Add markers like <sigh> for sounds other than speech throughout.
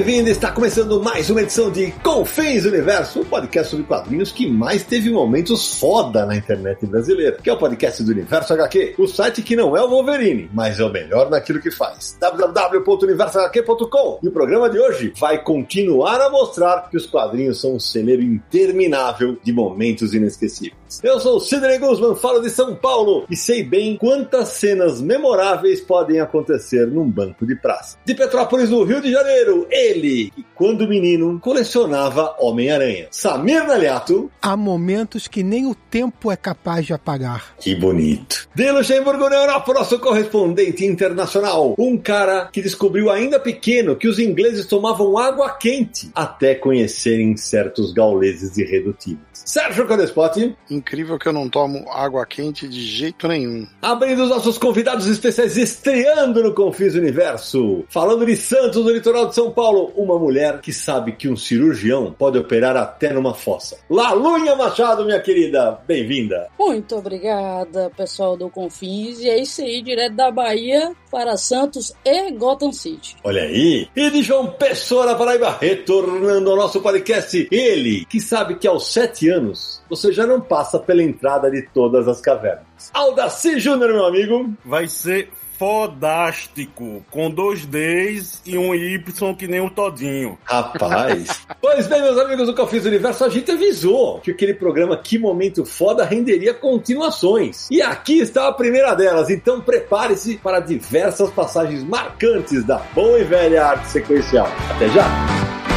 Bem-vindo! Está começando mais uma edição de Confins Universo, o podcast sobre quadrinhos que mais teve momentos foda na internet brasileira, que é o podcast do Universo HQ, o site que não é o Wolverine, mas é o melhor naquilo que faz. www.universohq.com E o programa de hoje vai continuar a mostrar que os quadrinhos são um celeiro interminável de momentos inesquecíveis. Eu sou o Sidney Guzman, falo de São Paulo e sei bem quantas cenas memoráveis podem acontecer num banco de praça. De Petrópolis, no Rio de Janeiro, ele, que quando menino colecionava Homem-Aranha. Samir Naliato. Há momentos que nem o tempo é capaz de apagar. Que bonito. De Luxemburgo, na Europa, nosso correspondente internacional. Um cara que descobriu ainda pequeno que os ingleses tomavam água quente até conhecerem certos gauleses irredutíveis. Sérgio Codespot. Incrível que eu não tomo água quente de jeito nenhum. Abrindo os nossos convidados especiais, estreando no Confis Universo. Falando de Santos, no litoral de São Paulo, uma mulher que sabe que um cirurgião pode operar até numa fossa. Lalunha Machado, minha querida, bem-vinda. Muito obrigada, pessoal do Confins. E é isso aí, direto da Bahia para Santos e Gotham City. Olha aí. E de João Pessoa, na Paraíba, retornando ao nosso podcast. Ele, que sabe que aos sete anos você já não passa pela entrada de todas as cavernas. Aldaci Júnior, meu amigo. Vai ser fodástico, com dois Ds e um Y que nem o Todinho. Rapaz. <laughs> pois bem, meus amigos do Confis Universo, a gente avisou que aquele programa Que Momento Foda renderia continuações. E aqui está a primeira delas, então prepare-se para diversas passagens marcantes da boa e velha arte sequencial. Até já!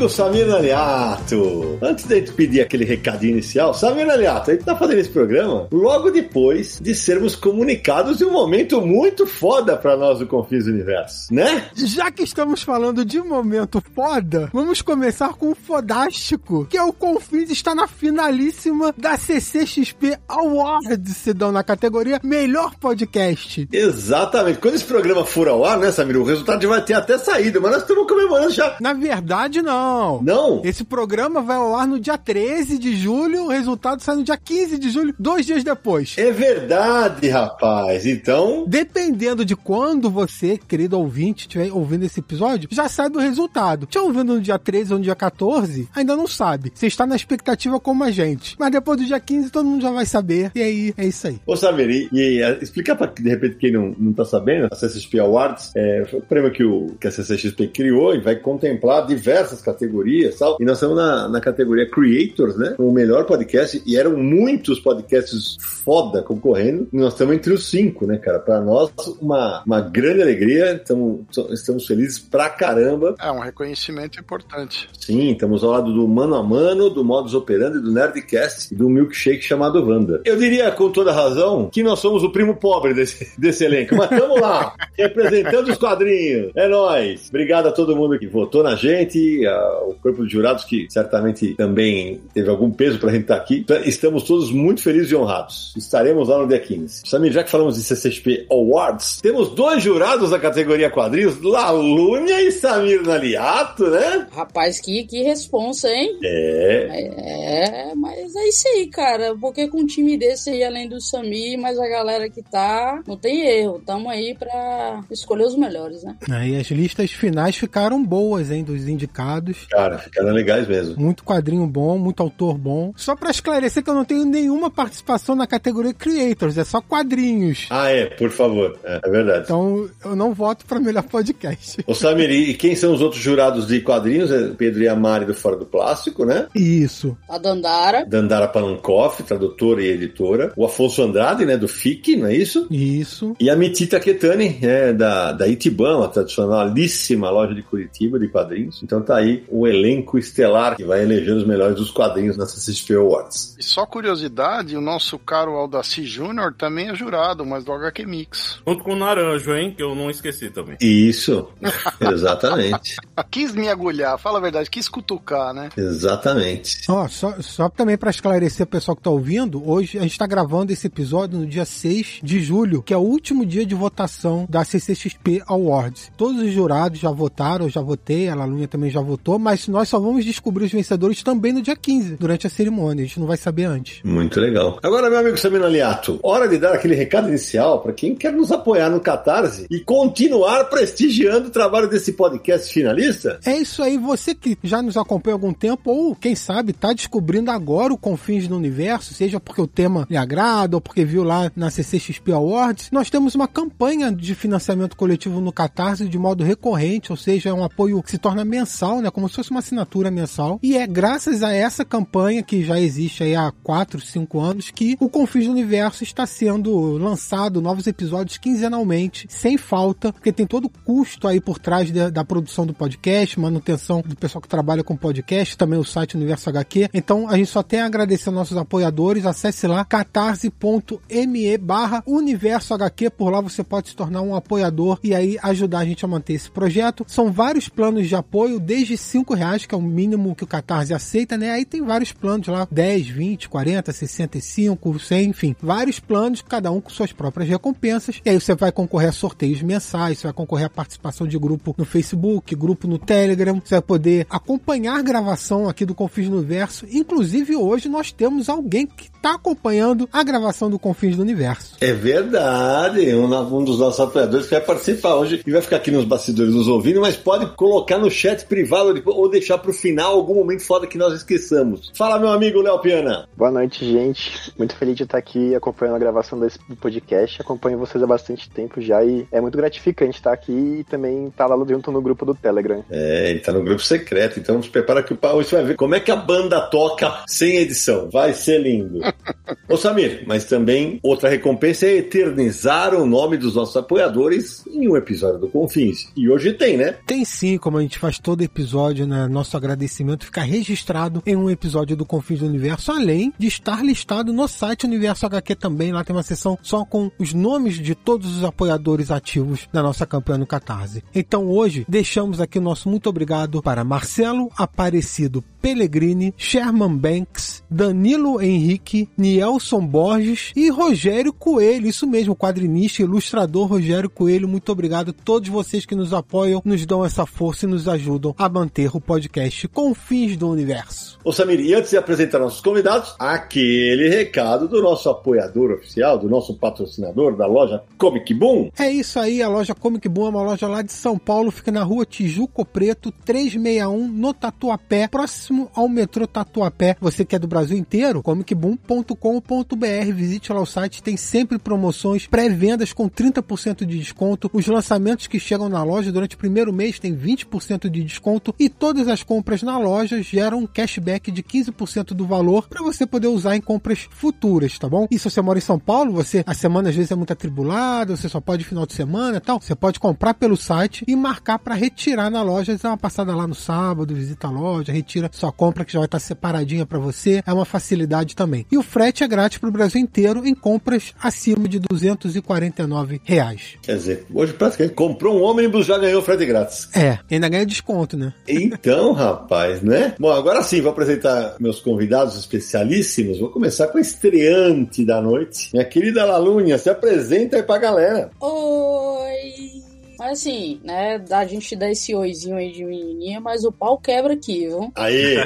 Amigo Samir Naliato. Antes de gente pedir aquele recadinho inicial, Samir Naliato, a gente tá fazendo esse programa logo depois de sermos comunicados de um momento muito foda pra nós do Confis Universo, né? Já que estamos falando de um momento foda, vamos começar com o fodástico, que é o Confins está na finalíssima da CCXP Awards, se dão na categoria Melhor Podcast. Exatamente. Quando esse programa for ao ar, né, Samir, o resultado vai ter até saído, mas nós estamos comemorando já. Na verdade, não. Não? Esse programa vai ao ar no dia 13 de julho, o resultado sai no dia 15 de julho, dois dias depois. É verdade, rapaz. Então. Dependendo de quando você, querido ouvinte, estiver ouvindo esse episódio, já sabe o resultado. Estiver ouvindo no dia 13 ou no dia 14, ainda não sabe. Você está na expectativa como a gente. Mas depois do dia 15, todo mundo já vai saber. E aí, é isso aí. Ô, Samir, e, e explicar pra, de repente, quem não, não tá sabendo, a CCXP Awards é foi o prêmio que, o, que a CCXP criou e vai contemplar diversas categorias tal. E nós estamos na, na categoria Creators, né? O melhor podcast. E eram muitos podcasts foda concorrendo. E nós estamos entre os cinco, né, cara? Pra nós, uma, uma grande alegria. Estamos, estamos felizes pra caramba. É um reconhecimento importante. Sim, estamos ao lado do Mano a Mano, do Modus Operandi, do Nerdcast e do Milkshake chamado Wanda. Eu diria, com toda razão, que nós somos o primo pobre desse, <laughs> desse elenco. Mas estamos lá, <laughs> representando os quadrinhos. É nóis. Obrigado a todo mundo que votou na gente, o corpo de jurados que certamente também teve algum peso pra gente estar aqui. Estamos todos muito felizes e honrados. Estaremos lá no dia 15. Samir, já que falamos de CCXP Awards, temos dois jurados da categoria quadrinhos, Lalúnia e Samir Naliato, né? Rapaz, que, que responsa, hein? É. É, mas é isso aí, cara. Porque com um time desse aí, além do Samir, mas a galera que tá, não tem erro. Tamo aí pra escolher os melhores, né? Aí as listas finais ficaram boas, hein, dos indicados. Cara, ficaram legais mesmo. Muito quadrinho bom, muito autor bom. Só pra esclarecer que eu não tenho nenhuma participação na categoria Creators, é só quadrinhos. Ah, é, por favor. É, é verdade. Então eu não voto pra melhor podcast. Ô Samir, e quem são os outros jurados de quadrinhos? É Pedro e a Mari do Fora do Plástico, né? Isso. A Dandara. Dandara Palankoff, tradutora e editora. O Afonso Andrade, né, do FIC, não é isso? Isso. E a Mitita Ketani, é, é da, da Itibama, a tradicionalíssima loja de Curitiba de quadrinhos. Então tá aí o elenco estelar que vai eleger os melhores dos quadrinhos na CCXP Awards. E só curiosidade, o nosso caro Aldaci Júnior também é jurado, mas do HQ Mix. Junto com o Naranjo, hein? Que eu não esqueci também. Isso, <laughs> exatamente. quis me agulhar, fala a verdade, quis cutucar, né? Exatamente. Ó, só, só também para esclarecer o pessoal que tá ouvindo, hoje a gente tá gravando esse episódio no dia 6 de julho, que é o último dia de votação da CCXP Awards. Todos os jurados já votaram, eu já votei, a Lalunha também já votou, mas nós só vamos descobrir os vencedores também no dia 15, durante a cerimônia. A gente não vai saber antes. Muito legal. Agora, meu amigo Sabino Aliato, hora de dar aquele recado inicial para quem quer nos apoiar no Catarse e continuar prestigiando o trabalho desse podcast finalista. É isso aí, você que já nos acompanha há algum tempo, ou quem sabe tá descobrindo agora o Confins do Universo, seja porque o tema lhe agrada ou porque viu lá na CCXP Awards, nós temos uma campanha de financiamento coletivo no Catarse de modo recorrente, ou seja, é um apoio que se torna mensal, né, como se fosse uma assinatura mensal, e é graças a essa campanha que já existe aí há 4, 5 anos que o Confins do Universo está sendo lançado novos episódios quinzenalmente, sem falta, porque tem todo o custo aí por trás de, da produção do podcast, manutenção do pessoal que trabalha com podcast, também o site Universo HQ. Então a gente só tem a agradecer nossos apoiadores. Acesse lá catarse.me barra Universo HQ. Por lá você pode se tornar um apoiador e aí ajudar a gente a manter esse projeto. São vários planos de apoio, desde cinco reais, que é o mínimo que o Catarse aceita, né? Aí tem vários planos lá, 10, 20, 40, 65, 100, enfim, vários planos, cada um com suas próprias recompensas. E aí você vai concorrer a sorteios mensais, você vai concorrer a participação de grupo no Facebook, grupo no Telegram, você vai poder acompanhar a gravação aqui do Confins do Universo. Inclusive hoje nós temos alguém que está acompanhando a gravação do Confins do Universo. É verdade, um, dos nossos apoiadores que vai participar hoje e vai ficar aqui nos bastidores nos ouvindo, mas pode colocar no chat privado ou deixar para o final algum momento foda que nós esqueçamos. Fala, meu amigo Léo Piana. Boa noite, gente. Muito feliz de estar aqui acompanhando a gravação desse podcast. Acompanho vocês há bastante tempo já e é muito gratificante estar aqui e também estar lá junto no grupo do Telegram. É, ele tá no grupo secreto, então se prepara que o pau você vai ver como é que a banda toca sem edição. Vai ser lindo. <laughs> Ô Samir, mas também outra recompensa é eternizar o nome dos nossos apoiadores em um episódio do Confins. E hoje tem, né? Tem sim, como a gente faz todo episódio, né? Nosso agradecimento fica registrado em um episódio do Confins do Universo, além de estar listado no site Universo HQ também. Lá tem uma seção só com os nomes de todos os apoiadores ativos da nossa campanha no Catarse. Então hoje deixamos aqui o nosso muito obrigado para Marcelo Aparecido Pellegrini, Sherman Banks, Danilo Henrique, Nielson Borges e Rogério Coelho. Isso mesmo, quadrinista e ilustrador Rogério Coelho. Muito obrigado a todos vocês que nos apoiam, nos dão essa força e nos ajudam a manter o podcast com fins do universo. Ô Samir, e antes de apresentar nossos convidados, aquele recado do nosso apoiador oficial, do nosso patrocinador da loja Comic Boom. É isso aí, a loja Comic Boom é uma loja lá de São Paulo, fica na rua Tijuco Preto, 361, no Tatuapé, próximo ao metrô Tatuapé. Você que é do Brasil inteiro, comicboom.com.br, visite lá o site, tem sempre promoções, pré-vendas com 30% de desconto, os lançamentos que chegam na loja durante o primeiro mês tem 20% de desconto e todas as compras na loja geram um cashback de 15% do valor para você poder usar em compras futuras, tá bom? E se você mora em São Paulo, você a semana às vezes é muito atribulada, você só pode final de semana e tal, você pode comprar pelo site e marcar para retirar na loja, dá uma passada lá no sábado, visita a loja, retira sua compra que já vai estar separadinha para você, é uma facilidade também. E o frete é grátis para o Brasil inteiro em compras acima de 249 reais. Quer dizer, hoje praticamente comprou um ônibus já ganhou frete grátis. É, ainda ganha desconto, né? Então, <laughs> rapaz, né? Bom, agora sim, vou apresentar meus convidados especialíssimos. Vou começar com a estreante da noite. Minha querida Lalunha, se apresenta aí pra galera. Oi! Mas assim, né, a gente dá esse oizinho aí de menininha, mas o pau quebra aqui, viu? Aí!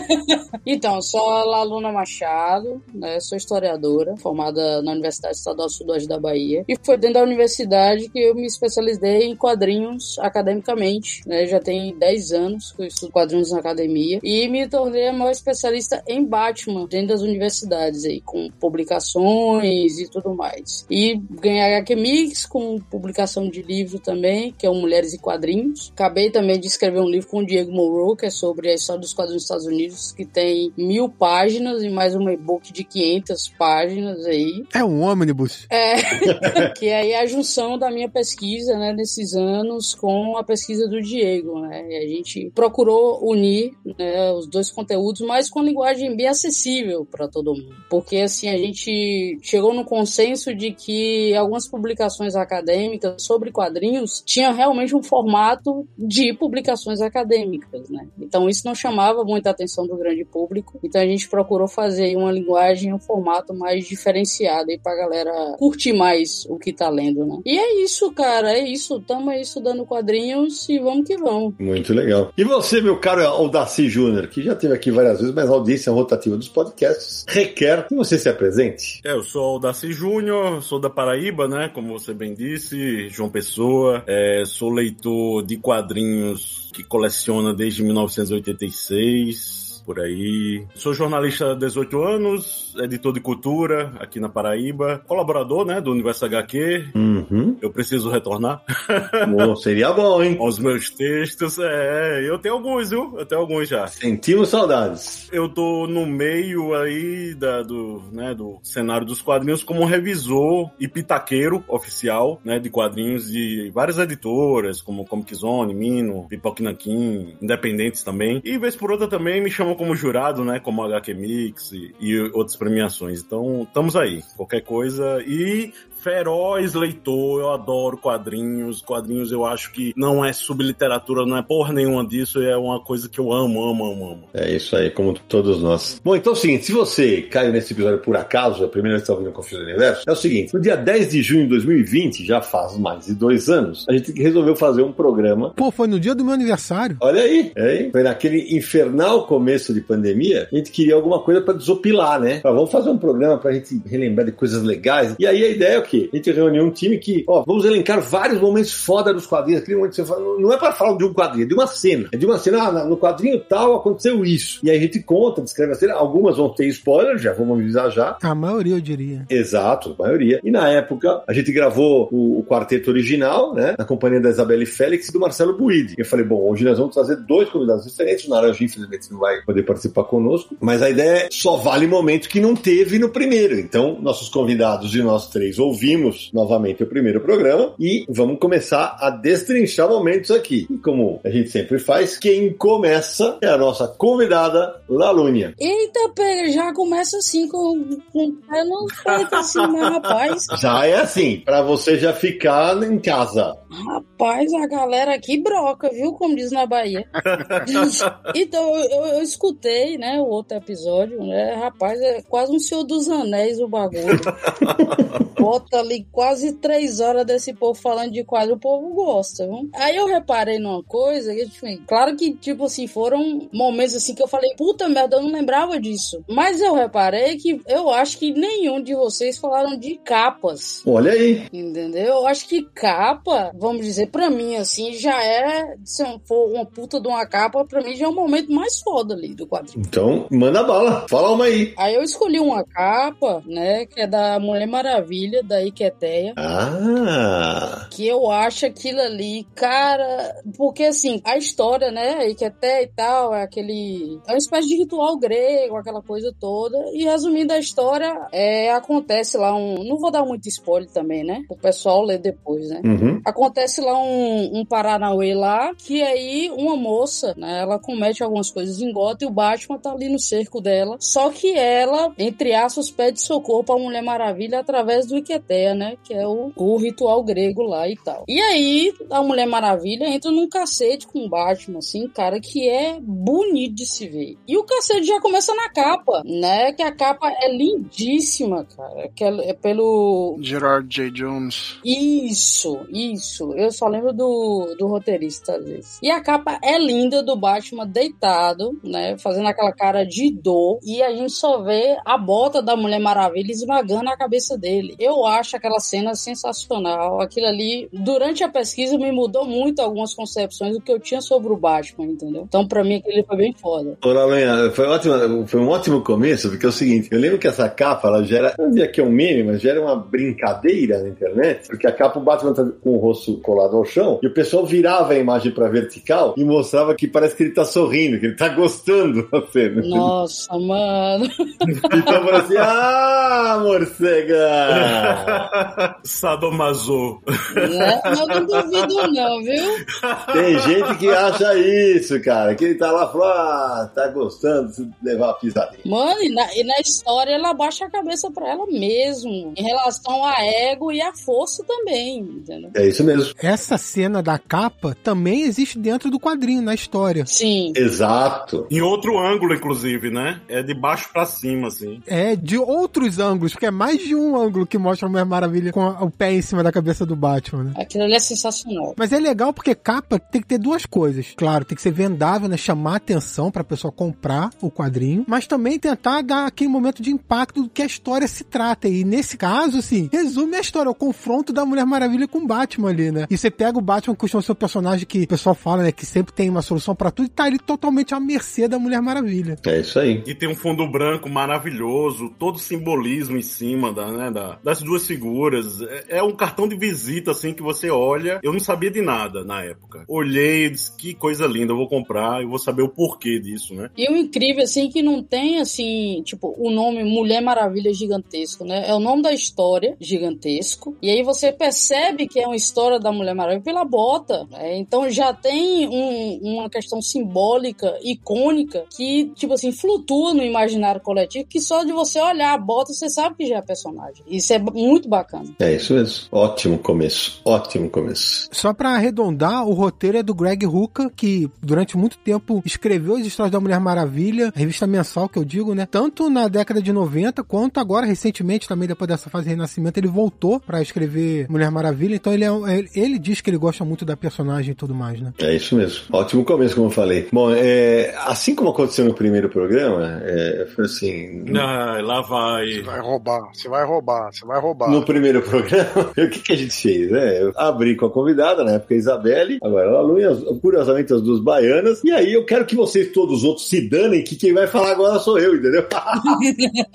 <laughs> então, sou a Laluna Machado, né, sou historiadora, formada na Universidade Estadual Sudoeste da Bahia. E foi dentro da universidade que eu me especializei em quadrinhos academicamente, né, já tem 10 anos que eu estudo quadrinhos na academia. E me tornei a maior especialista em Batman dentro das universidades aí, com publicações e tudo mais. E ganhei HQ Mix com publicação de livro também também, que é o Mulheres e Quadrinhos. Acabei também de escrever um livro com o Diego Moreau, que é sobre a história dos quadrinhos dos Estados Unidos, que tem mil páginas e mais um e-book de 500 páginas aí. É um ônibus. É, <laughs> que aí é a junção da minha pesquisa, né, nesses anos com a pesquisa do Diego, né? E a gente procurou unir né, os dois conteúdos, mas com linguagem bem acessível para todo mundo. Porque assim, a gente chegou no consenso de que algumas publicações acadêmicas sobre quadrinhos tinham realmente um formato de publicações acadêmicas, né? Então isso não chamava muita atenção do grande público. Então a gente procurou fazer uma linguagem, um formato mais diferenciado aí pra galera curtir mais o que tá lendo, né? E é isso, cara, é isso. Tamo aí estudando quadrinhos e vamos que vamos. Muito legal. E você, meu caro Aldaci Júnior, que já esteve aqui várias vezes, mas a audiência rotativa dos podcasts requer que você se apresente. É, eu sou o Daci Júnior, sou da Paraíba, né? Como você bem disse, João Pessoa. É, sou leitor de quadrinhos que coleciona desde 1986 por aí. Sou jornalista há 18 anos, editor de cultura aqui na Paraíba, colaborador, né, do Universo HQ. Uhum. Eu preciso retornar <laughs> Bom, seria bom, hein? aos meus textos. É, eu tenho alguns, viu? Eu tenho alguns já. Sentimos saudades. Eu tô no meio aí da, do, né, do cenário dos quadrinhos como revisor e pitaqueiro oficial, né, de quadrinhos de várias editoras, como Comic Zone, Mino, Pipoque Nankin, independentes também. E vez por outra também me chamam como jurado, né, como HQ Mix e, e outras premiações. Então, estamos aí. Qualquer coisa. E feroz leitor, eu adoro quadrinhos. Quadrinhos eu acho que não é subliteratura, não é porra nenhuma disso, é uma coisa que eu amo, amo, amo, amo. É isso aí, como todos nós. Bom, então é o seguinte, se você caiu nesse episódio por acaso, é a primeira vez que está ouvindo o Confio do Universo, é o seguinte, no dia 10 de junho de 2020, já faz mais de dois anos, a gente resolveu fazer um programa Pô, foi no dia do meu aniversário. Olha aí, aí, foi naquele infernal começo de pandemia, a gente queria alguma coisa pra desopilar, né? Vamos fazer um programa pra gente relembrar de coisas legais. E aí a ideia é o quê? A gente reuniu um time que, ó, vamos elencar vários momentos foda dos quadrinhos. Aquele momento que você fala, não é pra falar de um quadrinho, é de uma cena. É de uma cena, ah, no quadrinho tal aconteceu isso. E aí a gente conta, descreve a cena. Algumas vão ter spoiler, já vamos avisar já. A maioria, eu diria. Exato, a maioria. E na época, a gente gravou o, o quarteto original, né? Na companhia da Isabelle Félix e do Marcelo Buide. Eu falei, bom, hoje nós vamos trazer dois convidados diferentes. O Naranjo, infelizmente, não vai poder participar conosco. Mas a ideia é só vale momento que não teve no primeiro. Então, nossos convidados e nós três ouvimos novamente o primeiro programa e vamos começar a destrinchar momentos aqui. E como a gente sempre faz, quem começa é a nossa convidada, Lalúnia. Eita, pega, já começa assim com, com o pé no peito, assim, mas rapaz, <laughs> Já é assim, pra você já ficar em casa. rapaz, a galera aqui broca, viu? Como diz na Bahia. <laughs> então, eu, eu escutei, né, o outro episódio, né? Rapaz, é quase um Senhor dos Anéis o bagulho. <laughs> Bota ali quase três horas desse povo falando de quadro, o povo gosta, viu? Aí eu reparei numa coisa, que, tipo, claro que, tipo assim, foram momentos assim que eu falei, puta merda, eu não lembrava disso. Mas eu reparei que eu acho que nenhum de vocês falaram de capas. Olha aí. Entendeu? Eu acho que capa, vamos dizer, pra mim, assim, já é. Se for uma puta de uma capa, pra mim já é o momento mais foda ali do quadrinho. Então, manda bala. Fala uma aí. Aí eu escolhi uma capa, né, que é da Mulher Maravilha, da Iqueteia. Ah. Que eu acho aquilo ali, cara. Porque assim, a história, né? Iqueteia e tal, é aquele. É uma espécie de ritual grego, aquela coisa toda. E resumindo a história, é, acontece lá um. Não vou dar muito spoiler também, né? O pessoal ler depois, né? Uhum. Acontece lá um, um Paranauê lá, que aí uma moça, né, ela comete algumas coisas em Gota e o Batman tá ali no cerco dela. Só que ela, entre aspas, pede socorro pra Mulher Maravilha através do Iqueteia, né, que é o, o ritual grego lá e tal. E aí a Mulher Maravilha entra num cacete com o Batman, assim, cara, que é bonito de se ver. E o cacete já começa na capa, né, que a capa é lindíssima, cara, que é, é pelo Gerard J. Jones. isso, isso. Eu só lembro do, do roteirista, às vezes. E a capa é linda do Batman deitado, né? Fazendo aquela cara de dor. E a gente só vê a bota da Mulher Maravilha esmagando a cabeça dele. Eu acho aquela cena sensacional. Aquilo ali, durante a pesquisa, me mudou muito algumas concepções do que eu tinha sobre o Batman, entendeu? Então, pra mim, aquele foi bem foda. Ô, Lalanha, foi, ótimo, foi um ótimo começo, porque é o seguinte, eu lembro que essa capa, ela gera, não diria que é um meme, mas gera uma brincadeira na internet, porque a capa, o Batman tá com o rosto colado ao chão, e o pessoal virava a imagem pra vertical e mostrava que parece que ele tá sorrindo, que ele tá gostando da cena. Nossa, mano. Então, assim, <laughs> ah, morcega! Sadomaso. Eu não duvido, não, viu? Tem gente que acha isso, cara, que ele tá lá e falou, ah, tá gostando de levar uma pisadinha. Mano, e na, e na história ela baixa a cabeça pra ela mesmo. Em relação a ego e a força também, entendeu? É isso mesmo. Essa cena da capa também existe dentro do quadrinho, na história. Sim. Exato. Em outro ângulo, inclusive, né? É de baixo pra cima, assim. É, de outros ângulos, porque é mais de um ângulo que mostra a Mulher Maravilha com a- o pé em cima da cabeça do Batman, né? Aquilo ali é sensacional. Mas é legal porque capa tem que ter duas coisas. Claro, tem que ser vendável, né? Chamar atenção pra pessoa comprar o quadrinho, mas também tentar dar aquele momento de impacto do que a história se trata. E nesse caso, assim, resume a história, o confronto da Mulher Maravilha com o Batman ali, né? E você pega o Batman, que costuma ser o personagem que o pessoal fala, né? Que sempre tem uma solução pra tudo e tá ali totalmente à mercê da Mulher Maravilha. É isso aí. E tem um fundo branco maravilhoso, todo simbolismo em cima da, né, da- das duas figuras. É, é um cartão de visita, assim, que você olha. Eu não sabia de nada na época. Olhei e disse, que coisa linda, eu vou comprar e vou saber o porquê disso, né? E o incrível, assim, que não tem, assim, tipo, o nome Mulher Maravilha gigantesco, né? É o nome da história gigantesco. E aí você percebe que é uma história da Mulher Maravilha pela bota. né? Então já tem um- uma questão simbólica, icônica, que, tipo assim, flutua no imaginário coletivo, que só de você olhar a bota, você sabe que já é personagem. Isso é muito bacana. É isso mesmo. Ótimo começo. Ótimo começo. Só pra arredondar, o roteiro é do Greg Hooker, que durante muito tempo escreveu as histórias da Mulher Maravilha, revista mensal que eu digo, né? Tanto na década de 90 quanto agora recentemente também depois dessa fase de renascimento, ele voltou pra escrever Mulher Maravilha, então ele é um- ele, diz que ele gosta muito da personagem e tudo mais, né? É isso mesmo. Ótimo começo, como eu falei. Bom, é, assim como aconteceu no primeiro programa, é, foi assim. Ai, lá vai. Você vai roubar, você vai roubar, você vai roubar. No primeiro <laughs> programa, o que, que a gente fez? né? eu abri com a convidada, na época a Isabelle, agora a Lu, e as- curiosamente as duas baianas, e aí eu quero que vocês todos os outros se danem, que quem vai falar agora sou eu, entendeu? <laughs>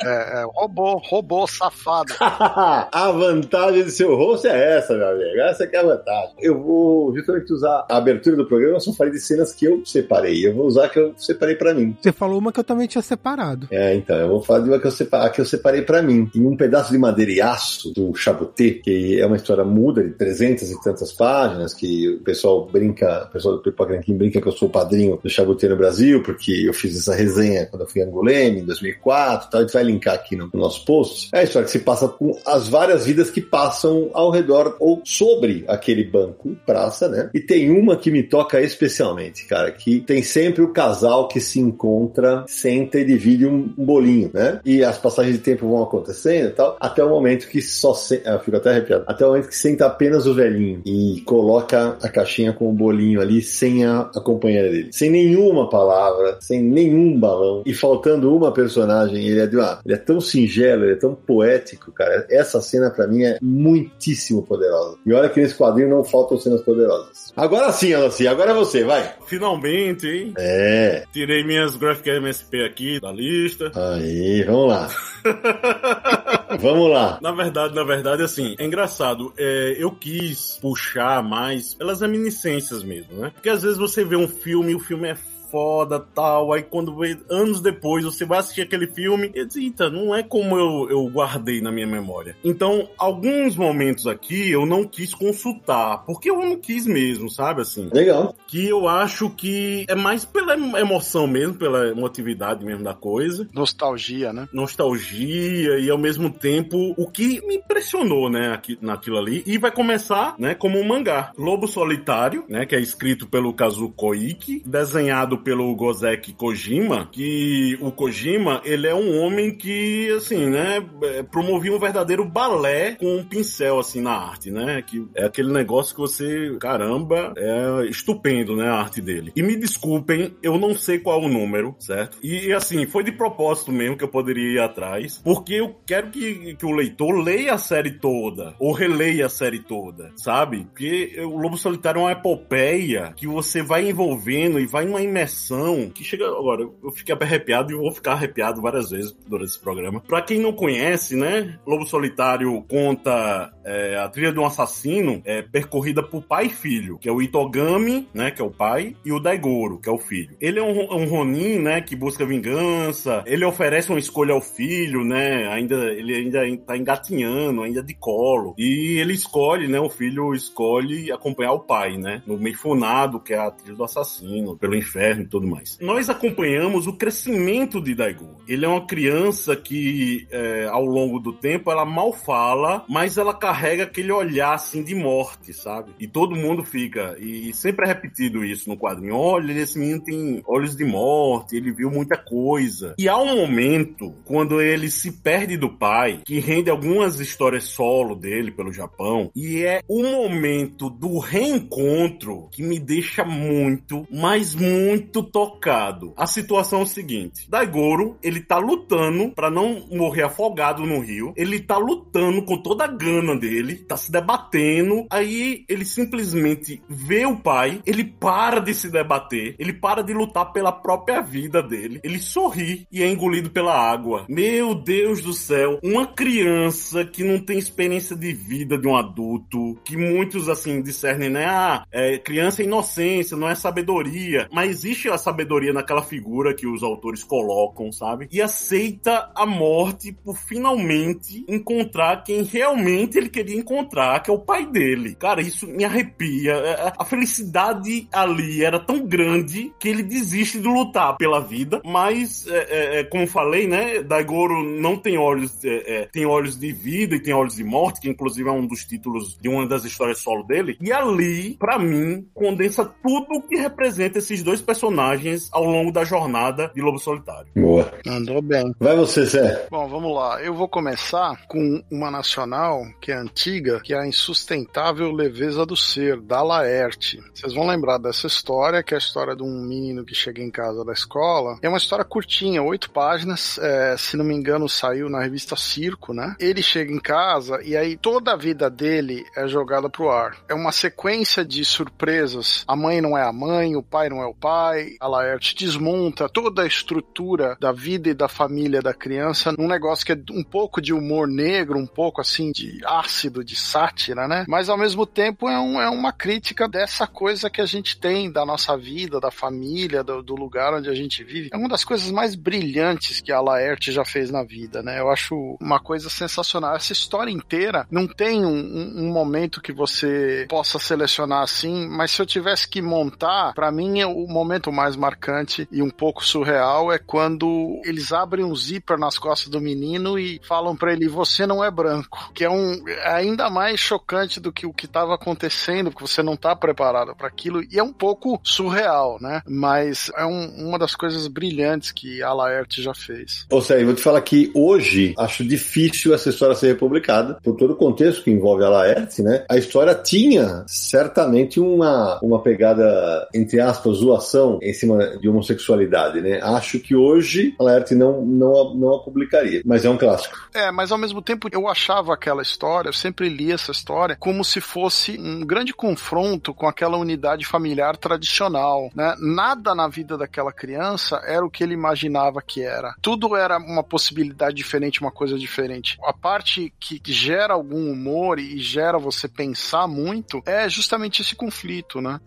É, é, roubou, roubou, safado. <laughs> a vantagem do seu rosto é essa, meu amigo. Essa que é a vantagem. Eu vou justamente usar a abertura do programa, eu só falei de cenas que eu separei. Eu vou usar a que eu separei pra mim. Você falou uma que eu também tinha separado. É, então, eu vou falar de uma que eu, sepa- a que eu separei pra mim. Em um pedaço de madeira e aço do Chabuté, que é uma história muda de 300 e tantas páginas, que o pessoal brinca, o pessoal do Pipoca Nanquim brinca que eu sou o padrinho do Chabuté no Brasil, porque eu fiz essa resenha quando eu fui em Angoleme, em 2004 e tal. A gente vai linkar aqui no, no nosso post. É a história que se passa com as várias vidas que passam ao redor ou sobre aquele banco, praça, né? E tem uma que me toca especialmente, cara, que tem sempre o casal que se encontra, senta e divide um bolinho, né? E as passagens de tempo vão acontecendo e tal, até o momento que só se... ah, eu fico até arrepiado. Até o momento que senta apenas o velhinho e coloca a caixinha com o bolinho ali sem a, a companheira dele. Sem nenhuma palavra, sem nenhum balão e faltando uma personagem. Ele é de uma, ele é tão singelo, ele é tão poético, cara. Essa cena pra mim é muitíssimo poderosa. E olha que nesse quadrinho não faltam cenas poderosas. Agora sim, Alanci, agora é você, vai. Finalmente, hein? É. Tirei minhas Graphic MSP aqui da lista. Aí, vamos lá. <laughs> <laughs> vamos lá. Na verdade, na verdade, assim, é engraçado. É, eu quis puxar mais pelas reminiscências mesmo, né? Porque às vezes você vê um filme e o filme é foda, tal, aí quando vê, anos depois você vai assistir aquele filme e diz, eita, não é como eu, eu guardei na minha memória. Então, alguns momentos aqui eu não quis consultar, porque eu não quis mesmo, sabe, assim? Legal. Que eu acho que é mais pela emoção mesmo, pela emotividade mesmo da coisa Nostalgia, né? nostalgia e ao mesmo tempo o que me impressionou, né, aqui, naquilo ali. E vai começar, né, como um mangá. Lobo Solitário, né, que é escrito pelo Kazu Koike, desenhado pelo Gozek Kojima, que o Kojima, ele é um homem que, assim, né, é, promovia um verdadeiro balé com um pincel, assim, na arte, né? Que é aquele negócio que você, caramba, é estupendo, né, a arte dele. E me desculpem, eu não sei qual o número, certo? E, assim, foi de propósito mesmo que eu poderia ir atrás, porque eu quero que, que o leitor leia a série toda, ou releia a série toda, sabe? Porque o Lobo Solitário é uma epopeia que você vai envolvendo e vai numa imersão que chega. Agora, eu fiquei arrepiado e vou ficar arrepiado várias vezes durante esse programa. Pra quem não conhece, né? Lobo Solitário conta é, a trilha de um assassino é, percorrida por pai e filho, que é o Itogami, né? Que é o pai, e o Daigoro, que é o filho. Ele é um, um Ronin, né? Que busca vingança. Ele oferece uma escolha ao filho, né? Ainda, ele ainda tá engatinhando, ainda de colo. E ele escolhe, né? O filho escolhe acompanhar o pai, né? No Meifonado, que é a trilha do assassino, pelo inferno e tudo mais. Nós acompanhamos o crescimento de Daigo. Ele é uma criança que, é, ao longo do tempo, ela mal fala, mas ela carrega aquele olhar, assim, de morte, sabe? E todo mundo fica, e sempre é repetido isso no quadrinho, olha, esse menino tem olhos de morte, ele viu muita coisa. E há um momento, quando ele se perde do pai, que rende algumas histórias solo dele pelo Japão, e é o momento do reencontro que me deixa muito, mas muito tocado. A situação é o seguinte: Daigoro, ele tá lutando para não morrer afogado no rio. Ele tá lutando com toda a gana dele, tá se debatendo. Aí ele simplesmente vê o pai, ele para de se debater, ele para de lutar pela própria vida dele. Ele sorri e é engolido pela água. Meu Deus do céu, uma criança que não tem experiência de vida de um adulto, que muitos assim discernem, né? Ah, é, criança é inocência, não é sabedoria. Mas existe a sabedoria naquela figura que os autores colocam, sabe? E aceita a morte por finalmente encontrar quem realmente ele queria encontrar, que é o pai dele. Cara, isso me arrepia. É, é, a felicidade ali era tão grande que ele desiste de lutar pela vida, mas, é, é, como falei, né? Daigoro não tem olhos, é, tem olhos de vida e tem olhos de morte, que inclusive é um dos títulos de uma das histórias solo dele. E ali, para mim, condensa tudo o que representa esses dois personagens ao longo da jornada de Lobo Solitário. Boa. Andou bem. Vai você, Zé. Bom, vamos lá. Eu vou começar com uma nacional que é antiga, que é a insustentável leveza do ser, da Laerte. Vocês vão lembrar dessa história, que é a história de um menino que chega em casa da escola. É uma história curtinha, oito páginas. É, se não me engano, saiu na revista Circo, né? Ele chega em casa e aí toda a vida dele é jogada pro ar. É uma sequência de surpresas. A mãe não é a mãe, o pai não é o pai. A Laerte desmonta toda a estrutura da vida e da família da criança num negócio que é um pouco de humor negro, um pouco assim de ácido, de sátira, né? Mas ao mesmo tempo é, um, é uma crítica dessa coisa que a gente tem da nossa vida, da família, do, do lugar onde a gente vive. É uma das coisas mais brilhantes que a Laerte já fez na vida, né? Eu acho uma coisa sensacional. Essa história inteira não tem um, um, um momento que você possa selecionar assim, mas se eu tivesse que montar, para mim o momento mais marcante e um pouco surreal é quando eles abrem um zíper nas costas do menino e falam para ele: Você não é branco. Que é um é ainda mais chocante do que o que estava acontecendo, porque você não tá preparado para aquilo. E é um pouco surreal, né? Mas é um, uma das coisas brilhantes que a Laerte já fez. Ou seja, vou te falar que hoje acho difícil essa história ser republicada, por todo o contexto que envolve a Laerte, né? A história tinha certamente uma, uma pegada, entre aspas, zoação em cima de homossexualidade, né? Acho que hoje a Laerte não, não, não a publicaria, mas é um clássico. É, mas ao mesmo tempo eu achava aquela história, eu sempre li essa história, como se fosse um grande confronto com aquela unidade familiar tradicional, né? Nada na vida daquela criança era o que ele imaginava que era. Tudo era uma possibilidade diferente, uma coisa diferente. A parte que gera algum humor e gera você pensar muito é justamente esse conflito, né?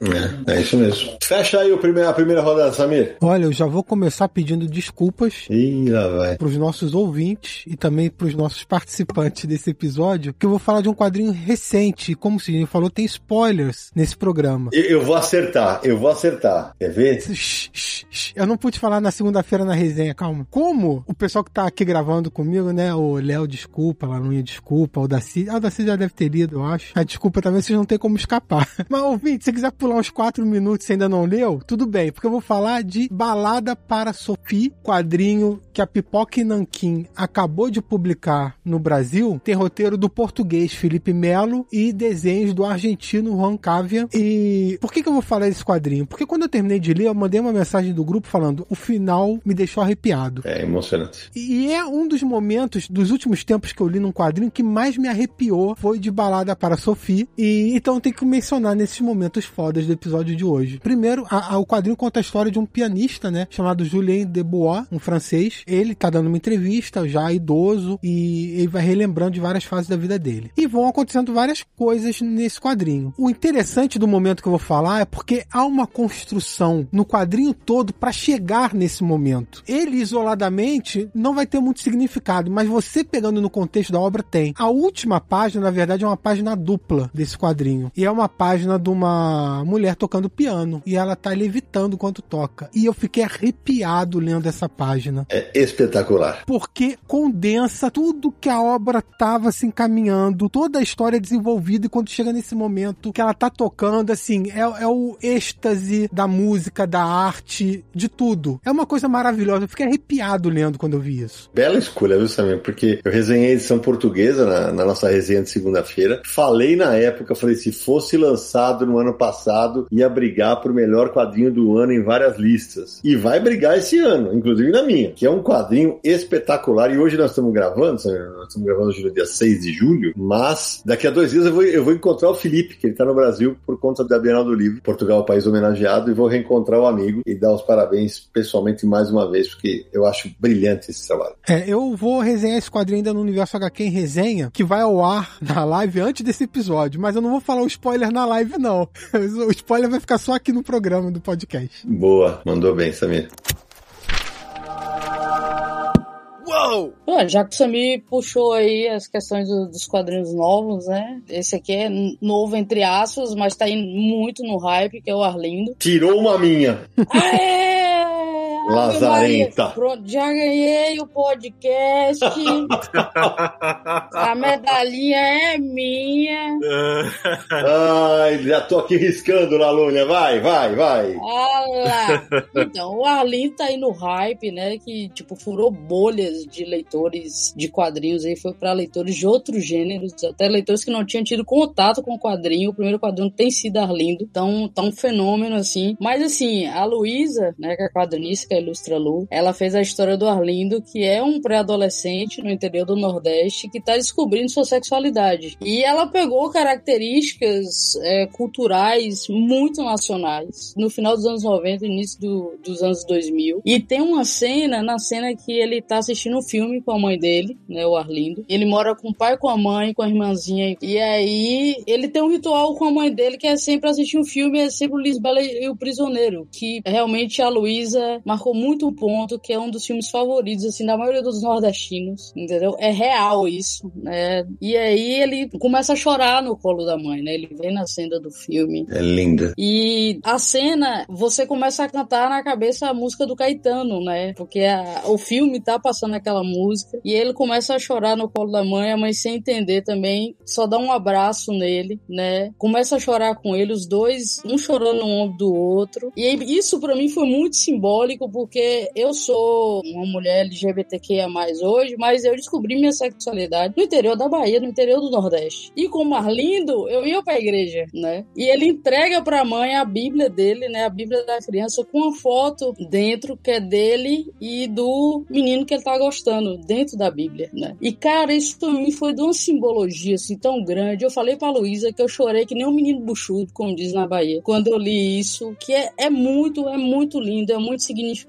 É, é isso mesmo. Fecha aí o primeiro, a primeira rodada, Samir. Olha, eu já vou começar pedindo desculpas Ih, lá vai. pros nossos ouvintes e também pros nossos participantes desse episódio, que eu vou falar de um quadrinho recente. Como o Sidney falou, tem spoilers nesse programa. Eu, eu vou acertar, eu vou acertar. Quer ver? Shh, shh, shh. Eu não pude falar na segunda-feira na resenha, calma. Como o pessoal que tá aqui gravando comigo, né? O Léo, desculpa, Lanuinha, desculpa, o Daci. Ah, o Daci já deve ter lido, eu acho. A desculpa também, vocês não tem como escapar. <laughs> Mas, ouvinte, se quiser pular uns quatro minutos e ainda não leu, tudo bem, porque eu vou falar de Balada para Sophie, quadrinho que a Pipoca e Nanquim acabou de publicar no Brasil. Tem roteiro do português Felipe Melo e desenhos do argentino Juan Cavia. E por que, que eu vou falar desse quadrinho? Porque quando eu terminei de ler, eu mandei uma mensagem do grupo falando: o final me deixou arrepiado. É emocionante. E é um dos momentos dos últimos tempos que eu li num quadrinho que mais me arrepiou foi de Balada para Sophie. E então tenho que mencionar nesses momentos fodas do episódio de hoje. Primeiro, a, a, o quadrinho conta a história de um pianista, né? Chamado Julien Debois, um francês. Ele tá dando uma entrevista, já idoso, e ele vai relembrando de várias fases da vida dele. E vão acontecendo várias coisas nesse quadrinho. O interessante do momento que eu vou falar é porque há uma construção no quadrinho todo para chegar nesse momento. Ele isoladamente não vai ter muito significado, mas você pegando no contexto da obra tem. A última página, na verdade, é uma página dupla desse quadrinho. E é uma página de uma mulher tocando piano. E ela tá levitando enquanto toca. E eu fiquei arrepiado lendo essa página. É espetacular. Porque condensa tudo que a obra tava se encaminhando, toda a história desenvolvida, e quando chega nesse momento que ela tá tocando, assim, é, é o êxtase da música, da arte, de tudo. É uma coisa maravilhosa. Eu fiquei arrepiado lendo quando eu vi isso. Bela escolha, viu, Samir? Porque eu resenhei a edição portuguesa na, na nossa resenha de segunda-feira. Falei na época, falei, se fosse lançado no ano passado, ia brigar pro melhor quadrinho do ano em várias listas. E vai brigar esse ano, inclusive na minha, que é um quadrinho espetacular. E hoje nós estamos gravando, nós estamos gravando hoje no dia 6 de julho, mas daqui a dois dias eu vou, eu vou encontrar o Felipe, que ele tá no Brasil por conta da Bienal do Livro. Portugal o país homenageado, e vou reencontrar o amigo e dar os parabéns pessoalmente mais uma vez, porque eu acho brilhante esse trabalho. É, eu vou resenhar esse quadrinho ainda no Universo HQ em resenha, que vai ao ar na live antes desse episódio, mas eu não vou falar o spoiler na live, não. <laughs> O spoiler vai ficar só aqui no programa do podcast. Boa, mandou bem, Samir. Uou! Ah, já que o Samir puxou aí as questões do, dos quadrinhos novos, né? Esse aqui é novo entre aspas, mas tá indo muito no hype, que é o Arlindo. Tirou uma minha. Aê! Lazarenta. Pronto, já ganhei o podcast. <laughs> A medalhinha é minha. Ai, já tô aqui riscando, Lalúnia. Vai, vai, vai. Olha <laughs> Então, o Arlindo tá aí no hype, né? Que, tipo, furou bolhas de leitores de quadrinhos aí, foi para leitores de outros gêneros, até leitores que não tinham tido contato com o quadrinho. O primeiro quadrinho tem sido Arlindo, então tá um fenômeno assim. Mas assim, a Luísa, né, que é quadrinista, que é Ilustra Lu, ela fez a história do Arlindo, que é um pré-adolescente no interior do Nordeste que tá descobrindo sua sexualidade. E ela pegou características é, culturais muito nacionais no final dos anos 90, início do, dos anos 2000. E tem uma cena, na cena que ele tá assistindo um filme com a mãe dele, né, o Arlindo. Ele mora com o pai, com a mãe, com a irmãzinha. E aí ele tem um ritual com a mãe dele que é sempre assistir um filme, é sempre o Lisbela e o Prisioneiro, que realmente a Luísa marcou muito ponto que é um dos filmes favoritos, assim, da maioria dos nordestinos, entendeu? É real isso, né? E aí ele começa a chorar no colo da mãe, né? Ele vem na cena do filme. É linda. E a cena, você começa a cantar na cabeça a música do Caetano, né? Porque a, o filme tá passando aquela música e ele começa a chorar no colo da mãe, a mãe sem entender também, só dá um abraço nele, né? Começa a chorar com ele, os dois, um chorando no ombro do outro. E isso para mim foi muito simbólico porque eu sou uma mulher LGBTQIA+, hoje, mas eu descobri minha sexualidade no interior da Bahia, no interior do Nordeste. E com o Marlindo, eu ia pra igreja, né? E ele entrega pra mãe a Bíblia dele, né? A Bíblia da criança com uma foto dentro que é dele e do menino que ele tá gostando dentro da Bíblia, né? E cara, isso pra mim foi de uma simbologia assim tão grande. Eu falei pra Luísa que eu chorei que nem um menino buchudo, como diz na Bahia, quando eu li isso, que é, é muito, é muito lindo, é muito significativo,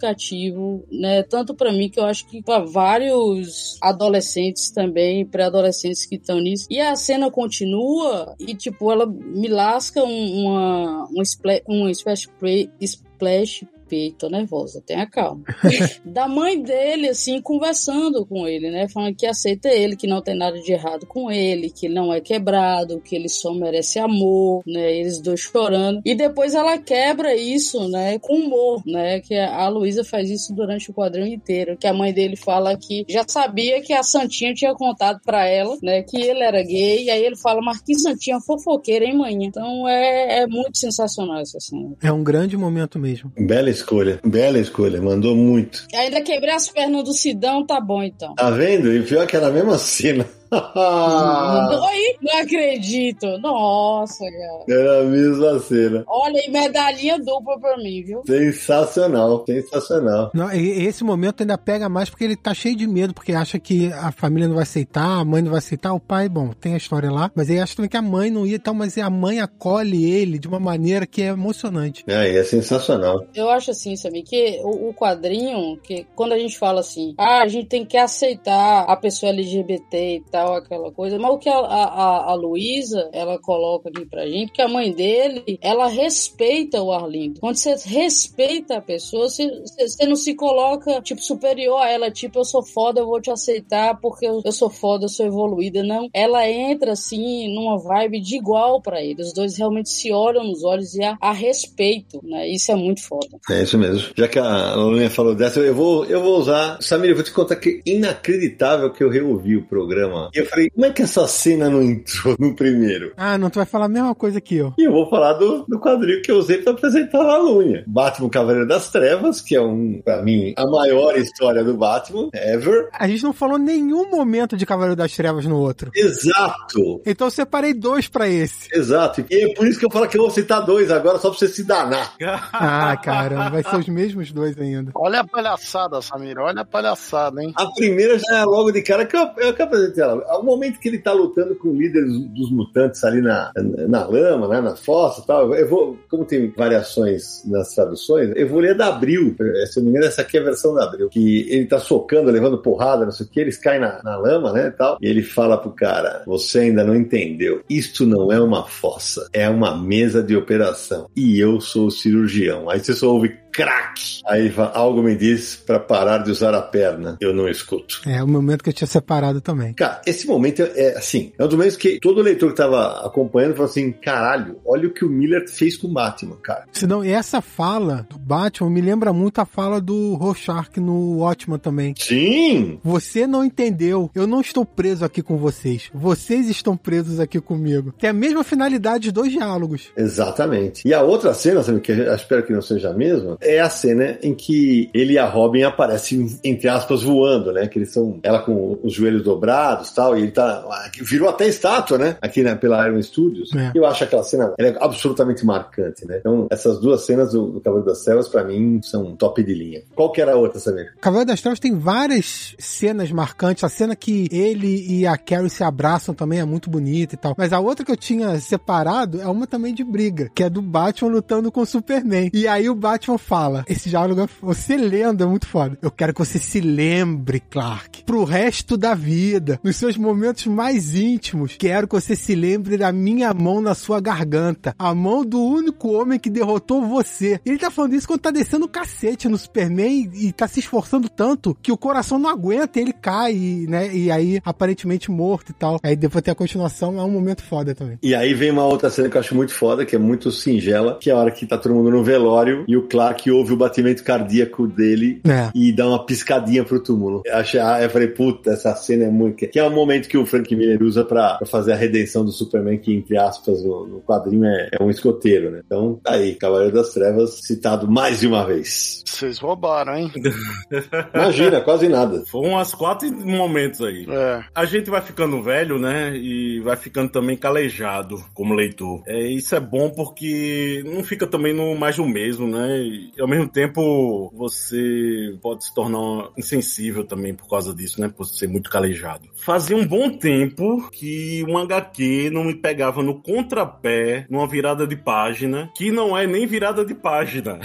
né? Tanto para mim que eu acho que para vários adolescentes também, pré-adolescentes que estão nisso. E a cena continua e tipo ela me lasca um, uma um, splash, splash, splash peito, tô nervosa, tenha calma. <laughs> da mãe dele, assim, conversando com ele, né? Falando que aceita ele, que não tem nada de errado com ele, que ele não é quebrado, que ele só merece amor, né? Eles dois chorando. E depois ela quebra isso, né? Com humor, né? Que a Luísa faz isso durante o quadrinho inteiro. Que a mãe dele fala que já sabia que a Santinha tinha contado para ela, né? Que ele era gay. E aí ele fala, mas que Santinha fofoqueira, hein, mãe? Então é, é muito sensacional essa cena. É um grande momento mesmo. Bela escolha, bela escolha, mandou muito. Ainda quebrei as pernas do Sidão, tá bom então. Tá vendo? E pior que era a mesma cena. <laughs> Oi, não acredito. Nossa, cara. Era a mesma cena. Olha, e medalhinha dupla pra mim, viu? Sensacional, sensacional. Não, esse momento ainda pega mais porque ele tá cheio de medo, porque acha que a família não vai aceitar, a mãe não vai aceitar, o pai, bom, tem a história lá, mas ele acha também que a mãe não ia e tal, mas a mãe acolhe ele de uma maneira que é emocionante. É, é sensacional. Eu acho assim, sabe, que o, o quadrinho, que quando a gente fala assim, ah, a gente tem que aceitar a pessoa LGBT e tal, aquela coisa, mas o que a, a, a Luísa, ela coloca aqui pra gente, que a mãe dele, ela respeita o Arlindo. Quando você respeita a pessoa, você, você não se coloca, tipo, superior a ela, tipo, eu sou foda, eu vou te aceitar porque eu, eu sou foda, eu sou evoluída. Não, ela entra, assim, numa vibe de igual para ele. Os dois realmente se olham nos olhos e a, a respeito, né? Isso é muito foda. É isso mesmo. Já que a Lulinha falou dessa, eu vou, eu vou usar. Samir, eu vou te contar que inacreditável que eu reouvi o programa. E eu falei, como é que essa cena não entrou no primeiro? Ah, não, tu vai falar a mesma coisa que eu. E eu vou falar do, do quadril que eu usei pra apresentar a Lunha. Batman Cavaleiro das Trevas, que é um, pra mim, a maior história do Batman ever. A gente não falou nenhum momento de Cavaleiro das Trevas no outro. Exato. Então eu separei dois pra esse. Exato. E é por isso que eu falo que eu vou citar dois agora, só pra você se danar. <laughs> ah, cara, vai ser os mesmos dois ainda. Olha a palhaçada, Samir, olha a palhaçada, hein? A primeira já é logo de cara que eu, eu, eu apresentei ela. Ao momento que ele tá lutando com o líder dos mutantes ali na, na lama, né, na fossa e tal, eu vou, como tem variações nas traduções, eu vou ler da Abril, se não me engano, essa aqui é a versão da Abril, que ele tá socando, levando porrada, não sei o que, eles caem na, na lama, né, e tal, e ele fala pro cara, você ainda não entendeu, isto não é uma fossa, é uma mesa de operação, e eu sou o cirurgião. Aí você só ouve crack. Aí algo me diz para parar de usar a perna. Eu não escuto. É o momento que eu tinha separado também. Cara, esse momento é assim, é um dos momentos que todo leitor que tava acompanhando falou assim: caralho, olha o que o Miller fez com o Batman, cara. Senão, essa fala do Batman me lembra muito a fala do Rorschach no Watchman também. Sim! Você não entendeu. Eu não estou preso aqui com vocês. Vocês estão presos aqui comigo. Tem a mesma finalidade de dois diálogos. Exatamente. E a outra cena, sabe, que eu espero que não seja a mesma, é a cena em que ele e a Robin aparecem, entre aspas, voando, né? Que eles são, ela com os joelhos dobrados tal, e ele tá, virou até estátua, né? Aqui né, pela Iron Studios. É. Eu acho aquela cena é absolutamente marcante, né? Então, essas duas cenas do, do Cavaleiro das Trevas, pra mim, são top de linha. Qual que era a outra, Samir? Cavaleiro das Trevas tem várias cenas marcantes. A cena que ele e a Carrie se abraçam também é muito bonita e tal. Mas a outra que eu tinha separado é uma também de briga, que é do Batman lutando com o Superman. E aí o Batman fala, esse diálogo, você lendo é muito foda. Eu quero que você se lembre, Clark, pro resto da vida, nos seus momentos mais íntimos, quero que você se lembre da minha mão na sua garganta, a mão do único homem que derrotou você. Ele tá falando isso quando tá descendo o cacete no Superman e tá se esforçando tanto que o coração não aguenta, ele cai, né? E aí, aparentemente morto e tal. Aí depois tem a continuação, é um momento foda também. E aí vem uma outra cena que eu acho muito foda, que é muito singela, que é a hora que tá todo mundo no velório e o Clark ouve o batimento cardíaco dele é. e dá uma piscadinha pro túmulo. Eu, achei, eu falei, puta, essa cena é muito. Que é o momento que o Frank Miller usa pra, pra fazer a redenção do Superman, que, entre aspas, no, no quadrinho é, é, um escoteiro, né? Então, tá aí, Cavaleiro das Trevas, citado mais de uma vez. Vocês roubaram, hein? <laughs> Imagina, quase nada. Foram umas quatro momentos aí. É. A gente vai ficando velho, né? E vai ficando também calejado como leitor. É, isso é bom porque não fica também no mais do mesmo, né? E ao mesmo tempo você pode se tornar insensível também por causa disso, né? Por ser muito calejado. Fazia um bom tempo que um HQ não me pegava no contrapé, numa virada de página, que não é nem virada de página,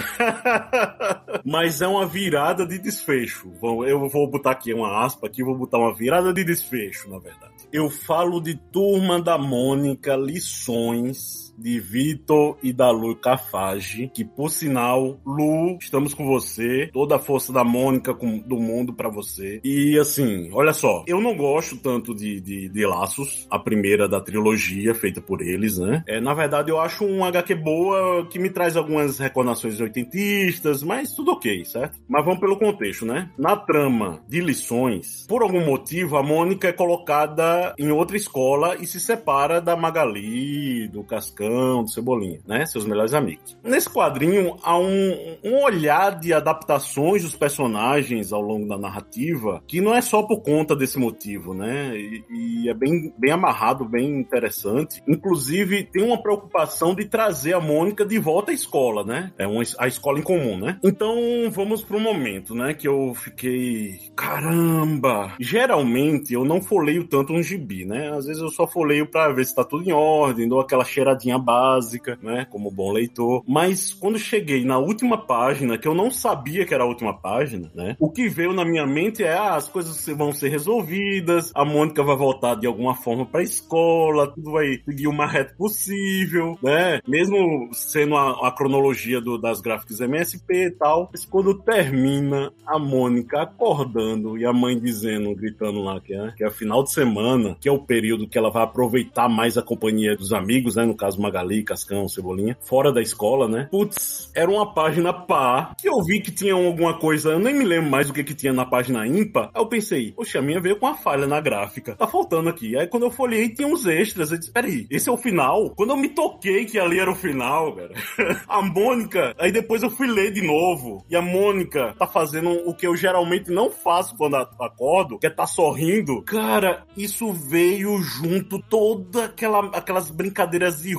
<laughs> mas é uma virada de desfecho. Bom, eu vou botar aqui uma aspa aqui, vou botar uma virada de desfecho, na verdade. Eu falo de Turma da Mônica, lições de Vitor e da Lu Cafage, que por sinal, Lu, estamos com você, toda a força da Mônica com, do mundo para você. E assim, olha só, eu não gosto tanto de, de, de, Laços, a primeira da trilogia feita por eles, né? É, na verdade, eu acho um HQ boa que me traz algumas recordações oitentistas, mas tudo ok, certo? Mas vamos pelo contexto, né? Na trama de lições, por algum motivo, a Mônica é colocada em outra escola e se separa da Magali, do Cascão, do Cebolinha, né? Seus melhores amigos. Nesse quadrinho há um, um olhar de adaptações dos personagens ao longo da narrativa que não é só por conta desse motivo, né? E, e é bem, bem amarrado, bem interessante. Inclusive, tem uma preocupação de trazer a Mônica de volta à escola, né? É uma, a escola em comum, né? Então, vamos pro momento, né? Que eu fiquei. Caramba! Geralmente eu não folheio tanto um gibi, né? Às vezes eu só folheio pra ver se tá tudo em ordem, dou aquela cheiradinha básica, né? Como bom leitor. Mas quando cheguei na última página, que eu não sabia que era a última página, né? O que veio na minha mente é: ah, as coisas vão ser resolvidas, a Mônica vai voltar de alguma forma pra escola, tudo vai seguir o mais reto possível, né? Mesmo sendo a, a cronologia do, das gráficas MSP e tal. Mas quando termina a Mônica acordando e a mãe dizendo, gritando lá que é, que é final de semana, que é o período que ela vai aproveitar mais a companhia dos amigos, né? No caso Magali, Cascão, Cebolinha, fora da escola, né? Putz, era uma página pá que eu vi que tinha alguma coisa, eu nem me lembro mais do que que tinha na página ímpar. Aí eu pensei, poxa, a minha veio com uma falha na gráfica. Tá faltando aqui. Aí quando eu folhei, tinha uns extras. Eu disse, peraí, esse é o final? Quando eu me toquei que ali era o final, cara. <laughs> a Mônica, aí depois eu fui ler de novo. E a Mônica tá fazendo o que eu geralmente não faço quando acordo, que é tá sorrindo. Cara, isso veio junto toda aquela, aquelas brincadeiras de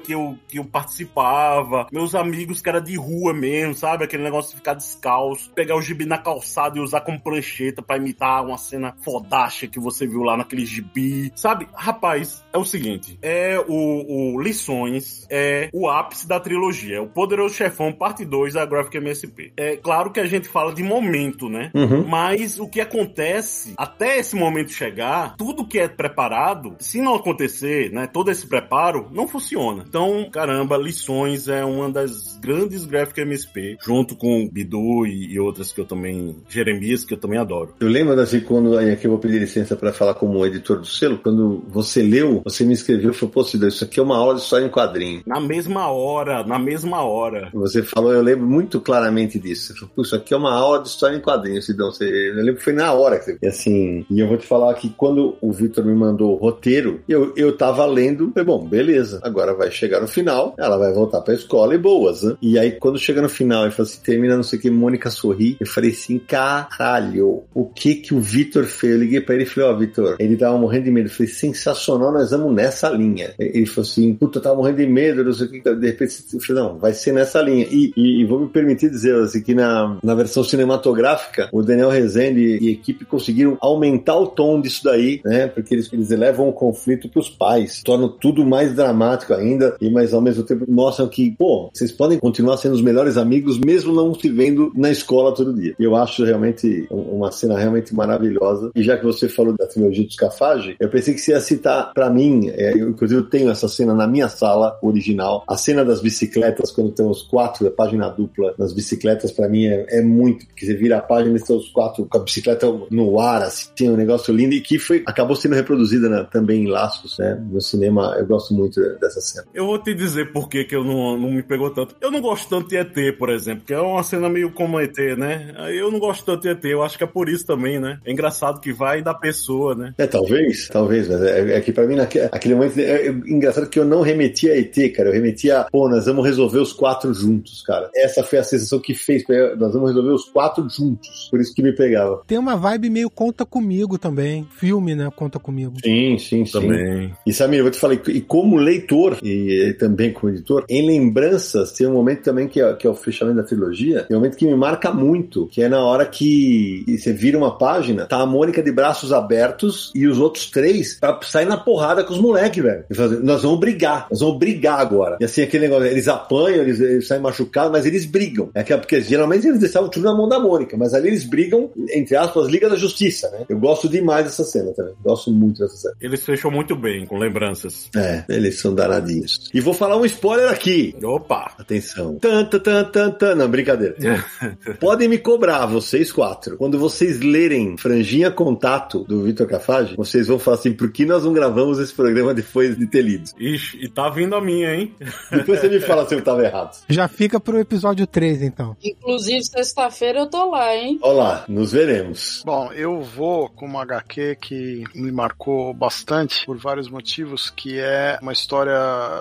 que eu, que eu participava. Meus amigos que era de rua mesmo, sabe? Aquele negócio de ficar descalço, pegar o gibi na calçada e usar como prancheta para imitar uma cena fodástica que você viu lá naquele gibi. Sabe? Rapaz, é o seguinte: é o, o Lições, é o ápice da trilogia. É o Poderoso Chefão, parte 2 da Graphic MSP. É claro que a gente fala de momento, né? Uhum. Mas o que acontece até esse momento chegar, tudo que é preparado, se não acontecer, né? Todo esse preparo, não funciona. Então, caramba, Lições é uma das grandes Graphic MSP, junto com Bidu e, e outras que eu também. Jeremias, que eu também adoro. Eu lembro assim, quando aqui eu vou pedir licença para falar como editor do selo, quando você leu, você me escreveu e falou, pô, Cida, isso aqui é uma aula de história em quadrinho. Na mesma hora, na mesma hora. Você falou, eu lembro muito claramente disso. Você falou, isso aqui é uma aula de história em quadrinhos, Sidão. Você, eu lembro que foi na hora que você. E assim, e eu vou te falar que quando o Victor me mandou o roteiro, eu, eu tava lendo, falei, bom, beleza, agora vai chegar no final, ela vai voltar pra escola e boas, né? E aí, quando chega no final e fala assim, termina não sei o que, Mônica sorri, eu falei assim, caralho, o que que o Victor fez? Eu liguei pra ele e falei, ó, oh, Victor, ele tava morrendo de medo. Eu falei, sensacional, nós vamos nessa linha. Ele falou assim, puta, tava morrendo de medo, não sei o que, de repente, eu falei, não, vai ser nessa linha. E, e, e vou me permitir dizer, assim, que na, na versão cinematográfica, o Daniel Rezende e equipe conseguiram aumentar o tom disso daí, né, porque eles, eles levam o conflito pros pais, tornam tudo mais dramático ainda, e mas ao mesmo tempo mostram que, pô, vocês podem continuar sendo os melhores amigos mesmo não se vendo na escola todo dia. Eu acho realmente uma cena realmente maravilhosa. E já que você falou da trilogia dos Cafage, eu pensei que você ia citar para mim, é, eu, inclusive eu tenho essa cena na minha sala original, a cena das bicicletas, quando tem os quatro, a página dupla das bicicletas, para mim é, é, muito, porque você vira a página e tem os quatro com a bicicleta no ar, assim, tem um negócio lindo e que foi, acabou sendo reproduzida né, também em Laços, né, no cinema, eu gosto muito dessa cena. Eu vou te dizer por que, que eu não, não me pegou tanto. Eu não gosto tanto de ET, por exemplo, que é uma cena meio como ET, né? Eu não gosto tanto de ET, eu acho que é por isso também, né? É engraçado que vai da pessoa, né? É, talvez, talvez, mas é, é que pra mim, naquele, aquele momento, é, é, engraçado que eu não remetia a ET, cara, eu remetia a, pô, nós vamos resolver os quatro juntos, cara. Essa foi a sensação que fez, nós vamos resolver os quatro juntos, por isso que me pegava. Tem uma vibe meio conta comigo também, filme, né, conta comigo. Sim, sim, sim. Também. E Samir, eu vou te falar, e como leitor, e também como editor, em lembranças, tem um momento também que é, que é o fechamento da trilogia, tem um momento que me marca muito, que é na hora que você vira uma página, tá a Mônica de braços abertos e os outros três pra sair na porrada com os moleques, velho. Nós vamos brigar, nós vamos brigar agora. E assim, aquele negócio, eles apanham, eles, eles saem machucados, mas eles brigam. É que, porque geralmente eles deixavam tudo na mão da Mônica, mas ali eles brigam, entre aspas, Liga da Justiça, né? Eu gosto demais dessa cena também. Gosto muito dessa cena. Eles fecham muito bem, com lembranças. É, eles são danadinhos disso. E vou falar um spoiler aqui. Opa! Atenção. Tan, tan, tan, tan, tan. Não, brincadeira. <laughs> Podem me cobrar, vocês quatro. Quando vocês lerem Franjinha Contato do Vitor Cafage, vocês vão falar assim, por que nós não gravamos esse programa depois de ter lido? Ixi, e tá vindo a minha, hein? <laughs> Depois você me fala se eu tava errado. Já fica pro episódio 13, então. Inclusive, sexta-feira eu tô lá, hein? Olá, nos veremos. Bom, eu vou com uma HQ que me marcou bastante por vários motivos, que é uma história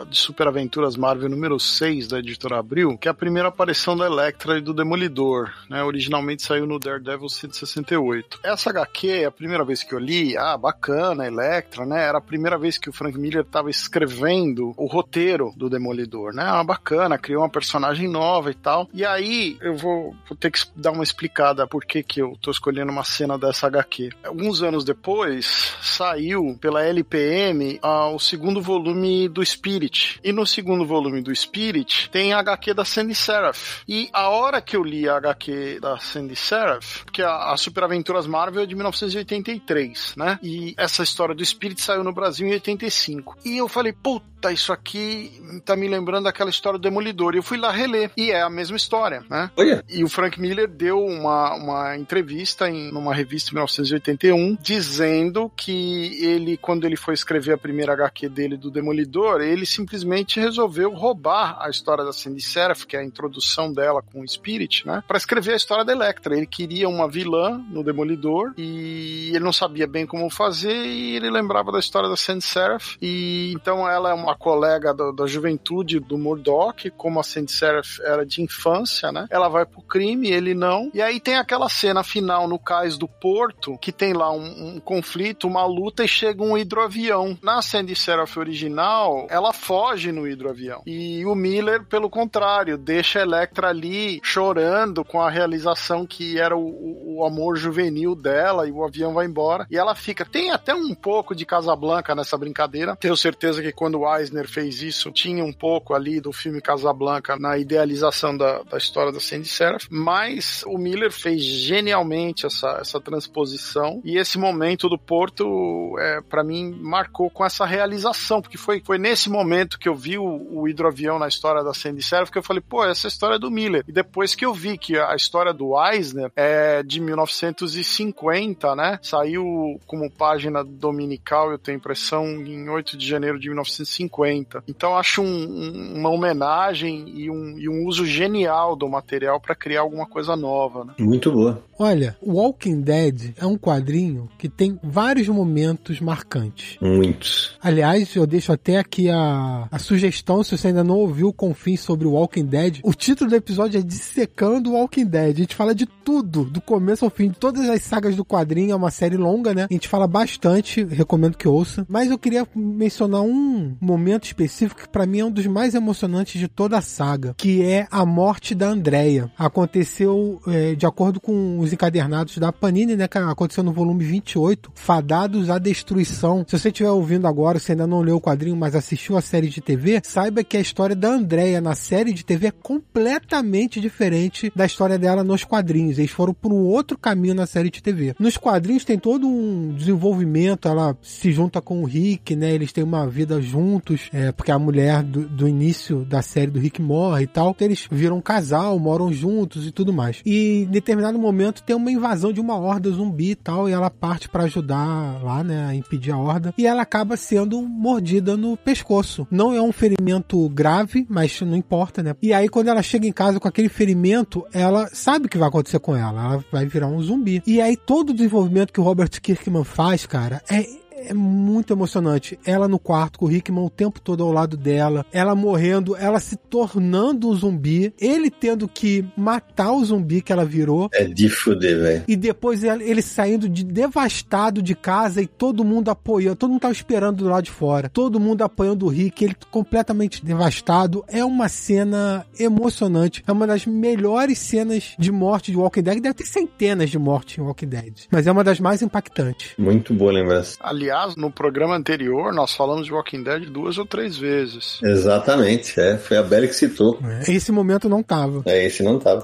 de superaventuras Marvel número 6 da editora Abril, que é a primeira aparição da Electra e do Demolidor, né? Originalmente saiu no Daredevil 168. Essa HQ é a primeira vez que eu li, ah, bacana, Electra, né? Era a primeira vez que o Frank Miller estava escrevendo o roteiro do Demolidor, né? Ah, bacana, criou uma personagem nova e tal. E aí eu vou, vou ter que dar uma explicada por que que eu tô escolhendo uma cena dessa HQ. Alguns anos depois, saiu pela LPM ah, o segundo volume do Spirit. E no segundo volume do Spirit tem a HQ da Sandy Seraph. E a hora que eu li a HQ da Sandy Seraph, porque a, a Super Aventuras Marvel é de 1983, né? E essa história do Spirit saiu no Brasil em 85. E eu falei, puta, isso aqui tá me lembrando daquela história do Demolidor. E eu fui lá reler. E é a mesma história, né? Olha. E o Frank Miller deu uma, uma entrevista em numa revista em 1981 dizendo que ele, quando ele foi escrever a primeira HQ dele do Demolidor, ele simplesmente resolveu roubar a história da Cindy Seraph, que é a introdução dela com o Spirit, né? Pra escrever a história da Electra. Ele queria uma vilã no Demolidor e ele não sabia bem como fazer e ele lembrava da história da Cindy Seraph e então ela é uma colega da, da juventude do Murdoch, como a Cindy Seraph era de infância, né? Ela vai pro crime, ele não. E aí tem aquela cena final no cais do porto que tem lá um, um conflito, uma luta e chega um hidroavião. Na Sandy Seraph original, ela foge no hidroavião. E o Miller, pelo contrário, deixa a Electra ali chorando com a realização que era o, o amor juvenil dela e o avião vai embora. E ela fica. Tem até um pouco de Casablanca nessa brincadeira. Tenho certeza que quando o Eisner fez isso, tinha um pouco ali do filme Casablanca na idealização da, da história da Sandy Seraph. Mas o Miller fez genialmente essa, essa transposição. E esse momento do Porto, é, para mim, marcou com essa realização, porque foi, foi nesse momento que eu vi o, o hidroavião na história da Sandy Seraph que eu falei, pô, essa história é do Miller. E depois que eu vi que a história do Eisner é de 1950, né? Saiu como página dominical, eu tenho impressão, em 8 de janeiro de 1950. Então acho um, um, uma homenagem e um, e um uso genial do material para criar alguma coisa nova, né? Muito boa. Olha, Walking Dead é um quadrinho que tem vários momentos marcantes. Muitos. Aliás, eu deixo até aqui a, a sugestão, se você ainda não ouviu o Confins sobre o Walking Dead, o título do episódio é Dissecando o Walking Dead. A gente fala de tudo, do começo ao fim, de todas as sagas do quadrinho, é uma série longa, né? A gente fala bastante, recomendo que ouça. Mas eu queria mencionar um momento específico que para mim é um dos mais emocionantes de toda a saga, que é a morte da Andrea. Aconteceu é, de acordo com os encadernados da Panini, né? Aconteceu no volume 28, Fadados à Destruição. Se você estiver ouvindo agora, se ainda não leu o quadrinho, mas assistiu a série de TV, saiba que a história da Andrea na série de TV é completamente diferente da história dela nos quadrinhos. Eles foram por um outro caminho na série de TV. Nos quadrinhos tem todo um desenvolvimento, ela se junta com o Rick, né? Eles têm uma vida juntos, é, porque a mulher do, do início da série do Rick morre e tal. Então eles viram um casal, moram juntos e tudo mais. E em determinado momento tem uma invasão de uma horda zumbi e tal, e ela parte para ajudar lá, né, a impedir a horda, e ela acaba sendo mordida no pescoço. Não é um ferimento grave, mas não importa, né? E aí quando ela chega em casa com aquele ferimento, ela sabe o que vai acontecer com ela, ela vai virar um zumbi. E aí todo o desenvolvimento que o Robert Kirkman faz, cara, é é muito emocionante. Ela no quarto com o Rickman o tempo todo ao lado dela, ela morrendo, ela se tornando um zumbi, ele tendo que matar o zumbi que ela virou. É de fuder, velho. E depois ele saindo de devastado de casa e todo mundo apoiando, todo mundo tava esperando do lado de fora, todo mundo apoiando o Rick, ele completamente devastado. É uma cena emocionante, é uma das melhores cenas de morte de Walking Dead, deve ter centenas de mortes em Walking Dead, mas é uma das mais impactantes. Muito boa lembrança. Aliás, no programa anterior, nós falamos de Walking Dead duas ou três vezes. Exatamente, é. Foi a Bela que citou. É, esse momento não tava. É, esse não tava.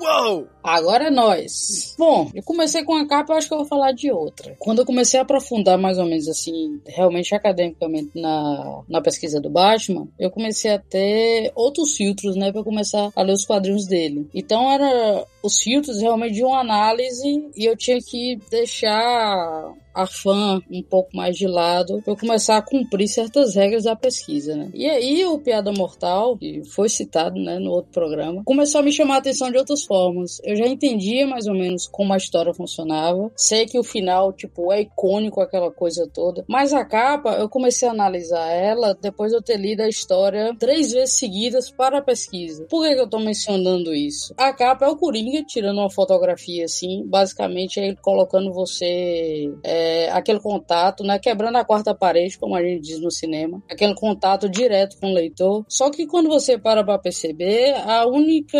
Whoa! Agora é nós. Bom, eu comecei com a capa, eu acho que eu vou falar de outra. Quando eu comecei a aprofundar mais ou menos assim, realmente academicamente na, na pesquisa do Batman, eu comecei a ter outros filtros, né, para começar a ler os quadrinhos dele. Então era os filtros realmente de uma análise e eu tinha que deixar a fã um pouco mais de lado para começar a cumprir certas regras da pesquisa, né? E aí o Piada Mortal, que foi citado, né, no outro programa, começou a me chamar a atenção de outras formas. Eu já entendia mais ou menos como a história funcionava. Sei que o final, tipo, é icônico aquela coisa toda, mas a capa, eu comecei a analisar ela depois de eu ter lido a história três vezes seguidas para a pesquisa. Por que, que eu tô mencionando isso? A capa é o Coringa tirando uma fotografia assim, basicamente é ele colocando você é, aquele contato, né, quebrando a quarta parede, como a gente diz no cinema, aquele contato direto com o leitor. Só que quando você para para perceber, a única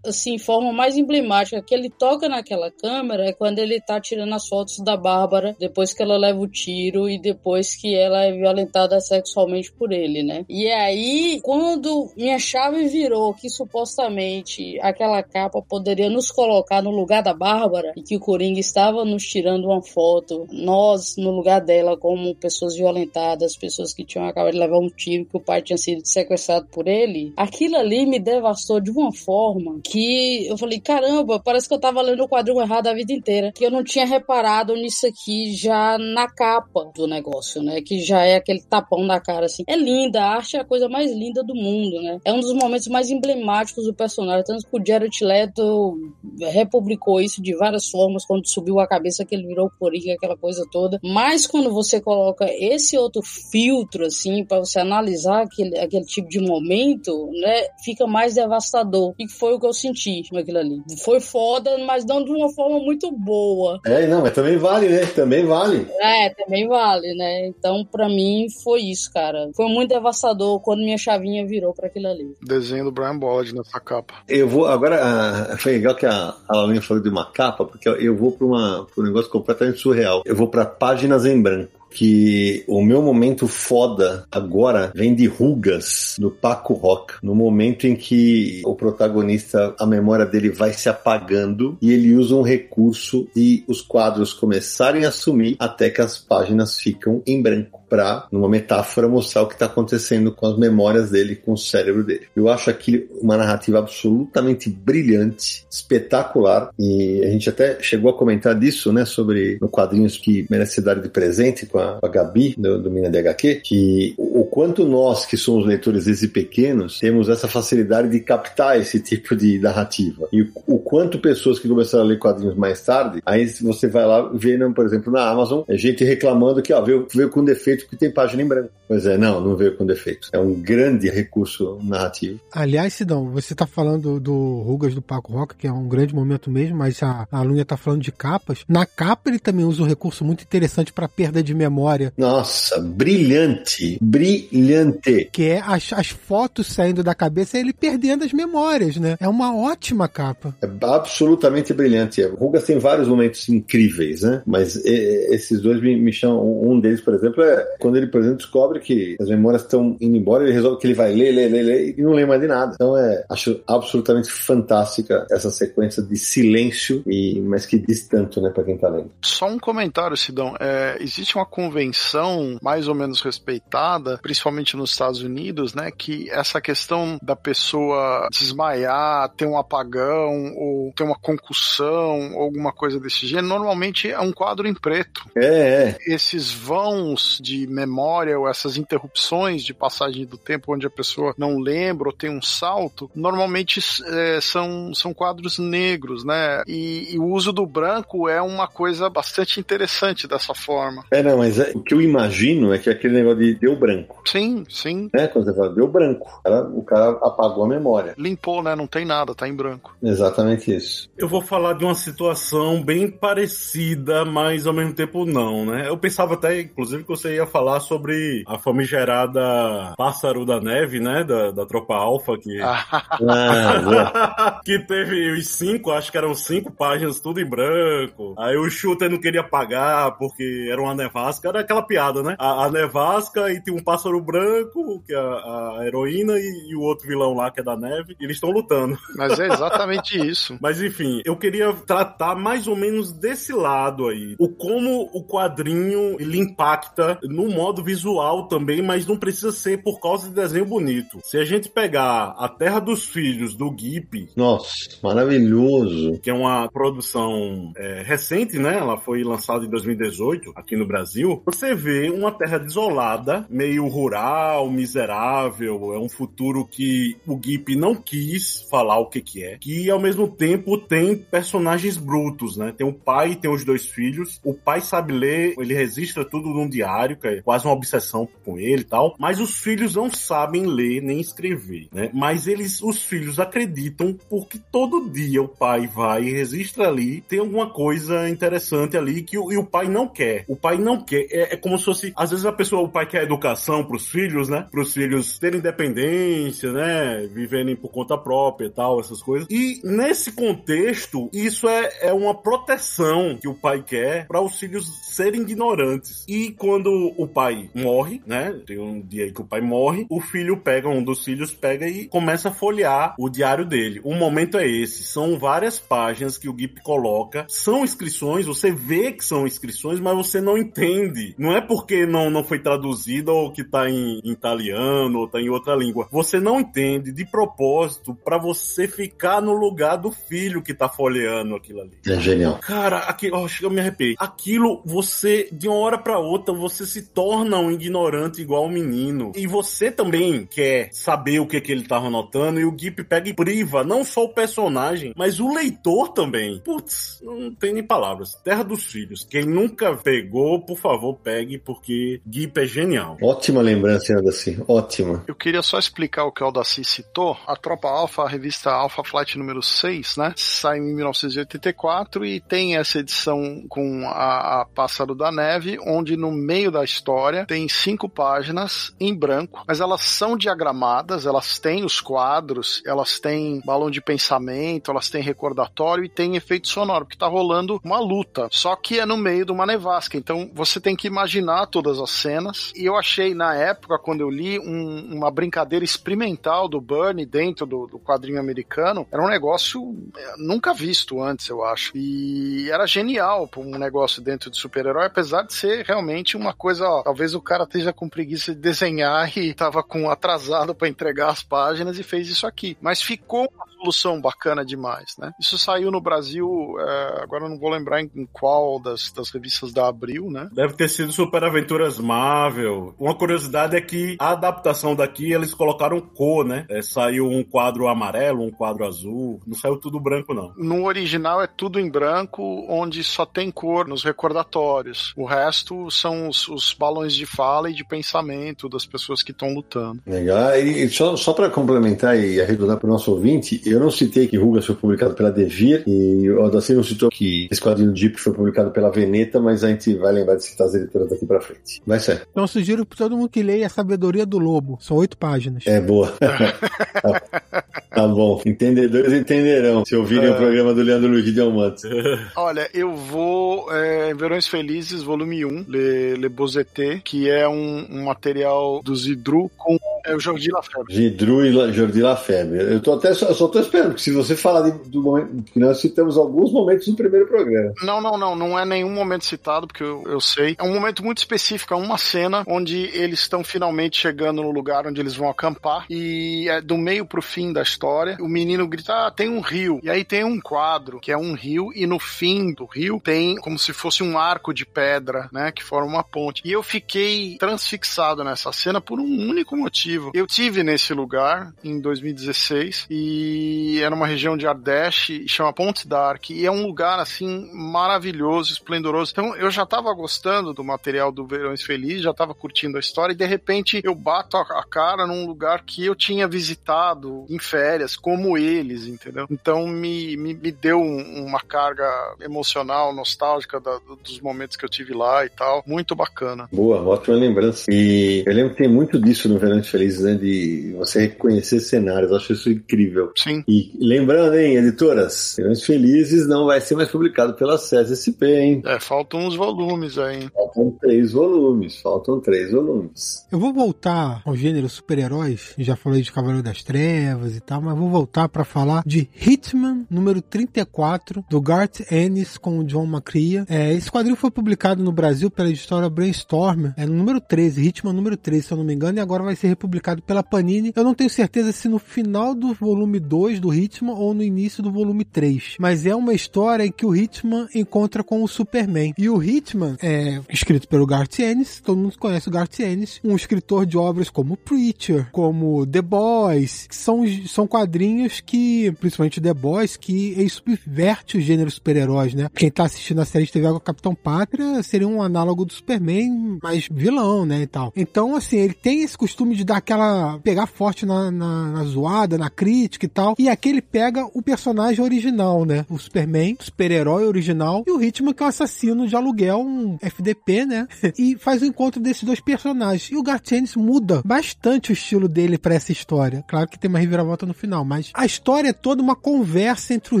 assim forma mais emblemática que ele toca naquela câmera é quando ele tá tirando as fotos da Bárbara depois que ela leva o tiro e depois que ela é violentada sexualmente por ele, né? E aí, quando minha chave virou que supostamente aquela capa poderia nos colocar no lugar da Bárbara e que o Coringa estava nos tirando uma foto nós no lugar dela como pessoas violentadas, pessoas que tinham acabado de levar um tiro, que o pai tinha sido sequestrado por ele, aquilo ali me devastou de uma forma que eu falei, caramba, parece que eu tava lendo o quadrinho errado a vida inteira, que eu não tinha reparado nisso aqui já na capa do negócio, né, que já é aquele tapão na cara, assim. É linda, a arte é a coisa mais linda do mundo, né, é um dos momentos mais emblemáticos do personagem, tanto que o Jared Leto republicou isso de várias formas, quando subiu a cabeça que ele virou Coringa, aquela coisa toda. Mas quando você coloca esse outro filtro, assim, para você analisar aquele, aquele tipo de momento, né, fica mais devastador. E foi o que eu senti com aquilo ali. Foi foda, mas não de uma forma muito boa. É, não, mas também vale, né? Também vale. É, também vale, né? Então, para mim, foi isso, cara. Foi muito devastador quando minha chavinha virou para aquilo ali. Desenho do Brian Bollard nessa capa. Eu vou, agora, ah, foi legal que a, a falou de uma capa, porque eu vou para um negócio completamente surreal. Eu vou para páginas em branco que o meu momento foda agora vem de rugas do Paco Rock, no momento em que o protagonista, a memória dele vai se apagando e ele usa um recurso e os quadros começarem a sumir até que as páginas ficam em branco para, numa metáfora, mostrar o que está acontecendo com as memórias dele, com o cérebro dele. Eu acho aquilo uma narrativa absolutamente brilhante, espetacular, e a gente até chegou a comentar disso, né, sobre no quadrinhos que merece dar de presente com a, a Gabi, do, do Mina DHQ, que o, o quanto nós, que somos leitores desde pequenos, temos essa facilidade de captar esse tipo de narrativa. E o, o quanto pessoas que começaram a ler quadrinhos mais tarde, aí você vai lá ver, por exemplo, na Amazon, é gente reclamando que ó, veio, veio com defeito defeito porque tem página em branco. Pois é, não, não veio com defeito. É um grande recurso narrativo. Aliás, Sidão, você tá falando do Rugas do Paco Roca, que é um grande momento mesmo, mas a, a Lunha tá falando de capas. Na capa ele também usa um recurso muito interessante para perda de memória. Nossa, brilhante, brilhante. Que é as, as fotos saindo da cabeça e ele perdendo as memórias, né? É uma ótima capa. É absolutamente brilhante. Rugas tem vários momentos incríveis, né? Mas esses dois me, me chamam. Um deles, por exemplo, é quando ele, por exemplo, descobre que as memórias estão indo embora, ele resolve que ele vai ler, ler, ler, ler e não lê mais de nada. Então é, acho absolutamente fantástica essa sequência de silêncio e mas que diz tanto, né, para quem tá lendo. Só um comentário, Sidão. É, existe uma convenção mais ou menos respeitada, principalmente nos Estados Unidos, né, que essa questão da pessoa desmaiar, ter um apagão ou ter uma concussão ou alguma coisa desse gênero, normalmente é um quadro em preto. É, é. Esses vãos de memória ou essas interrupções de passagem do tempo onde a pessoa não lembra ou tem um salto, normalmente é, são, são quadros negros, né? E, e, o uso do branco é uma coisa bastante interessante dessa forma. É, não, mas é, o que eu imagino é que aquele negócio de deu branco. Sim, sim. Né? Quando você fala deu branco, o cara, o cara apagou a memória. Limpou, né? Não tem nada, tá em branco. Exatamente isso. Eu vou falar de uma situação bem parecida, mas ao mesmo tempo não, né? Eu pensava até, inclusive, que você ia falar sobre a famigerada Pássaro da Neve, né? Da, da tropa Alfa, que. Ah, <laughs> que teve os cinco, acho que eram cinco páginas, tudo em branco. Aí o Shooter não queria pagar porque era uma nevasca, era aquela piada, né? A, a nevasca e tinha um pássaro branco, que é a, a heroína, e, e, o outro vilão lá, que é da neve, e eles estão lutando. Mas é exatamente isso. <laughs> Mas enfim, eu queria tratar mais ou menos desse lado aí. O como o quadrinho ele impacta no modo visual também, mas não precisa ser por causa de desenho bonito. Se a gente pegar A Terra dos Filhos, do Gip. Nossa, maravilhoso. Que é uma produção é, recente, né? Ela foi lançada em 2018 aqui no Brasil. Você vê uma terra desolada, meio rural, miserável. É um futuro que o Gip não quis falar o que que é. Que ao mesmo tempo tem personagens brutos, né? Tem o pai e tem os dois filhos. O pai sabe ler, ele registra tudo num diário, é quase uma obsessão com ele e tal. Mas os filhos não sabem ler nem escrever, né? Mas eles, os filhos acreditam porque todo dia o pai vai e registra ali, tem alguma coisa interessante ali que o, e o pai não quer. O pai não quer. É, é como se fosse, às vezes a pessoa, o pai quer educação para os filhos, né? Para os filhos terem independência, né? Viverem por conta própria e tal, essas coisas. E nesse contexto, isso é, é uma proteção que o pai quer para os filhos serem ignorantes. E quando o pai morre, né? Tem um dia aí que o pai morre, o filho pega, um dos filhos pega e começa a folhear o diário dele. O momento é esse. São várias páginas que o Gip coloca. São inscrições, você vê que são inscrições, mas você não entende. Não é porque não, não foi traduzido ou que tá em, em italiano ou tá em outra língua. Você não entende de propósito para você ficar no lugar do filho que tá folheando aquilo ali. É genial. Cara, aqui, oh, eu me arrepei. Aquilo, você, de uma hora para outra, você se torna um ignorante igual o menino. E você também quer saber o que, que ele tava anotando, e o Gip pega e priva não só o personagem, mas o leitor também. Putz, não tem nem palavras. Terra dos Filhos. Quem nunca pegou, por favor, pegue, porque Gip é genial. Ótima lembrança, Aldaci. Ótima. Eu queria só explicar o que o Aldaci citou. A Tropa Alpha, a revista Alpha Flight número 6, né? Sai em 1984 e tem essa edição com a, a Pássaro da Neve, onde no meio da história tem cinco páginas em branco, mas elas são diagramadas, elas têm os quadros, elas têm balão de pensamento, elas têm recordatório e tem efeito sonoro, porque tá rolando uma luta. Só que é no meio de uma nevasca, então você tem que imaginar todas as cenas. E eu achei na época, quando eu li, um, uma brincadeira experimental do Bernie dentro do, do quadrinho americano. Era um negócio é, nunca visto antes, eu acho. E era genial um negócio dentro de super-herói, apesar de ser realmente uma coisa. Ó, talvez o cara esteja com preguiça de desenhar <laughs> e tava com atrasado para entregar as páginas e fez isso aqui. Mas ficou uma solução bacana demais, né? Isso saiu no Brasil, é, agora eu não vou lembrar em, em qual das, das revistas da Abril, né? Deve ter sido Super Aventuras Marvel. Uma curiosidade é que a adaptação daqui eles colocaram cor, né? É, saiu um quadro amarelo, um quadro azul. Não saiu tudo branco, não. No original é tudo em branco, onde só tem cor nos recordatórios. O resto são os, os balões de fala e de pensamento das pessoas que estão lutando. Legal. E só, só para complementar e arredondar para o nosso ouvinte, eu não citei que Rugas foi publicado pela Devir e o Odacir não citou que esse quadrinho Deep foi publicado pela Veneta, mas a gente vai lembrar de citar as editoras daqui para frente. Vai ser. Então eu sugiro para todo mundo que leia A Sabedoria do Lobo. São oito páginas. É boa. <laughs> <laughs> tá, bom. Entendedores entenderão se ouvirem é. o programa do Leandro Luiz de Almantes. <laughs> Olha, eu vou é, Verões Felizes, volume 1, Le, Le Bozeté, que é um, um material do Zidru com é, o Jordi Lafebre. Zidru e Jordi Lafebre. Eu tô até só, só tô esperando, porque se você falar de, do momento que nós citamos alguns momentos no primeiro programa. Não, não, não, não é nenhum momento citado, porque eu, eu sei. É um momento muito específico, é uma cena onde eles estão finalmente chegando no lugar onde eles vão acampar e é do meio pro fim da história, o menino grita: "Ah, tem um rio". E aí tem um quadro que é um rio e no fim do rio tem como se fosse um arco de pedra, né, que forma uma ponte. E eu fiquei transfixado nessa cena por um único motivo. Eu tive nesse lugar em 2016 e era uma região de Ardèche, chama Ponte d'Arc, e é um lugar assim maravilhoso, esplendoroso. Então eu já tava gostando do material do Verões Felizes, já tava curtindo a história e de repente eu bato a cara num lugar que eu tinha visitado em férias, como eles, entendeu? Então me, me, me deu uma carga emocional, nostálgica da, dos momentos que eu tive lá e tal. Muito bacana. Boa, ótima lembrança. E eu lembro que tem muito disso no Verões Felizes visuais, né? De você reconhecer cenários. Eu acho isso incrível. Sim. E lembrando, hein, editoras, Serões Felizes não vai ser mais publicado pela CSSP, hein? É, faltam uns volumes aí. Faltam três volumes, faltam três volumes. Eu vou voltar ao gênero super-heróis. Já falei de Cavaleiro das Trevas e tal, mas vou voltar para falar de Hitman número 34 do Garth Ennis com o John McCrea. É, esse quadrinho foi publicado no Brasil pela editora Brainstorm, é no número 13, Hitman número 13, se eu não me engano, e agora vai ser republicado pela Panini. Eu não tenho certeza se no final do volume 2 do Hitman ou no início do volume 3, mas é uma história em que o Hitman encontra com o Superman. E o Hitman é escrito pelo Garth Ennis, todo mundo conhece o Garth Ennis, um escritor de obras como Preacher, como The Boys, que são, são quadrinhos que, principalmente The Boys, que ele subverte o gênero super-heróis, né? Quem tá assistindo a série de TV o Capitão Pátria seria um análogo do Superman, mas vilão, né, e tal. Então, assim, ele tem esse costume de dar aquela... pegar forte na, na, na zoada, na crítica e tal, e aqui ele pega o personagem original, né? O Superman, super-herói original, e o Hitman, que é um assassino de aluguel, um FDP, né? <laughs> e faz o encontro desses dois personagens. E o Garth Ennis muda bastante o estilo dele para essa história. Claro que tem uma reviravolta no final, mas a história é toda uma conversa entre o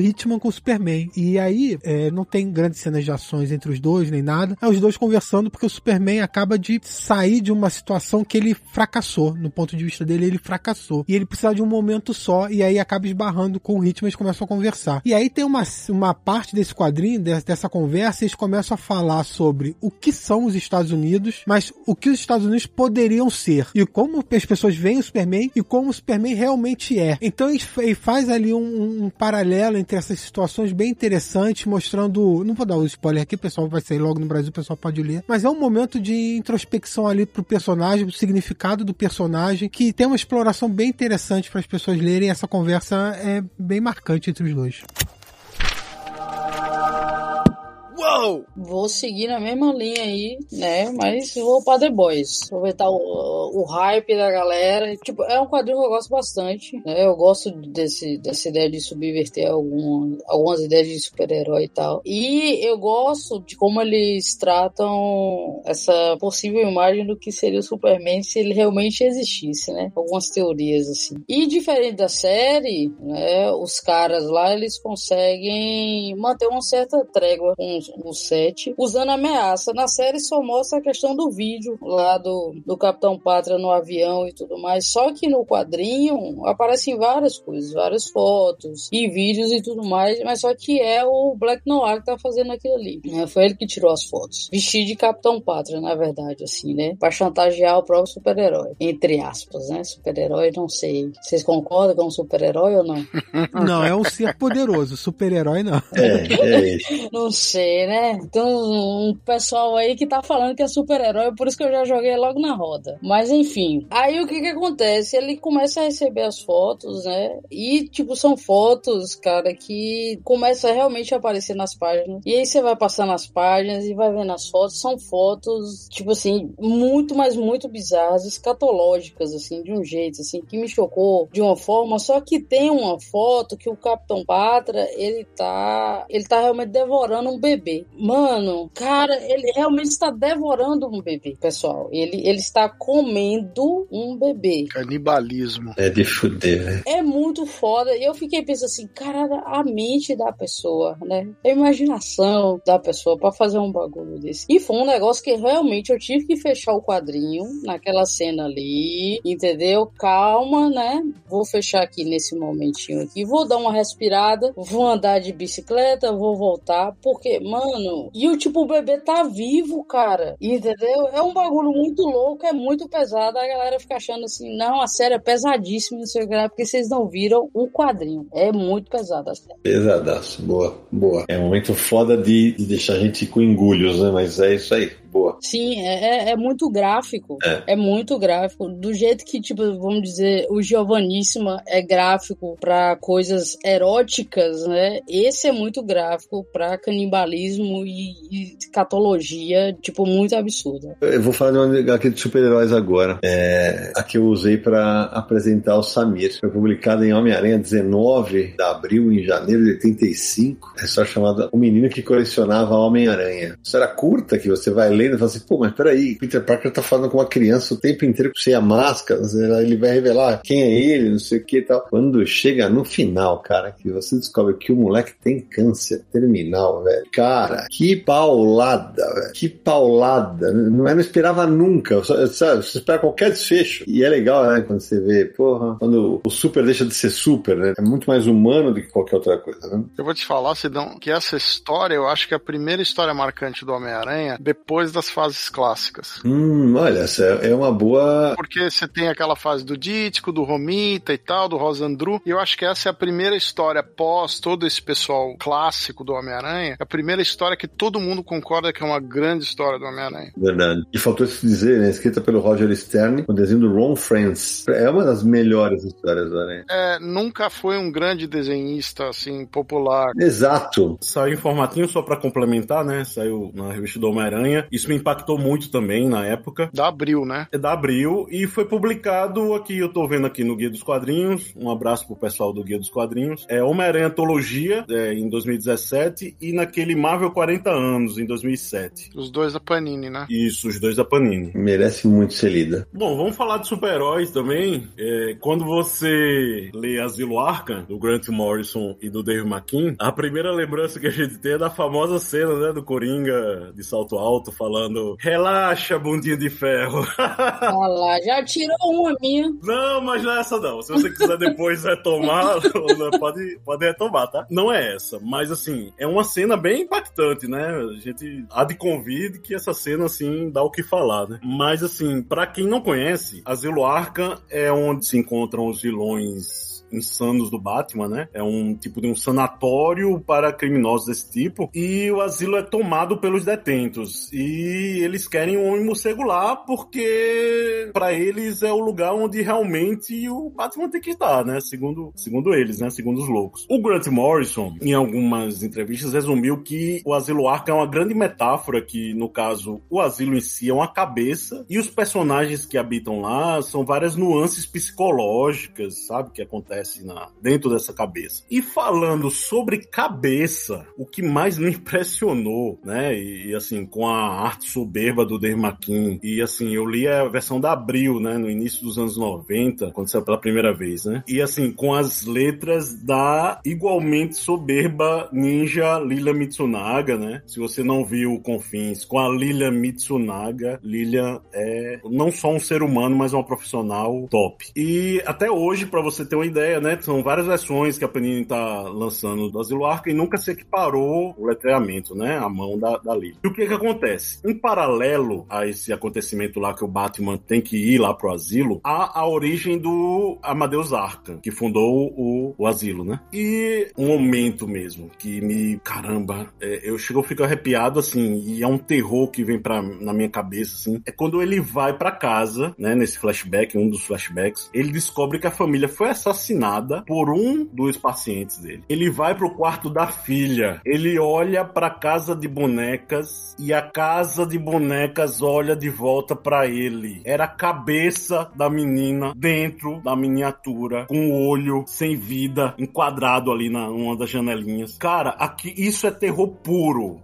Hitman com o Superman. E aí, é, não tem grandes cenas de ações entre os dois, nem nada. É os dois conversando porque o Superman acaba de sair de uma situação que ele fracassou. No ponto de vista dele, ele fracassou. E ele precisa de um momento só, e aí acaba esbarrando com o Hitman e eles começam a conversar. E aí tem uma, uma parte desse quadrinho, dessa conversa, eles começam a falar sobre o que são os Estados Unidos, mas o que os Estados Unidos poderiam ser. E como as pessoas veem o Superman e como o Superman realmente é. Então ele faz ali um, um paralelo entre essas situações bem interessantes, mostrando. Não vou dar o spoiler aqui, pessoal vai sair logo no Brasil, o pessoal pode ler. Mas é um momento de introspecção ali pro personagem, o significado do personagem, que tem uma exploração bem interessante para as pessoas lerem. Essa conversa é bem marcante entre os dois. Uou! Vou seguir na mesma linha aí, né? Mas vou pra The Boys. Aproveitar o, o hype da galera. Tipo, é um quadrinho que eu gosto bastante. Né? Eu gosto desse, dessa ideia de subverter algum, algumas ideias de super-herói e tal. E eu gosto de como eles tratam essa possível imagem do que seria o Superman se ele realmente existisse, né? Algumas teorias, assim. E diferente da série, né? Os caras lá, eles conseguem manter uma certa trégua com no set, usando ameaça. Na série só mostra a questão do vídeo lá do, do Capitão Pátria no avião e tudo mais. Só que no quadrinho aparecem várias coisas, várias fotos e vídeos e tudo mais, mas só que é o Black Noir que tá fazendo aquilo ali. Né? Foi ele que tirou as fotos. Vestido de Capitão Pátria, na verdade, assim, né? Pra chantagear o próprio super-herói. Entre aspas, né? Super-herói, não sei. Vocês concordam com um super-herói ou não? <laughs> Não, é um ser poderoso. Super-herói, não. É, é isso. <laughs> não sei né? Então, um pessoal aí que tá falando que é super-herói, por isso que eu já joguei logo na roda. Mas enfim, aí o que que acontece? Ele começa a receber as fotos, né? E, tipo, são fotos, cara, que começa a realmente aparecer nas páginas. E aí você vai passando as páginas e vai vendo as fotos. São fotos, tipo assim, muito, mas muito bizarras, escatológicas, assim, de um jeito, assim, que me chocou de uma forma. Só que tem uma foto que o Capitão Patra, ele tá. Ele tá realmente devorando um bebê bebê. Mano, cara, ele realmente está devorando um bebê, pessoal. Ele, ele está comendo um bebê. Canibalismo. É de fuder, velho. É muito foda. E eu fiquei pensando assim, cara, a mente da pessoa, né? A imaginação da pessoa para fazer um bagulho desse. E foi um negócio que realmente eu tive que fechar o quadrinho naquela cena ali, entendeu? Calma, né? Vou fechar aqui nesse momentinho aqui. Vou dar uma respirada, vou andar de bicicleta, vou voltar, porque, mano, Mano, e o tipo, o bebê tá vivo, cara. Entendeu? É um bagulho muito louco, é muito pesado. A galera fica achando assim, não, a série é pesadíssima, não sei o que, porque vocês não viram o quadrinho. É muito pesado a série. Pesadaço, boa, boa. É um momento foda de, de deixar a gente com engulhos, né? Mas é isso aí boa. Sim, é, é, é muito gráfico. É. é. muito gráfico. Do jeito que, tipo, vamos dizer, o Giovaníssima é gráfico para coisas eróticas, né? Esse é muito gráfico para canibalismo e, e catologia, tipo, muito absurda. Eu vou falar de uma HQ de super-heróis agora. É, a que eu usei para apresentar o Samir. Foi publicada em Homem-Aranha 19 de abril, em janeiro de 85. É só chamada O Menino que Colecionava Homem-Aranha. Isso era curta, que você vai ler Wolverine e fala assim, pô, mas peraí, Peter Parker tá falando com uma criança o tempo inteiro sem a máscara, ele vai revelar quem é ele, não sei o que e tal. Quando chega no final, cara, que você descobre que o moleque tem câncer terminal, velho. Cara, que paulada, velho. Que paulada. Não, eu não esperava nunca. Sabe, você espera qualquer desfecho. E é legal, né? Quando você vê, porra, quando o super deixa de ser super, né? É muito mais humano do que qualquer outra coisa, né? Eu vou te falar, Sidão, que essa história, eu acho que é a primeira história marcante do Homem-Aranha depois das fases clássicas. Hum, olha, essa é uma boa. Porque você tem aquela fase do Dítico, do Romita e tal, do Rosandru, e eu acho que essa é a primeira história pós todo esse pessoal clássico do Homem-Aranha, é a primeira história que todo mundo concorda que é uma grande história do Homem-Aranha. Verdade. E faltou se dizer, né? Escrita pelo Roger Stern, o desenho do Ron Friends. É uma das melhores histórias do Aranha. É, nunca foi um grande desenhista, assim, popular. Exato. Saiu em formatinho só para complementar, né? Saiu na revista do Homem-Aranha. Isso me impactou muito também na época. Da Abril, né? É da Abril e foi publicado aqui, eu tô vendo aqui no Guia dos Quadrinhos. Um abraço pro pessoal do Guia dos Quadrinhos. É Homem-Aranha Antologia, é, em 2017, e naquele Marvel 40 anos, em 2007. Os dois da Panini, né? Isso, os dois da Panini. Merece muito ser lida. Bom, vamos falar de super-heróis também. É, quando você lê Asilo Arkham, do Grant Morrison e do Dave McKean, a primeira lembrança que a gente tem é da famosa cena, né, do Coringa de salto alto falando relaxa, bundinha de ferro. Olha lá, já tirou uma minha. Não, mas não é essa não. Se você quiser depois retomar, <laughs> pode, pode retomar, tá? Não é essa, mas assim, é uma cena bem impactante, né? A gente há de convide que essa cena, assim, dá o que falar, né? Mas assim, para quem não conhece, Asilo Arkham é onde se encontram os vilões insanos do Batman, né? É um tipo de um sanatório para criminosos desse tipo. E o asilo é tomado pelos detentos. E eles querem um homem morcego lá porque para eles é o lugar onde realmente o Batman tem que estar, né? Segundo, segundo eles, né? Segundo os loucos. O Grant Morrison, em algumas entrevistas, resumiu que o asilo Arkham é uma grande metáfora que, no caso, o asilo em si é uma cabeça e os personagens que habitam lá são várias nuances psicológicas, sabe? Que acontecem acontece na, dentro dessa cabeça. E falando sobre cabeça, o que mais me impressionou, né? E, e assim, com a arte soberba do McKean, e assim, eu li a versão da Abril, né? No início dos anos 90, quando saiu pela primeira vez, né? E assim, com as letras da igualmente soberba ninja Lila Mitsunaga, né? Se você não viu Confins, com a Lila Mitsunaga, Lila é não só um ser humano, mas uma profissional top. E até hoje, para você ter uma ideia, ideia, né? São várias versões que a Panini tá lançando do Asilo Arca e nunca se equiparou o letreamento, né? A mão da, da Lily. E o que que acontece? Em paralelo a esse acontecimento lá que o Batman tem que ir lá pro asilo, há a origem do Amadeus Arca, que fundou o, o asilo, né? E um momento mesmo que me, caramba, é, eu chego, eu fico arrepiado assim, e é um terror que vem pra, na minha cabeça, assim, é quando ele vai para casa, né? Nesse flashback, um dos flashbacks, ele descobre que a família foi assassinada assassinada por um dos pacientes dele. Ele vai pro quarto da filha. Ele olha pra casa de bonecas e a casa de bonecas olha de volta para ele. Era a cabeça da menina dentro da miniatura, com o olho sem vida, enquadrado ali na uma das janelinhas. Cara, aqui isso é terror puro.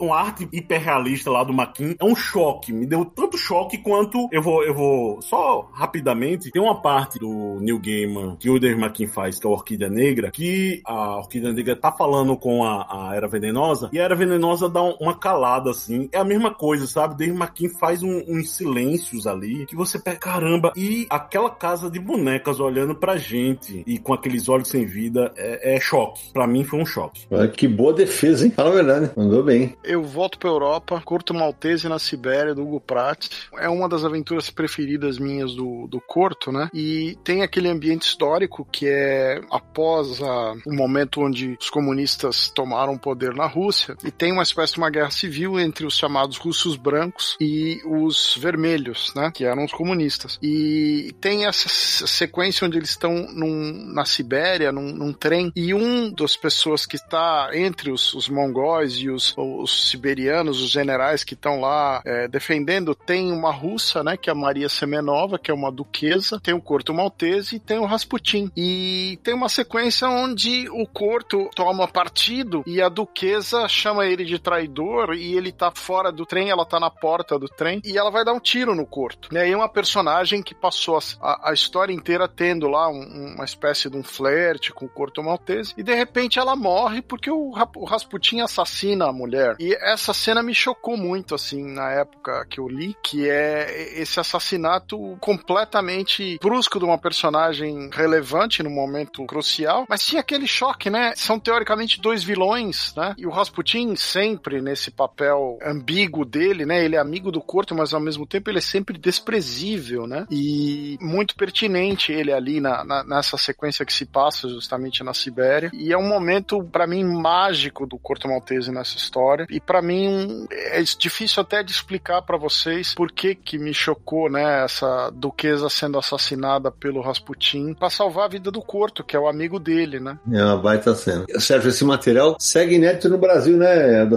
Uma arte hiperrealista lá do Maquin é um choque. Me deu tanto choque quanto eu vou, eu vou só rapidamente. Tem uma parte do New Gaiman que o Dave McKean faz, que é a Orquídea Negra, que a Orquídea Negra tá falando com a, a Era Venenosa, e a Era Venenosa dá uma calada, assim. É a mesma coisa, sabe? Dave McKean faz um, uns silêncios ali, que você pega, caramba, e aquela casa de bonecas olhando pra gente, e com aqueles olhos sem vida, é, é choque. Pra mim foi um choque. Olha, que boa defesa, hein? Fala a verdade, mandou bem. Eu volto pra Europa, curto Maltese na Sibéria, do Hugo Pratt. É uma das aventuras preferidas minhas do, do Corto, né? E tem aquele ambiente histórico que é após a, o momento onde os comunistas tomaram o poder na Rússia, e tem uma espécie de uma guerra civil entre os chamados russos brancos e os vermelhos, né, que eram os comunistas. E tem essa sequência onde eles estão na Sibéria, num, num, trem, e um das pessoas que está entre os, os mongóis e os, os, siberianos, os generais que estão lá é, defendendo, tem uma russa, né, que é a Maria Semenova, que é uma duquesa, tem o Corto Maltese e tem o Rasputin, E tem uma sequência onde o Corto toma partido e a duquesa chama ele de traidor e ele tá fora do trem, ela tá na porta do trem e ela vai dar um tiro no Corto. E aí é uma personagem que passou a, a história inteira tendo lá um, uma espécie de um flerte com o Corto Maltese e de repente ela morre porque o, o Rasputin assassina a mulher. E essa cena me chocou muito, assim, na época que eu li, que é esse assassinato completamente brusco de uma personagem relevante no momento crucial, mas tinha aquele choque, né? São teoricamente dois vilões, né? E o Rasputin sempre nesse papel ambíguo dele, né? Ele é amigo do Corto, mas ao mesmo tempo ele é sempre desprezível, né? E muito pertinente ele ali na, na nessa sequência que se passa justamente na Sibéria. E é um momento, para mim, mágico do Corto Maltese nessa história. E para mim é difícil até de explicar para vocês por que que me chocou, né? Essa duquesa sendo assassinada pelo Rasputin para salvar a vida do Corto, que é o amigo dele, né? É uma baita cena. Sérgio, esse material segue inédito no Brasil, né, da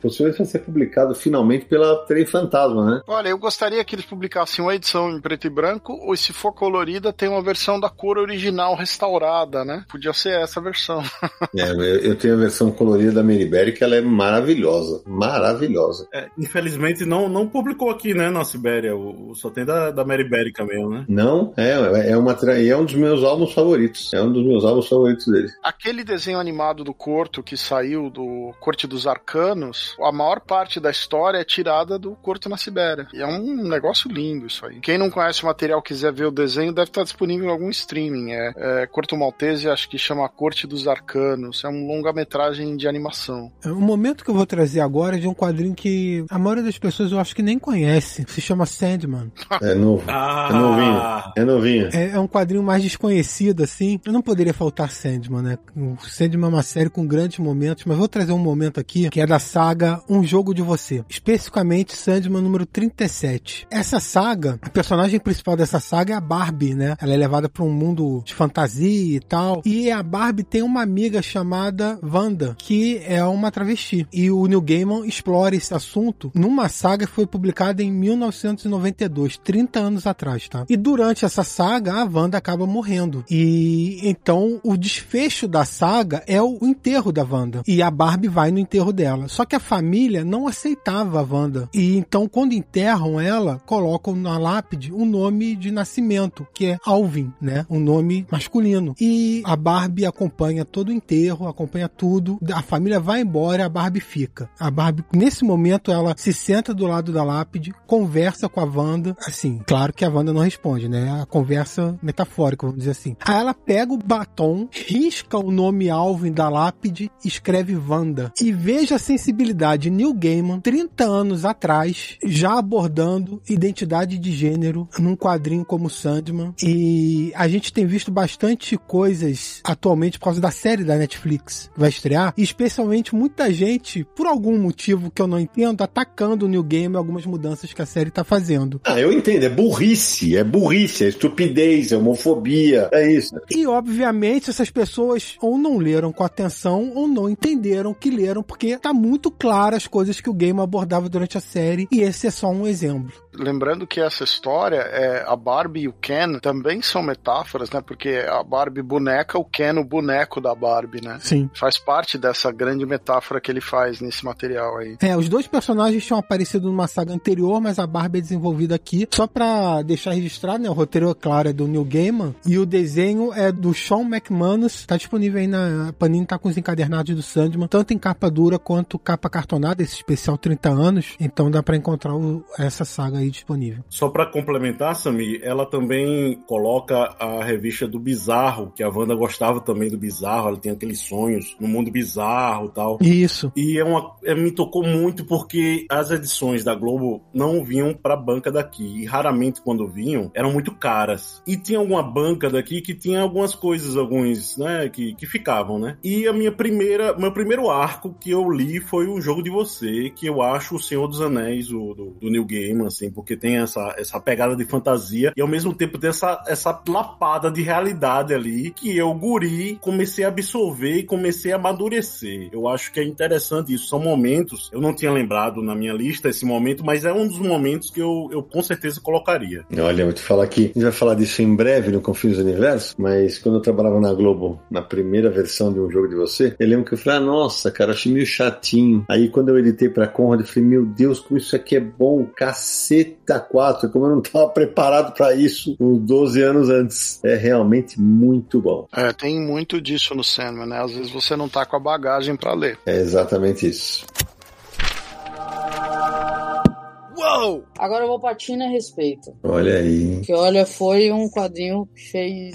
Possivelmente vai ser publicado finalmente pela Trem Fantasma, né? Olha, eu gostaria que eles publicassem uma edição em preto e branco, ou se for colorida, tem uma versão da cor original restaurada, né? Podia ser essa versão. <laughs> é, eu tenho a versão colorida da Berry que ela é maravilhosa. Maravilhosa. É, infelizmente não, não publicou aqui, né, na Sibéria. O, só tem da, da Berry mesmo, né? Não, é, é, uma, é um dos meus álbuns favoritos. É um dos meus álbuns favoritos dele. Aquele desenho animado do Corto que saiu do Corte dos Arcanos, a maior parte da história é tirada do Corto na Sibéria. E é um negócio lindo isso aí. Quem não conhece o material quiser ver o desenho, deve estar disponível em algum streaming. É, é Corto Maltese, acho que chama Corte dos Arcanos. É um longa-metragem de animação. É, o momento que eu vou trazer agora é de um quadrinho que a maioria das pessoas eu acho que nem conhece. Se chama Sandman. É novo. Ah. É novinho. É novinho. É, é um quadrinho mais desconhecido, assim. Eu não poderia faltar Sandman, né? O Sandman é uma série com grandes momentos, mas vou trazer um momento aqui que é da saga Um Jogo de Você. Especificamente Sandman número 37. Essa saga, a personagem principal dessa saga é a Barbie, né? Ela é levada para um mundo de fantasia e tal. E a Barbie tem uma amiga chamada Wanda, que é uma travesti. E o Neil Gaiman explora esse assunto numa saga que foi publicada em 1992, 30 anos atrás, tá? E durante essa saga, a Wanda acaba morrendo. E então o desfecho da saga é o enterro da Wanda. E a Barbie vai no enterro dela. Só que a família não aceitava a Wanda. E então, quando enterram ela, colocam na lápide o um nome de nascimento, que é Alvin, né? Um nome masculino. E a Barbie acompanha todo o enterro, acompanha tudo. A família vai embora, a Barbie fica. A Barbie, nesse momento, ela se senta do lado da lápide, conversa com a Wanda. Assim, claro que a Wanda não responde, né? A conversa metafórica, vamos dizer assim. Aí ela pega o batom, risca o nome Alvin da lápide, escreve Wanda. E veja a sensibilidade Neil Gaiman, 30 anos atrás, já abordando identidade de gênero num quadrinho como Sandman. E a gente tem visto bastante coisas atualmente por causa da série da Netflix que vai estrear, e especialmente muita gente, por algum motivo que eu não entendo, atacando o New Game algumas mudanças que a série tá fazendo. Ah, eu entendo, é burrice, é burrice, é estupidez, é homofobia, é isso. E obviamente essas pessoas ou não leram com atenção ou não entenderam que leram, porque tá muito claro as coisas que o game abordava durante a série, e esse é só um exemplo. Lembrando que essa história, é, a Barbie e o Ken também são metáforas, né? Porque a Barbie boneca, o Ken o boneco da Barbie, né? Sim. Faz parte dessa grande metáfora que ele faz nesse material aí. É, os dois personagens tinham aparecido numa saga anterior, mas a Barbie é desenvolvida aqui. Só pra deixar registrado, né? O roteiro, é claro, é do Neil Gaiman e o desenho é do Sean McManus. Tá disponível aí na Panini, tá com os encadernados do Sandman, tanto em capa dura quanto capa cartonada, esse especial 30 anos. Então dá para encontrar o, essa saga aí disponível. Só para complementar, Sami, ela também coloca a revista do Bizarro, que a Wanda gostava também do Bizarro, ela tem aqueles sonhos no mundo bizarro tal. Isso. E é uma, é, me tocou muito porque as edições da Globo não vinham pra banca daqui. E raramente quando vinham, eram muito caras. E tinha alguma banca daqui que tinha algumas coisas, alguns, né, que, que ficavam, né? E a minha primeira, meu primeiro arco que eu li foi o Jogo de Você, que eu acho o Senhor dos Anéis, o, do, do New Game, assim, porque tem essa, essa pegada de fantasia e ao mesmo tempo tem essa, essa lapada de realidade ali que eu, guri, comecei a absorver e comecei a amadurecer. Eu acho que é interessante isso. São momentos, eu não tinha lembrado na minha lista esse momento, mas é um dos momentos que eu, eu com certeza colocaria. Olha, eu vou te falar aqui, a gente vai falar disso em breve no Confins do Universo Universo, mas quando eu trabalhava na Globo, na primeira versão de um jogo de você, eu lembro que eu falei, ah, nossa, cara, achei meio chatinho. Aí quando eu editei pra Conrad, eu falei, meu Deus, como isso aqui é bom, caceta 4, como eu não tava preparado para isso uns 12 anos antes. É realmente muito bom. É, tem muito disso no Sandman, né? Às vezes você não tá com a bagagem para ler. É exatamente isso. Uou! Agora eu vou pra Tina a respeito. Olha aí. Que olha, foi um quadrinho que fez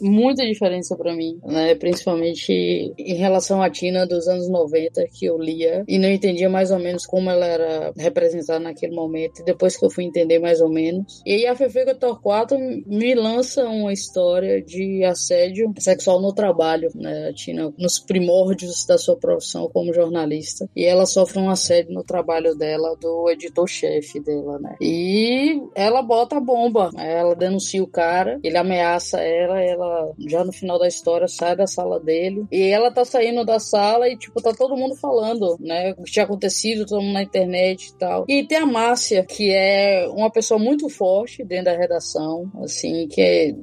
muita diferença para mim, né? Principalmente em relação à Tina dos anos 90 que eu lia e não entendia mais ou menos como ela era representada naquele momento. E depois que eu fui entender mais ou menos. E aí a Fefe Torquato me lança uma história de assédio sexual no trabalho, né? A Tina nos primórdios da sua profissão como jornalista. E ela sofre um assédio no trabalho dela do editor-chefe dela, né? E ela bota a bomba. Ela denuncia o cara, ele ameaça ela, ela já no final da história, sai da sala dele. E ela tá saindo da sala e, tipo, tá todo mundo falando, né? O que tinha acontecido, todo mundo na internet e tal. E tem a Márcia, que é uma pessoa muito forte dentro da redação, assim, que é,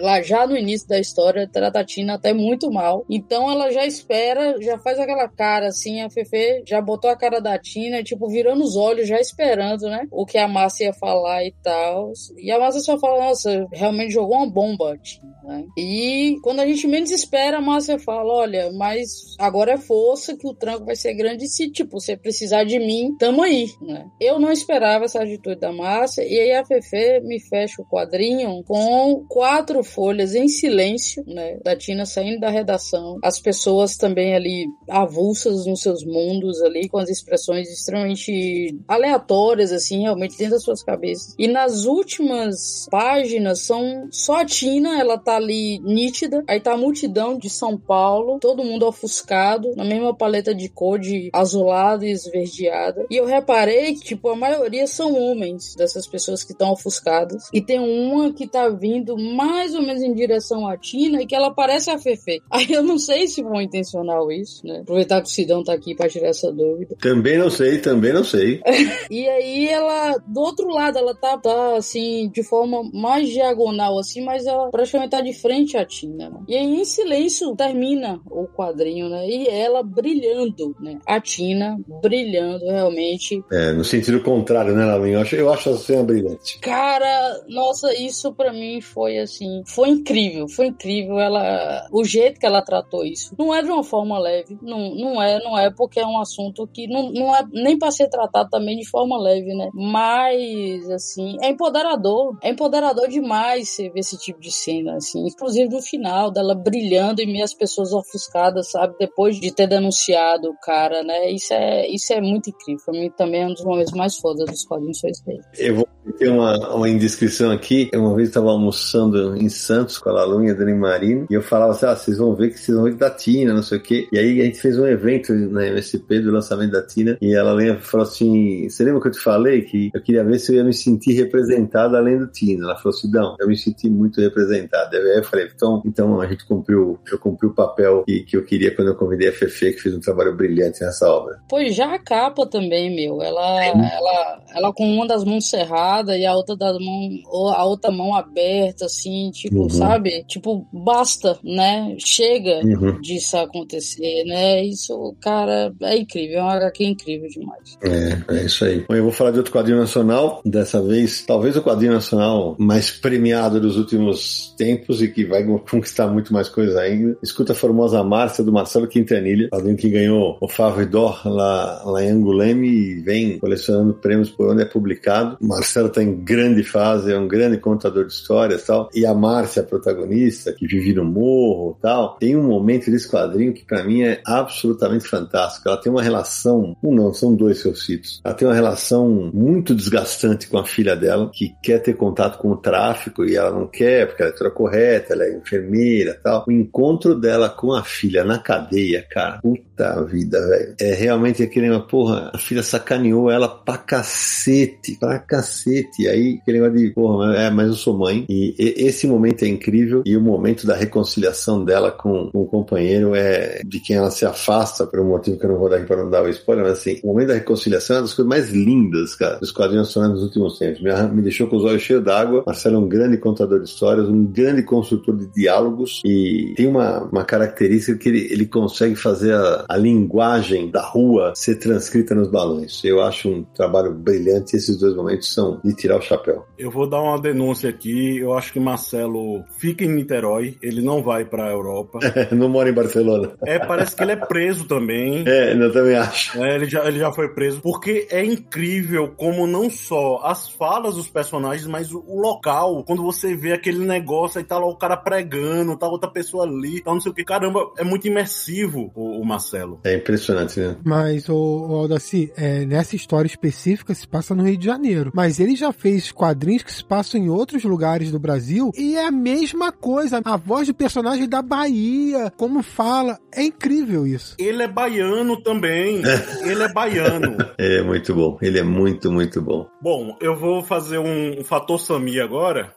lá já no início da história trata a Tina até muito mal. Então ela já espera, já faz aquela cara assim, a Fefe já botou a cara da Tina, tipo, virando os olhos, já esperando, né? O que a Márcia ia falar e tal. E a Márcia só fala, nossa, realmente jogou uma bomba, Tina, né? E quando a gente menos espera, a Márcia fala: olha, mas agora é força que o tranco vai ser grande. Se, tipo, você precisar de mim, tamo aí, né? Eu não esperava essa atitude da Márcia. E aí a Fefe me fecha o quadrinho com quatro folhas em silêncio, né? Da Tina saindo da redação. As pessoas também ali avulsas nos seus mundos ali, com as expressões extremamente aleatórias, assim, realmente dentro das suas cabeças. E nas últimas páginas são só a Tina, ela tá ali ali nítida. Aí tá a multidão de São Paulo, todo mundo ofuscado, na mesma paleta de cor de azulada e esverdeada. E eu reparei que, tipo, a maioria são homens dessas pessoas que estão ofuscadas. E tem uma que tá vindo mais ou menos em direção à Tina e que ela parece a Fefe. <laughs> Aí eu não sei se foi intencional isso, né? Aproveitar que o Sidão tá aqui pra tirar essa dúvida. Também não sei, também não sei. <laughs> e aí ela, do outro lado, ela tá, tá assim, de forma mais diagonal, assim, mas ela praticamente tá de frente à Tina. Né? E aí, em silêncio, termina o quadrinho, né? E ela brilhando, né? A Tina brilhando realmente. É, no sentido contrário, né, Lavinho? Eu acho, eu acho a cena brilhante. Cara, nossa, isso para mim foi assim, foi incrível, foi incrível. Ela, o jeito que ela tratou isso. Não é de uma forma leve, não, não é, não é porque é um assunto que não, não é nem para ser tratado também de forma leve, né? Mas, assim, é empoderador, é empoderador demais você ver esse tipo de cena, assim inclusive no final, dela brilhando e meio as pessoas ofuscadas, sabe? Depois de ter denunciado o cara, né? Isso é, isso é muito incrível. Pra mim também é um dos momentos mais fodas dos quadrinhos dele. Eu vou ter uma, uma indiscrição aqui. Uma vez eu estava almoçando em Santos com a Lalu e a Dani Marino e eu falava assim: ah, vocês vão ver que vocês vão ver da Tina, não sei o quê. E aí a gente fez um evento na MSP do lançamento da Tina e ela falou assim: você lembra que eu te falei que eu queria ver se eu ia me sentir representada além do Tina? Ela falou assim: não, eu me senti muito representada. Aí eu falei: então, então a gente cumpriu, eu cumpri o papel que, que eu queria quando eu convidei a Fefe, que fez um trabalho brilhante nessa obra. Pois já a capa também, meu. Ela, ela, ela com uma das mãos cerradas e a outra da mão, a outra mão aberta, assim, tipo, uhum. sabe? Tipo, basta, né? Chega uhum. disso acontecer, né? Isso, cara, é incrível, é uma HQ incrível demais. É, é isso aí. Bom, eu vou falar de outro quadrinho nacional, dessa vez, talvez o quadrinho nacional mais premiado dos últimos tempos e que vai conquistar muito mais coisa ainda. Escuta a Formosa Márcia, do Marcelo Quintanilha, quadrinho que ganhou o Favo Dor lá, lá em Anguleme e vem colecionando prêmios por onde é publicado. Marcelo tá em grande fase, é um grande contador de histórias tal. E a Márcia, a protagonista, que vive no morro tal, tem um momento desse quadrinho que para mim é absolutamente fantástico. Ela tem uma relação, um não, são dois seus filhos. Ela tem uma relação muito desgastante com a filha dela, que quer ter contato com o tráfico e ela não quer, porque ela é toda correta, ela é enfermeira tal. O encontro dela com a filha na cadeia, cara, puta vida, velho. É realmente aquele, porra, a filha sacaneou ela pra cacete, pra cacete. E aí, aquele negócio de, porra, é, mas eu sou mãe. E, e esse momento é incrível. E o momento da reconciliação dela com, com o companheiro é de quem ela se afasta, por um motivo que eu não vou dar aqui para não dar o spoiler, mas assim, o momento da reconciliação é uma das coisas mais lindas, cara, dos quadrinhos nacionais nos últimos tempos. Me, me deixou com os olhos cheios d'água. Marcelo é um grande contador de histórias, um grande construtor de diálogos e tem uma, uma característica que ele, ele consegue fazer a, a linguagem da rua ser transcrita nos balões. Eu acho um trabalho brilhante. Esses dois momentos são de tirar o chapéu. Eu vou dar uma denúncia aqui. Eu acho que Marcelo fica em Niterói, ele não vai para a Europa. <laughs> não mora em Barcelona. É, parece que ele é preso também. É, eu também acho. É, ele, já, ele já foi preso. Porque é incrível como não só as falas dos personagens, mas o, o local, quando você vê aquele negócio, aí tá lá o cara pregando, tá outra pessoa ali, tá não sei o que. Caramba, é muito imersivo o, o Marcelo. É impressionante, né? Mas, o, o Aldaci, é, nessa história específica se passa no Rio de Janeiro. Mas ele já fez quadrinhos que se passam em outros lugares do Brasil e é a mesma coisa. A voz do personagem da Bahia, como fala. É incrível isso. Ele é baiano também. <laughs> ele é baiano. É muito bom. Ele é muito, muito bom. Bom, eu vou fazer um, um fator Sami agora.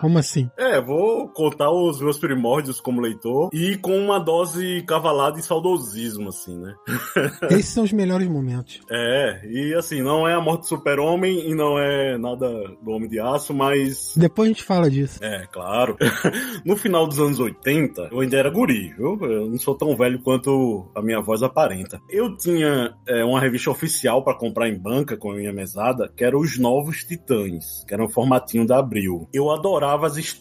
Como assim? É, vou contar os meus primórdios como leitor e com uma dose cavalada e saudosismo, assim, né? <laughs> Esses são os melhores momentos. É, e assim, não é a morte do super-homem e não é nada do Homem de Aço, mas. Depois a gente fala disso. É, claro. <laughs> no final dos anos 80, eu ainda era guri, viu? Eu não sou tão velho quanto a minha voz aparenta. Eu tinha é, uma revista oficial para comprar em banca com a minha mesada, que era Os Novos Titãs, que era um formatinho da Abril. Eu adorava as histórias,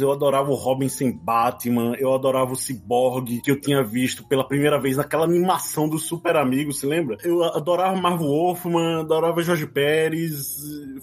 eu adorava o Robin sem Batman, eu adorava o Cyborg, que eu tinha visto pela primeira vez naquela animação do Super Amigos, se lembra? Eu adorava Marvel Wolfman, adorava Jorge Pérez,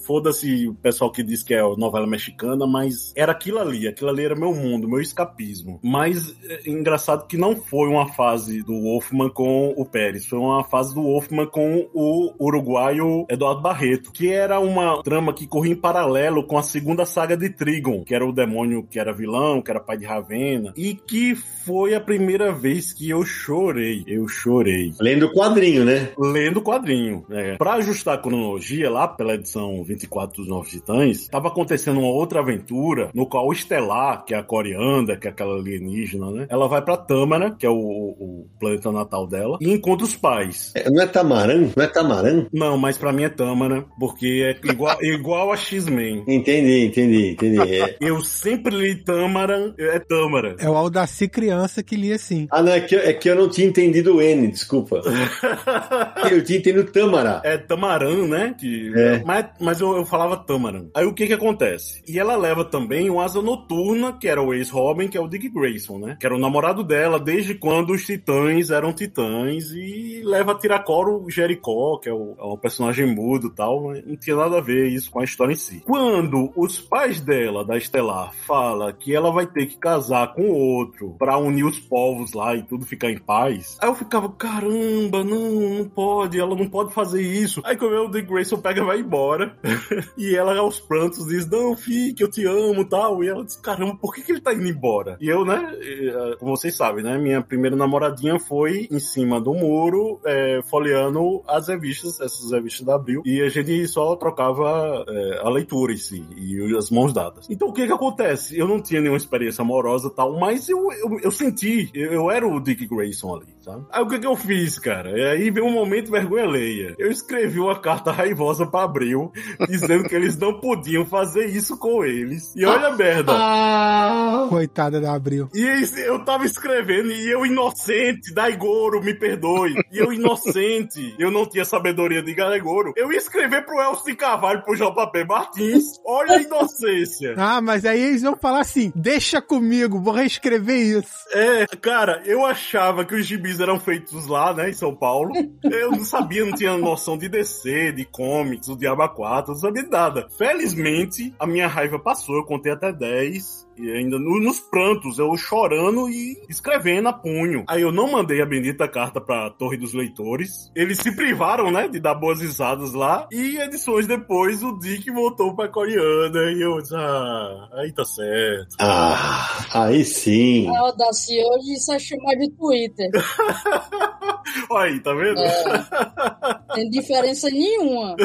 foda-se o pessoal que diz que é novela mexicana, mas era aquilo ali, aquilo ali era meu mundo, meu escapismo. Mas é engraçado que não foi uma fase do Wolfman com o Pérez, foi uma fase do Wolfman com o uruguaio Eduardo Barreto, que era uma trama que corria em paralelo com a segunda saga de Trigon, que era o demônio que era vilão, que era pai de Ravena, e que foi a primeira vez que eu chorei. Eu chorei. Lendo o quadrinho, né? Lendo o quadrinho. É. Pra ajustar a cronologia, lá pela edição 24 dos Novos Titãs, tava acontecendo uma outra aventura no qual o Estelar, que é a Corianda, que é aquela alienígena, né? Ela vai pra Tâmara, que é o, o planeta natal dela, e encontra os pais. É, não é Tamarã? Não é Tamarã? Não, mas pra mim é Tâmara, porque é igual, <laughs> igual a X-Men. Entendi, entendi, entendi. É. Eu sempre li Tâmara, é Tâmara. É o Aldaci criança que lia assim. Ah, não, é que, é que eu não tinha entendido o N, desculpa. <laughs> eu tinha entendido Tâmara. É Tamarã, né? Que, É. Mas, mas eu, eu falava Tamaran. Aí o que que acontece? E ela leva também o Asa Noturna, que era o ex-Robin, que é o Dick Grayson, né? Que era o namorado dela desde quando os titãs eram titãs. E leva a Tiracoro o Jericó, que é o, é um personagem mudo e tal. Mas não tinha nada a ver isso com a história em si. Quando os pais dela, da Estelar, fala que ela vai ter que casar com outro pra unir os povos lá e tudo ficar em paz, aí eu ficava, caramba, não, não pode, ela não pode fazer isso. Aí quando o Dick Grayson pega e vai embora. <laughs> e ela aos prantos diz, não, fique, eu te amo tal. E ela diz, caramba, por que, que ele tá indo embora? E eu, né, eh, como vocês sabem, né, minha primeira namoradinha foi em cima do muro, eh, folheando as revistas, essas revistas da Abril, e a gente só trocava eh, a leitura em si, e as mãos dadas. Então o que que acontece? Eu não tinha nenhuma experiência amorosa e tal, mas eu, eu, eu senti, eu, eu era o Dick Grayson ali, sabe? Aí o que que eu fiz, cara? E aí veio um momento vergonha alheia. Eu escrevi uma carta raivosa pra Abril, <laughs> dizendo que eles não podiam fazer isso com eles. E olha a merda. <laughs> Coitada da Abril. E eu tava escrevendo e eu inocente, Daigoro, me perdoe. E eu inocente, eu não tinha sabedoria de Daigoro. Eu ia escrever pro Elcio de Carvalho, pro JP Martins. Olha a inocência. Ah, mas aí eles vão falar assim: deixa comigo, vou reescrever isso. É, cara, eu achava que os gibis eram feitos lá, né, em São Paulo. Eu não sabia, não tinha noção de DC, de comics, do Diabo 4, não sabia de nada. Felizmente, a minha raiva passou, eu contei até 10. E ainda no- nos prantos, eu chorando e escrevendo a punho. Aí eu não mandei a bendita carta pra Torre dos Leitores. Eles se privaram, né, de dar boas risadas lá. E edições depois, o Dick voltou pra Coreana. E eu disse, ah, aí tá certo. Ah, aí sim. A Audacia hoje isso é chamar de Twitter. <laughs> Olha aí, tá vendo? É. Tem diferença nenhuma.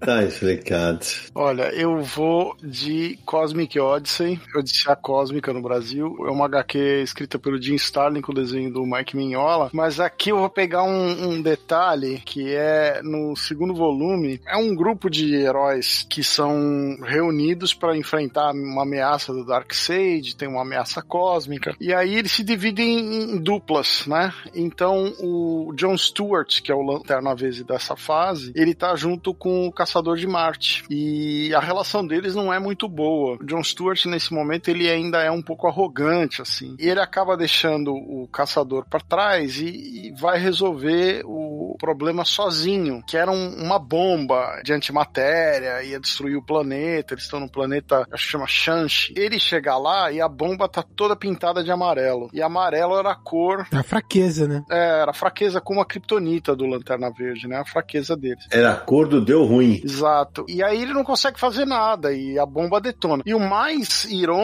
Tá explicado. Olha, eu vou de Cosmic Odyssey, Odisseia Cósmica no Brasil. É uma HQ escrita pelo Jim Starlin com o desenho do Mike Mignola. Mas aqui eu vou pegar um, um detalhe que é no segundo volume. É um grupo de heróis que são reunidos para enfrentar uma ameaça do Darkseid, tem uma ameaça cósmica. E aí eles se dividem em duplas, né? Então o John Stewart, que é o Lanterna Verde dessa fase, ele tá junto com o Caçador de Marte. E a relação deles não é muito boa. O John Stewart, nesse momento, ele ainda é um pouco arrogante, assim. E ele acaba deixando o Caçador para trás e, e, vai resolver o problema sozinho, que era um, uma bomba de antimatéria, ia destruir o planeta. Eles estão no planeta, acho que chama Shanshi. Ele chega lá e a bomba tá toda pintada de amarelo. E amarelo era a cor. A fraqueza, né? É, era a fraqueza como a criptonita do Lanterna Verde, né? A fraqueza deles. Era a cor do deu ruim. Exato. E aí ele não consegue fazer nada e a bomba detona. E o mais irônico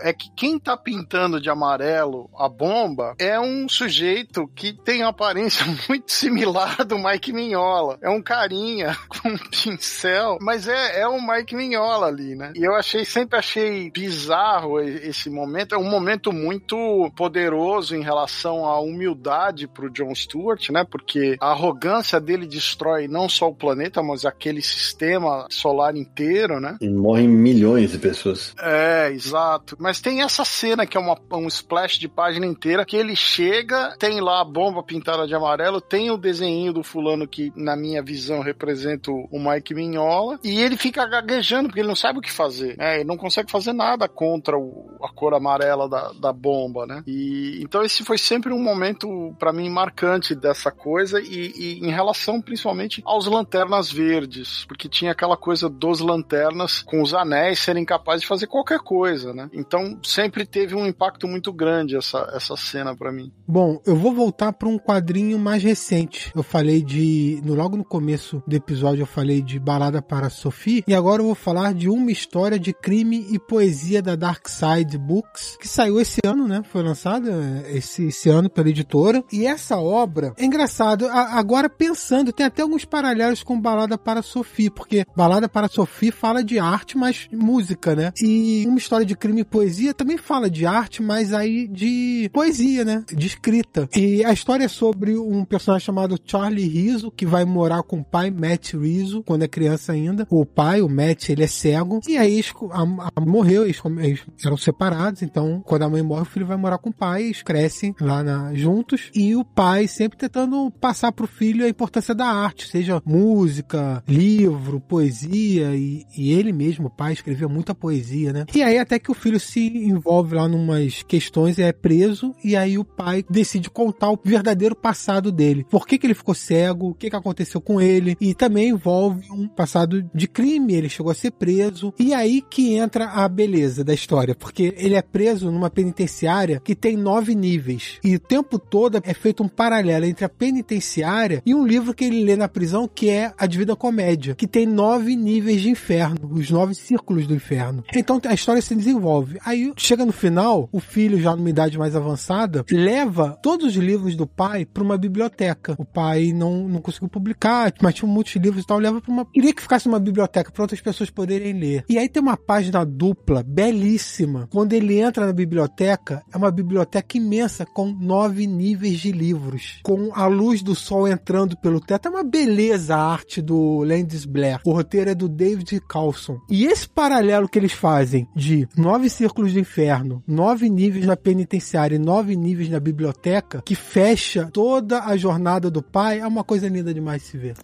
é que quem tá pintando de amarelo a bomba é um sujeito que tem uma aparência <laughs> muito similar do Mike Mignola. É um carinha <laughs> com um pincel, mas é, é o Mike Mignola ali, né? E eu achei, sempre achei bizarro esse momento. É um momento muito poderoso em relação à humildade pro John Stewart, né? Porque a arrogância dele destrói não só o planeta, mas aquele sistema solar inteiro, né? E morrem milhões de pessoas. É, exato. Mas tem essa cena que é uma, um splash de página inteira que ele chega, tem lá a bomba pintada de amarelo, tem o desenho do fulano que, na minha visão, representa o Mike Mignola, e ele fica gaguejando porque ele não sabe o que fazer, né? Ele não consegue fazer nada contra o, a cor amarela da, da bomba, né? E então esse foi sempre um momento para mim marcante dessa coisa e, e em relação principalmente aos lanternas verdes, porque tinha aquela coisa dos lanternas com os anéis serem capazes de fazer qualquer coisa, né? Então sempre teve um impacto muito grande essa, essa cena para mim. Bom, eu vou voltar para um quadrinho mais recente. Eu falei de, no, logo no começo do episódio eu falei de Balada para Sophie e agora eu vou falar de uma história de crime e poesia da Dark Side Books que saiu esse ano, né? Foi lançada é, esse, esse ano pela editora e essa obra é engraçado. A, agora pensando, tem até alguns paralelos com Balada para Sophie, porque Balada para Sophie fala de arte, mas música, né? E uma história de crime e poesia também fala de arte, mas aí de poesia, né? De escrita. E a história é sobre um personagem chamado Charlie Rizzo, que vai morar com o pai, Matt Rizzo, quando é criança ainda. O pai, o Matt, ele é cego. E aí a, a, morreu, eles, eles, eram separados, então quando a mãe morre, o filho vai morar com o pai, eles crescem lá na, juntos. E o pai sempre tentando passar pro filho a importância da arte, seja música, livro, poesia, e, e ele mesmo, o pai, escrevia muita poesia, né? E aí até que o filho se envolve lá numas questões e é preso, e aí o pai decide contar o verdadeiro passado dele. Por que, que ele ficou cego, o que, que aconteceu com ele, e também envolve um passado de crime, ele chegou a ser preso, e aí que entra a beleza da história, porque ele é preso numa penitenciária que tem nove níveis, e o tempo todo é feito um paralelo entre a penitenciária e um livro que ele lê na prisão que é A Divina Comédia, que tem nove níveis de inferno, os nove círculos do inferno. Então a história se desenvolve. Aí chega no final, o filho, já numa idade mais avançada, leva todos os livros do pai para uma biblioteca. O pai não, não conseguiu publicar, mas tinha muitos livros e tal, leva para uma. Queria que ficasse uma biblioteca para outras pessoas poderem ler. E aí tem uma página dupla, belíssima. Quando ele entra na biblioteca, é uma biblioteca imensa com nove níveis de livros, com a luz do sol entrando pelo teto. É uma beleza a arte do Landis Blair. O roteiro é do David Carlson. E esse paralelo que eles fazem de nove círculos do inferno, nove níveis na penitenciária e nove níveis na biblioteca, que fecha toda a jornada do pai, é uma coisa linda demais de se ver.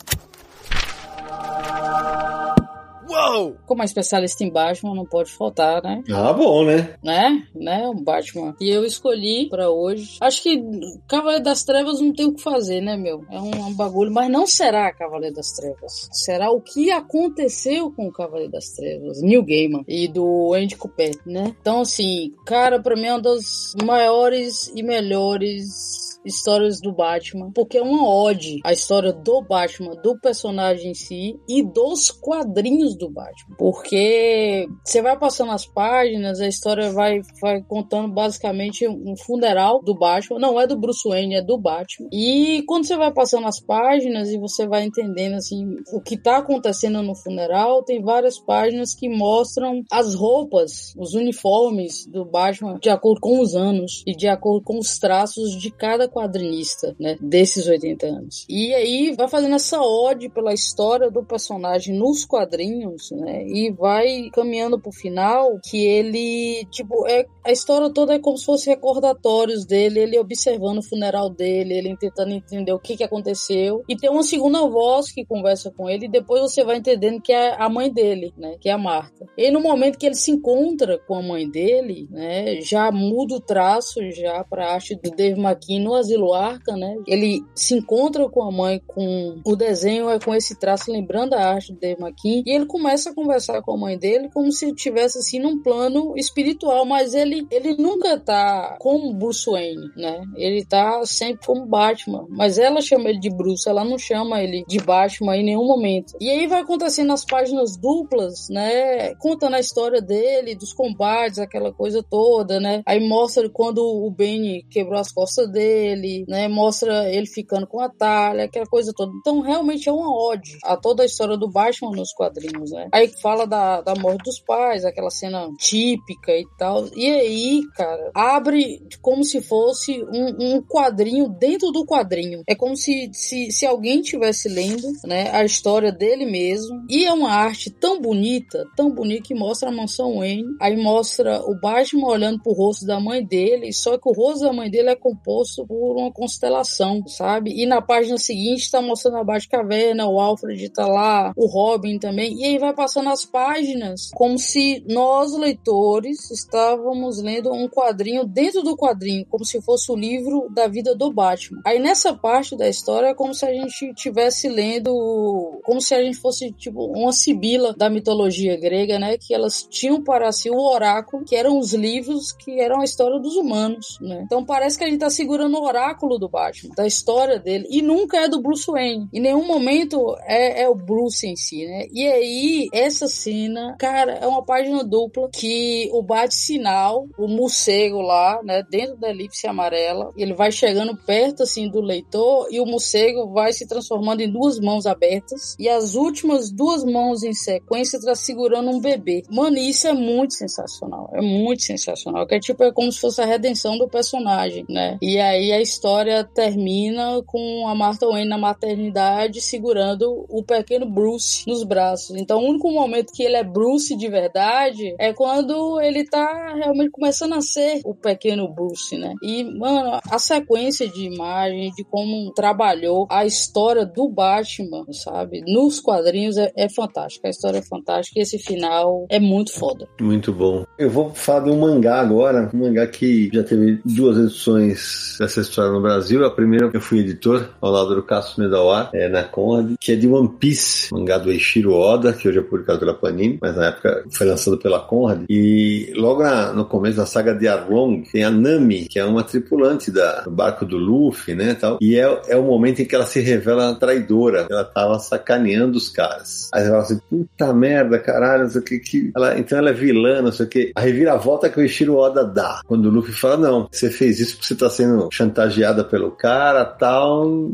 Uou! Como especialista em Batman, não pode faltar, né? Ah, bom, né? Né? Né? Um Batman. E eu escolhi para hoje. Acho que Cavaleiro das Trevas não tem o que fazer, né, meu? É um, um, bagulho, mas não será Cavaleiro das Trevas. Será o que aconteceu com o Cavaleiro das Trevas, New Gaiman e do Andy Cooper, né? Então, assim, cara, para mim é uma das maiores e melhores histórias do Batman, porque é uma ode à história do Batman, do personagem em si e dos quadrinhos do Batman. Porque você vai passando as páginas, a história vai, vai contando basicamente um funeral do Batman. Não é do Bruce Wayne, é do Batman. E quando você vai passando as páginas e você vai entendendo assim o que tá acontecendo no funeral, tem várias páginas que mostram as roupas, os uniformes do Batman de acordo com os anos e de acordo com os traços de cada quadrinista, né, desses 80 anos. E aí vai fazendo essa ode pela história do personagem nos quadrinhos, né, e vai caminhando pro final que ele, tipo, é a história toda é como se fosse recordatórios dele, ele observando o funeral dele, ele tentando entender o que que aconteceu e tem uma segunda voz que conversa com ele e depois você vai entendendo que é a mãe dele, né, que é a Marta. E no momento que ele se encontra com a mãe dele, né, já muda o traço já para arte do Dave McKean no Asilo Arca, né? Ele se encontra com a mãe com o desenho é com esse traço lembrando a arte Dave McKean e ele começa a conversar com a mãe dele como se estivesse assim num plano espiritual, mas ele ele nunca tá como Bruce Wayne, né? Ele tá sempre como Batman, mas ela chama ele de Bruce, ela não chama ele de Batman em nenhum momento. E aí vai acontecendo as páginas duplas, né? Contando a história dele, dos combates, aquela coisa toda, né? Aí mostra quando o Benny quebrou as costas dele, né? Mostra ele ficando com a Talia, aquela coisa toda. Então realmente é uma ode a toda a história do Batman nos quadrinhos, né? Aí fala da, da morte dos pais, aquela cena típica e tal. E aí, cara, abre como se fosse um, um quadrinho dentro do quadrinho. É como se, se, se alguém estivesse lendo, né? A história dele mesmo. E é uma arte tão bonita, tão bonita que mostra a mansão Wayne. Aí mostra o Batman olhando pro rosto da mãe dele, só que o rosto da mãe dele é composto por uma constelação, sabe? E na página seguinte tá mostrando a Batcaverna, o Alfred tá lá, o Robin também, e aí vai passando as páginas como se nós, leitores, estávamos lendo um quadrinho dentro do quadrinho, como se fosse o livro da vida do Batman. Aí nessa parte da história é como se a gente tivesse lendo, como se a gente fosse tipo uma sibila da mitologia grega, né? Que elas tinham para si o oráculo, que eram os livros que eram a história dos humanos, né? Então parece que a gente tá segurando o oráculo do Batman, da história dele, e nunca é do Bruce Wayne. Em nenhum momento é, é o Bruce em si, né? E aí, essa cena, cara, é uma página dupla que o bate-sinal, o morcego lá, né, dentro da elipse amarela, ele vai chegando perto, assim, do leitor e o morcego vai se transformando em duas mãos abertas e as últimas duas mãos em sequência tá segurando um bebê. Mano, isso é muito sensacional. É muito sensacional. Que é tipo, é como se fosse a redenção do personagem, né? E aí a história termina com a Martha Wayne na maternidade segurando o pequeno Bruce nos braços. Então o único momento que ele é Bruce de verdade é quando ele tá realmente começando a ser o pequeno Bruce, né? E, mano, a sequência de imagens, de como trabalhou a história do Batman, sabe? Nos quadrinhos é, é fantástica. A história é fantástica e esse final é muito foda. Muito bom. Eu vou falar de um mangá agora, um mangá que já teve duas edições dessa história no Brasil. A primeira eu fui editor, ao lado do Cássio Medawar, é, na Conrad, que é de One Piece, mangá do Eiichiro Oda, que hoje é publicado pela Panini, mas na época foi lançado pela Conrad. E logo na, no começo da saga de Arlong, tem a Nami, que é uma tripulante da, do barco do Luffy, né, tal. E é, é o momento em que ela se revela traidora. Ela tava sacaneando os caras. Aí ela fala assim, puta merda, caralho, não sei o que. que... Ela, então ela é vilã, não sei o que. A reviravolta que o Eiichiro Oda dá. Quando o Luffy fala, não, você fez isso porque você tá sendo chantageada pelo cara, tal,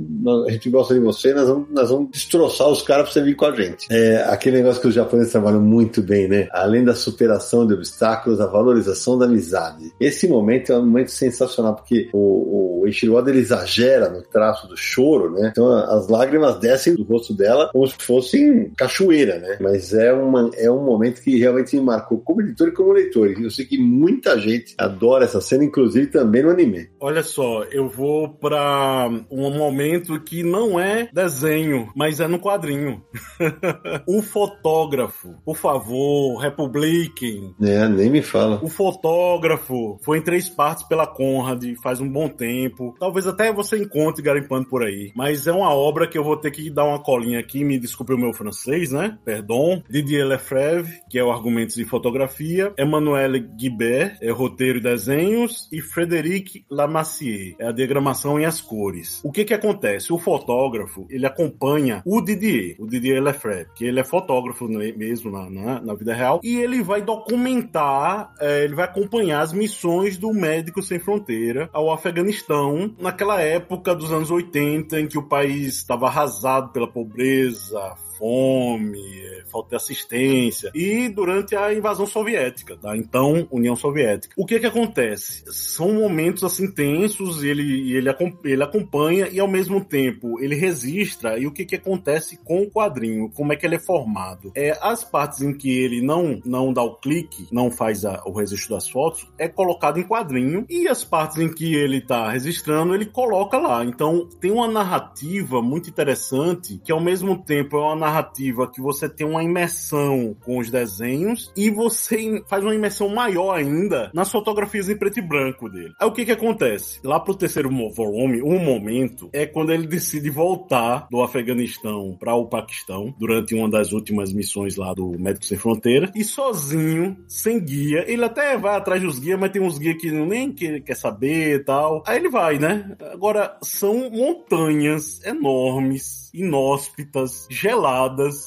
a gente gosta de você, nós vamos, nós vamos destroçar os caras pra você vir com a gente. É aquele negócio que os japoneses trabalham muito bem, né? Além da superação de obstáculos, a valorização da amizade. Esse momento é um momento sensacional, porque o, o Eiichiro ele exagera no traço do choro, né? Então as lágrimas descem do rosto dela como se fossem cachoeira, né? Mas é, uma, é um momento que realmente me marcou como editor e como leitor. Eu sei que muita gente adora essa cena, inclusive também no anime. Olha só, eu vou pra um momento que não é desenho, mas é no quadrinho. <laughs> o fotógrafo, por favor, republiquem. É, nem me fala. O fotógrafo foi em três partes pela Conrad, faz um bom tempo. Talvez até você encontre garimpando por aí. Mas é uma obra que eu vou ter que dar uma colinha aqui, me desculpe o meu francês, né? Perdão. Didier Lefebvre, que é o Argumentos de Fotografia. Emmanuel Guibert, é roteiro e desenhos. E Frédéric Lamassier, é a diagramação em as cores. O que que acontece? O fotógrafo, ele acompanha o Didier, o Didier Lefebvre, que ele é fotógrafo mesmo na, na, na vida real, e ele vai documentar, é, ele vai acompanhar as missões do Médicos Sem Fronteira ao Afeganistão, naquela época dos anos 80, em que o país estava arrasado pela pobreza, fome, é, falta de assistência, e durante a invasão soviética, tá? Então, União Soviética. O que que acontece? São momentos assim tensos, ele, ele, ele acompanha e ao mesmo tempo ele registra, e o que que acontece com o quadrinho, como é que ele é formado. É, as partes em que ele não, não dá o clique, não faz a, o registro das fotos, é colocado em quadrinho, e as partes em que ele tá registrando, ele coloca lá. Então, tem uma narrativa muito interessante, que ao mesmo tempo é uma narrativa que você tem uma imersão com os desenhos e você faz uma imersão maior ainda nas fotografias em preto e branco dele. Aí o que que acontece? Lá pro terceiro volume, um momento é quando ele decide voltar do Afeganistão para o Paquistão durante uma das últimas missões lá do Médicos Sem Fronteira e sozinho, sem guia, ele até vai atrás dos guias, mas tem uns guias que nem quer saber e tal. Aí ele vai, né? Agora, são montanhas enormes inóspitas, geladas,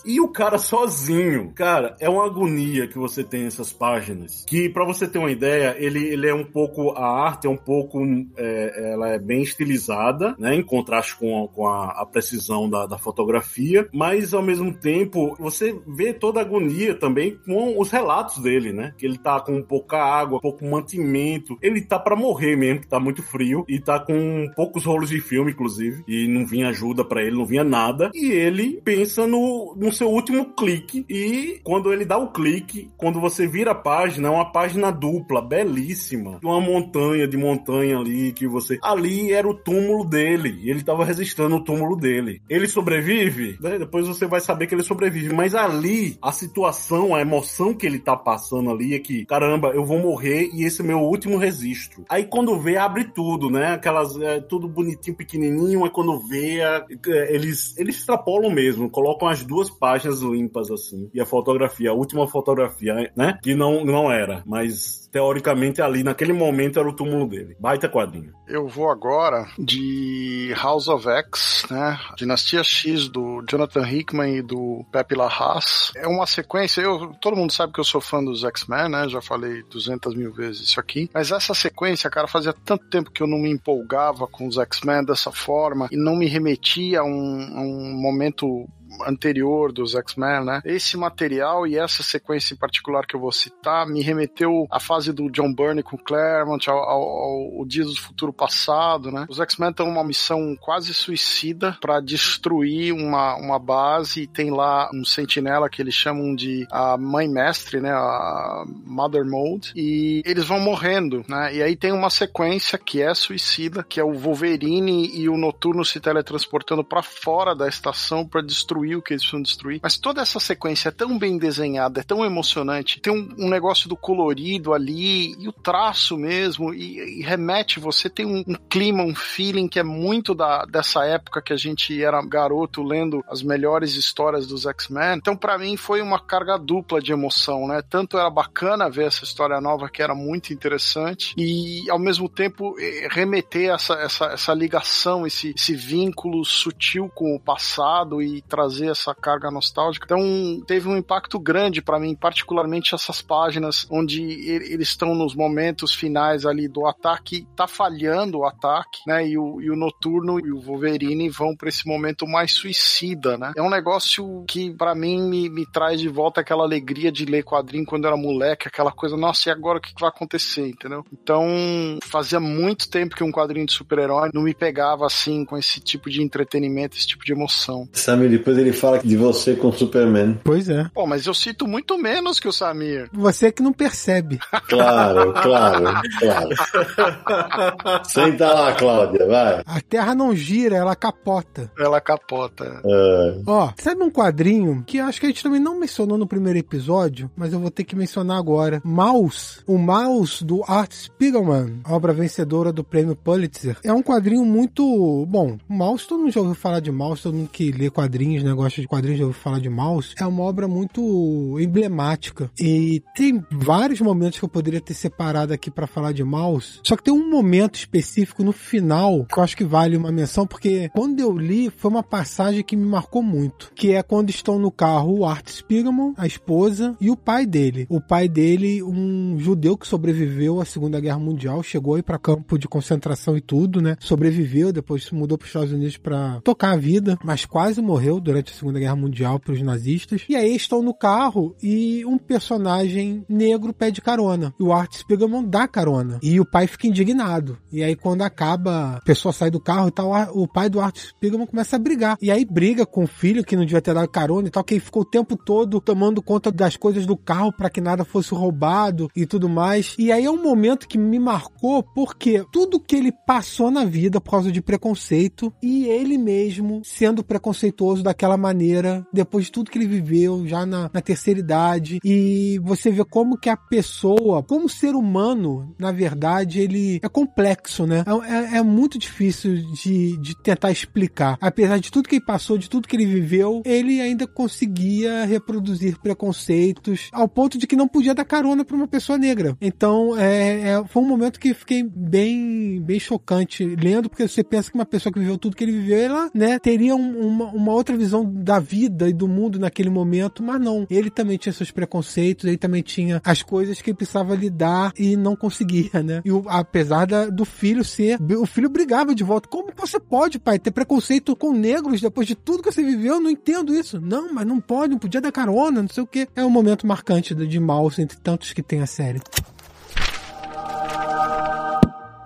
e o cara sozinho. Cara, é uma agonia que você tem nessas páginas. Que, para você ter uma ideia, ele, ele é um pouco. A arte é um pouco. É, ela é bem estilizada, né? Em contraste com, com a, a precisão da, da fotografia, mas ao mesmo tempo você vê toda a agonia também com os relatos dele, né? Que ele tá com pouca água, pouco mantimento, ele tá para morrer mesmo, que tá muito frio, e tá com poucos rolos de filme, inclusive, e não vinha ajuda para ele, não vinha nada e ele pensa no, no seu último clique. E quando ele dá o clique, quando você vira a página, é uma página dupla, belíssima. Uma montanha de montanha ali que você. Ali era o túmulo dele. E ele tava registrando o túmulo dele. Ele sobrevive? Né? Depois você vai saber que ele sobrevive. Mas ali, a situação, a emoção que ele tá passando ali é que, caramba, eu vou morrer e esse é meu último registro. Aí quando vê, abre tudo, né? Aquelas. É, tudo bonitinho, pequenininho. Aí quando vê, é, eles eles, extrapolam mesmo, colocam as duas páginas limpas assim. E a fotografia, a última fotografia, né? Que não, não era, mas teoricamente ali naquele momento era o túmulo dele. Baita quadrinho. Eu vou agora de House of X, né? Dinastia X do Jonathan Hickman e do Pepe Larraz. É uma sequência, eu, todo mundo sabe que eu sou fã dos X-Men, né? Já falei 200 mil vezes isso aqui. Mas essa sequência, cara, fazia tanto tempo que eu não me empolgava com os X-Men dessa forma e não me remetia a um, a um momento anterior dos X-Men, né? Esse material e essa sequência em particular que eu vou citar me remeteu à fase do John Byrne com Claremont, ao, ao, ao Dias do Futuro Passado, né? Os X-Men estão numa missão quase suicida para destruir uma, uma base e tem lá um sentinela que eles chamam de a Mãe Mestre, né? A Mother Mode e eles vão morrendo, né? E aí tem uma sequência que é suicida, que é o Wolverine e o Noturno se teletransportando para fora da estação para destruir que eles precisam destruir. Mas toda essa sequência é tão bem desenhada, é tão emocionante, tem um, um negócio do colorido ali, e o traço mesmo, e, e remete, você tem um, um, clima, um feeling que é muito da, dessa época que a gente era garoto lendo as melhores histórias dos X-Men. Então, para mim, foi uma carga dupla de emoção, né? Tanto era bacana ver essa história nova, que era muito interessante, e ao mesmo tempo eh, remeter essa, essa, essa ligação, esse, esse vínculo sutil com o passado e trazer trazer essa carga nostálgica. Então, teve um impacto grande para mim, particularmente essas páginas onde eles estão nos momentos finais ali do ataque, tá falhando o ataque, né? E o, e o Noturno e o Wolverine vão para esse momento mais suicida, né? É um negócio que para mim me, me traz de volta aquela alegria de ler quadrinho quando eu era moleque, aquela coisa, nossa, e agora o que, vai acontecer, entendeu? Então, fazia muito tempo que um quadrinho de super-herói não me pegava assim com esse tipo de entretenimento, esse tipo de emoção. Sammy, depois ele fala de você com o Superman. Pois é. Pô, mas eu cito muito menos que o Samir. Você que não percebe. Claro, <laughs> claro, claro. Senta lá, Cláudia, vai. A Terra não gira, ela capota. Ela capota. É. Ó, sabe um quadrinho que acho que a gente também não mencionou no primeiro episódio, mas eu vou ter que mencionar agora. Mouse, o Mouse do Art Spiegelman, obra vencedora do prêmio Pulitzer. É um quadrinho muito bom. Mouse, todo mundo já ouviu falar de Mouse, todo mundo que lê quadrinhos, né? Gosta de quadrinhos, ouviu falar de Mouse, é uma obra muito emblemática. E tem vários momentos que eu poderia ter separado aqui para falar de Mouse, só que tem um momento específico no final que eu acho que vale uma menção, porque quando eu li, foi uma passagem que me marcou muito, que é quando estão no carro o Art Spiegelman, a esposa e o pai dele. O pai dele, um judeu que sobreviveu à Segunda Guerra Mundial, chegou aí para campo de concentração e tudo, né? Sobreviveu, depois mudou para os Estados Unidos para tocar a vida, mas quase morreu durante a Segunda Guerra Mundial para os nazistas. E aí estão no carro e um personagem negro pede carona. E o Art Spiegelman dá carona. E o pai fica indignado. E aí quando acaba, a pessoa sai do carro e tal, o pai do Art Spiegelman começa a brigar. E aí briga com o filho que não devia ter dado carona e tal, que ficou o tempo todo tomando conta das coisas do carro para que nada fosse roubado e tudo mais. E aí é um momento que me marcou porque tudo que ele passou na vida por causa de preconceito e ele mesmo sendo preconceituoso daquela maneira, depois de tudo que ele viveu já na, na terceira idade. E você vê como que a pessoa, como ser humano, na verdade, ele é complexo, né? É, é, é muito difícil de, de tentar explicar. Apesar de tudo que ele passou, de tudo que ele viveu, ele ainda conseguia reproduzir preconceitos ao ponto de que não podia dar carona para uma pessoa negra. Então, é, é, foi um momento que fiquei bem, bem chocante lendo, porque você pensa que uma pessoa que viveu tudo que ele viveu, ela, né, teria um, uma, uma outra visão da vida e do mundo naquele momento, mas não. Ele também tinha seus preconceitos, ele também tinha as coisas que ele precisava lidar e não conseguia, né? E o, apesar da, do filho ser, o filho brigava de volta. Como você pode, pai, ter preconceito com negros depois de tudo que você viveu? Eu não entendo isso. Não, mas não pode, não podia dar carona, não sei o que. É um momento marcante de Mouse entre tantos que tem a série.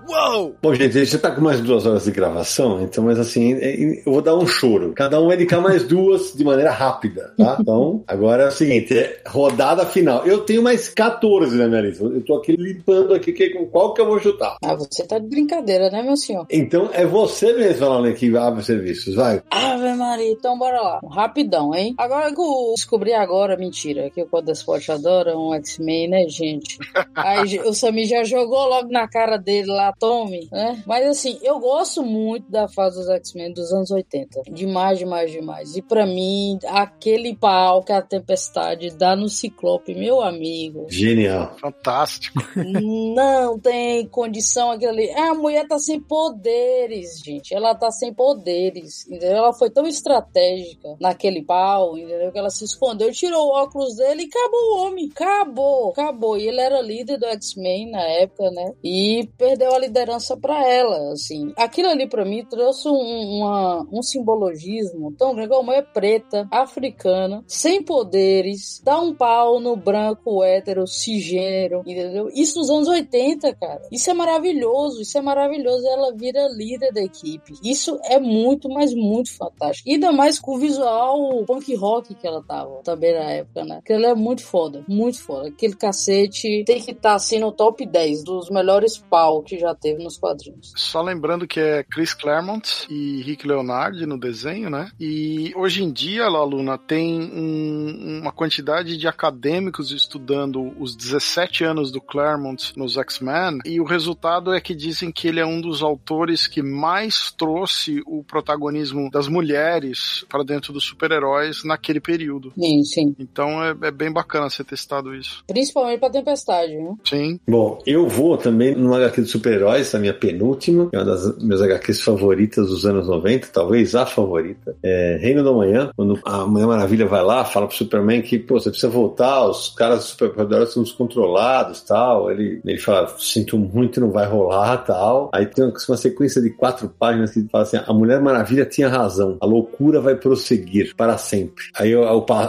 Uou! Bom, gente, a gente já tá com mais duas horas de gravação, então, mas assim, é, eu vou dar um choro. Cada um vai indicar mais duas de maneira rápida, tá? <laughs> Então, agora é o seguinte, é rodada final. Eu tenho mais 14 na minha lista. Eu tô aqui limpando aqui qual que eu vou chutar. Ah, você tá de brincadeira, né, meu senhor? Então, é você mesmo, Alan, que abre os serviços, vai. Ave Maria, então bora lá. Rapidão, hein? Agora que eu descobri agora, mentira, que o Codespot adora um X-Men, né, gente? <laughs> Aí o Samir já jogou logo na cara dele lá, tome, né? Mas assim, eu gosto muito da fase dos X-Men dos anos 80. Demais, demais, demais. E para mim, aquele pau que a tempestade dá no Ciclope, meu amigo. Genial. Fantástico. <laughs> Não tem condição aquilo ali. É, a mulher tá sem poderes, gente. Ela tá sem poderes. Entendeu? Ela foi tão estratégica naquele pau, entendeu? Que ela se escondeu, tirou o óculos dele e acabou o homem. Acabou, acabou. E ele era líder do X-Men na época, né? E perdeu a liderança para ela, assim. Aquilo ali para mim trouxe um, uma, um simbologismo tão grande. Uma mulher preta, africana, sem poderes, dá um pau no branco hétero, cisgênero, entendeu? Isso nos anos 80, cara. Isso é maravilhoso, isso é maravilhoso. Ela vira líder da equipe. Isso é muito, mas muito fantástico. Ainda mais com o visual punk rock que ela tava também na época, né? Que ela é muito foda, muito foda. Aquele cacete tem que estar tá, assim no top 10 dos melhores pau que já teve nos quadrinhos. Só lembrando que é Chris Claremont e Rick Leonardi no desenho, né? E hoje em dia, Luna tem um, uma quantidade de acadêmicos estudando os 17 anos do Claremont nos X-Men, e o resultado é que dizem que ele é um dos autores que mais trouxe o protagonismo das mulheres para dentro dos super-heróis naquele período. Sim, sim. Então é, é bem bacana ser testado isso. Principalmente pra Tempestade, né? Sim. Bom, eu vou também no HQ do super super-heróis, a minha penúltima, é uma das minhas HQs favoritas dos anos 90, talvez a favorita. É Reino da Manhã, quando a Mulher Maravilha vai lá, fala pro Superman que, pô, você precisa voltar, os caras super-heróis são descontrolados tal. Ele, ele fala, sinto muito, não vai rolar tal. Aí tem uma sequência de quatro páginas que fala assim: a Mulher Maravilha tinha razão, a loucura vai prosseguir para sempre. Aí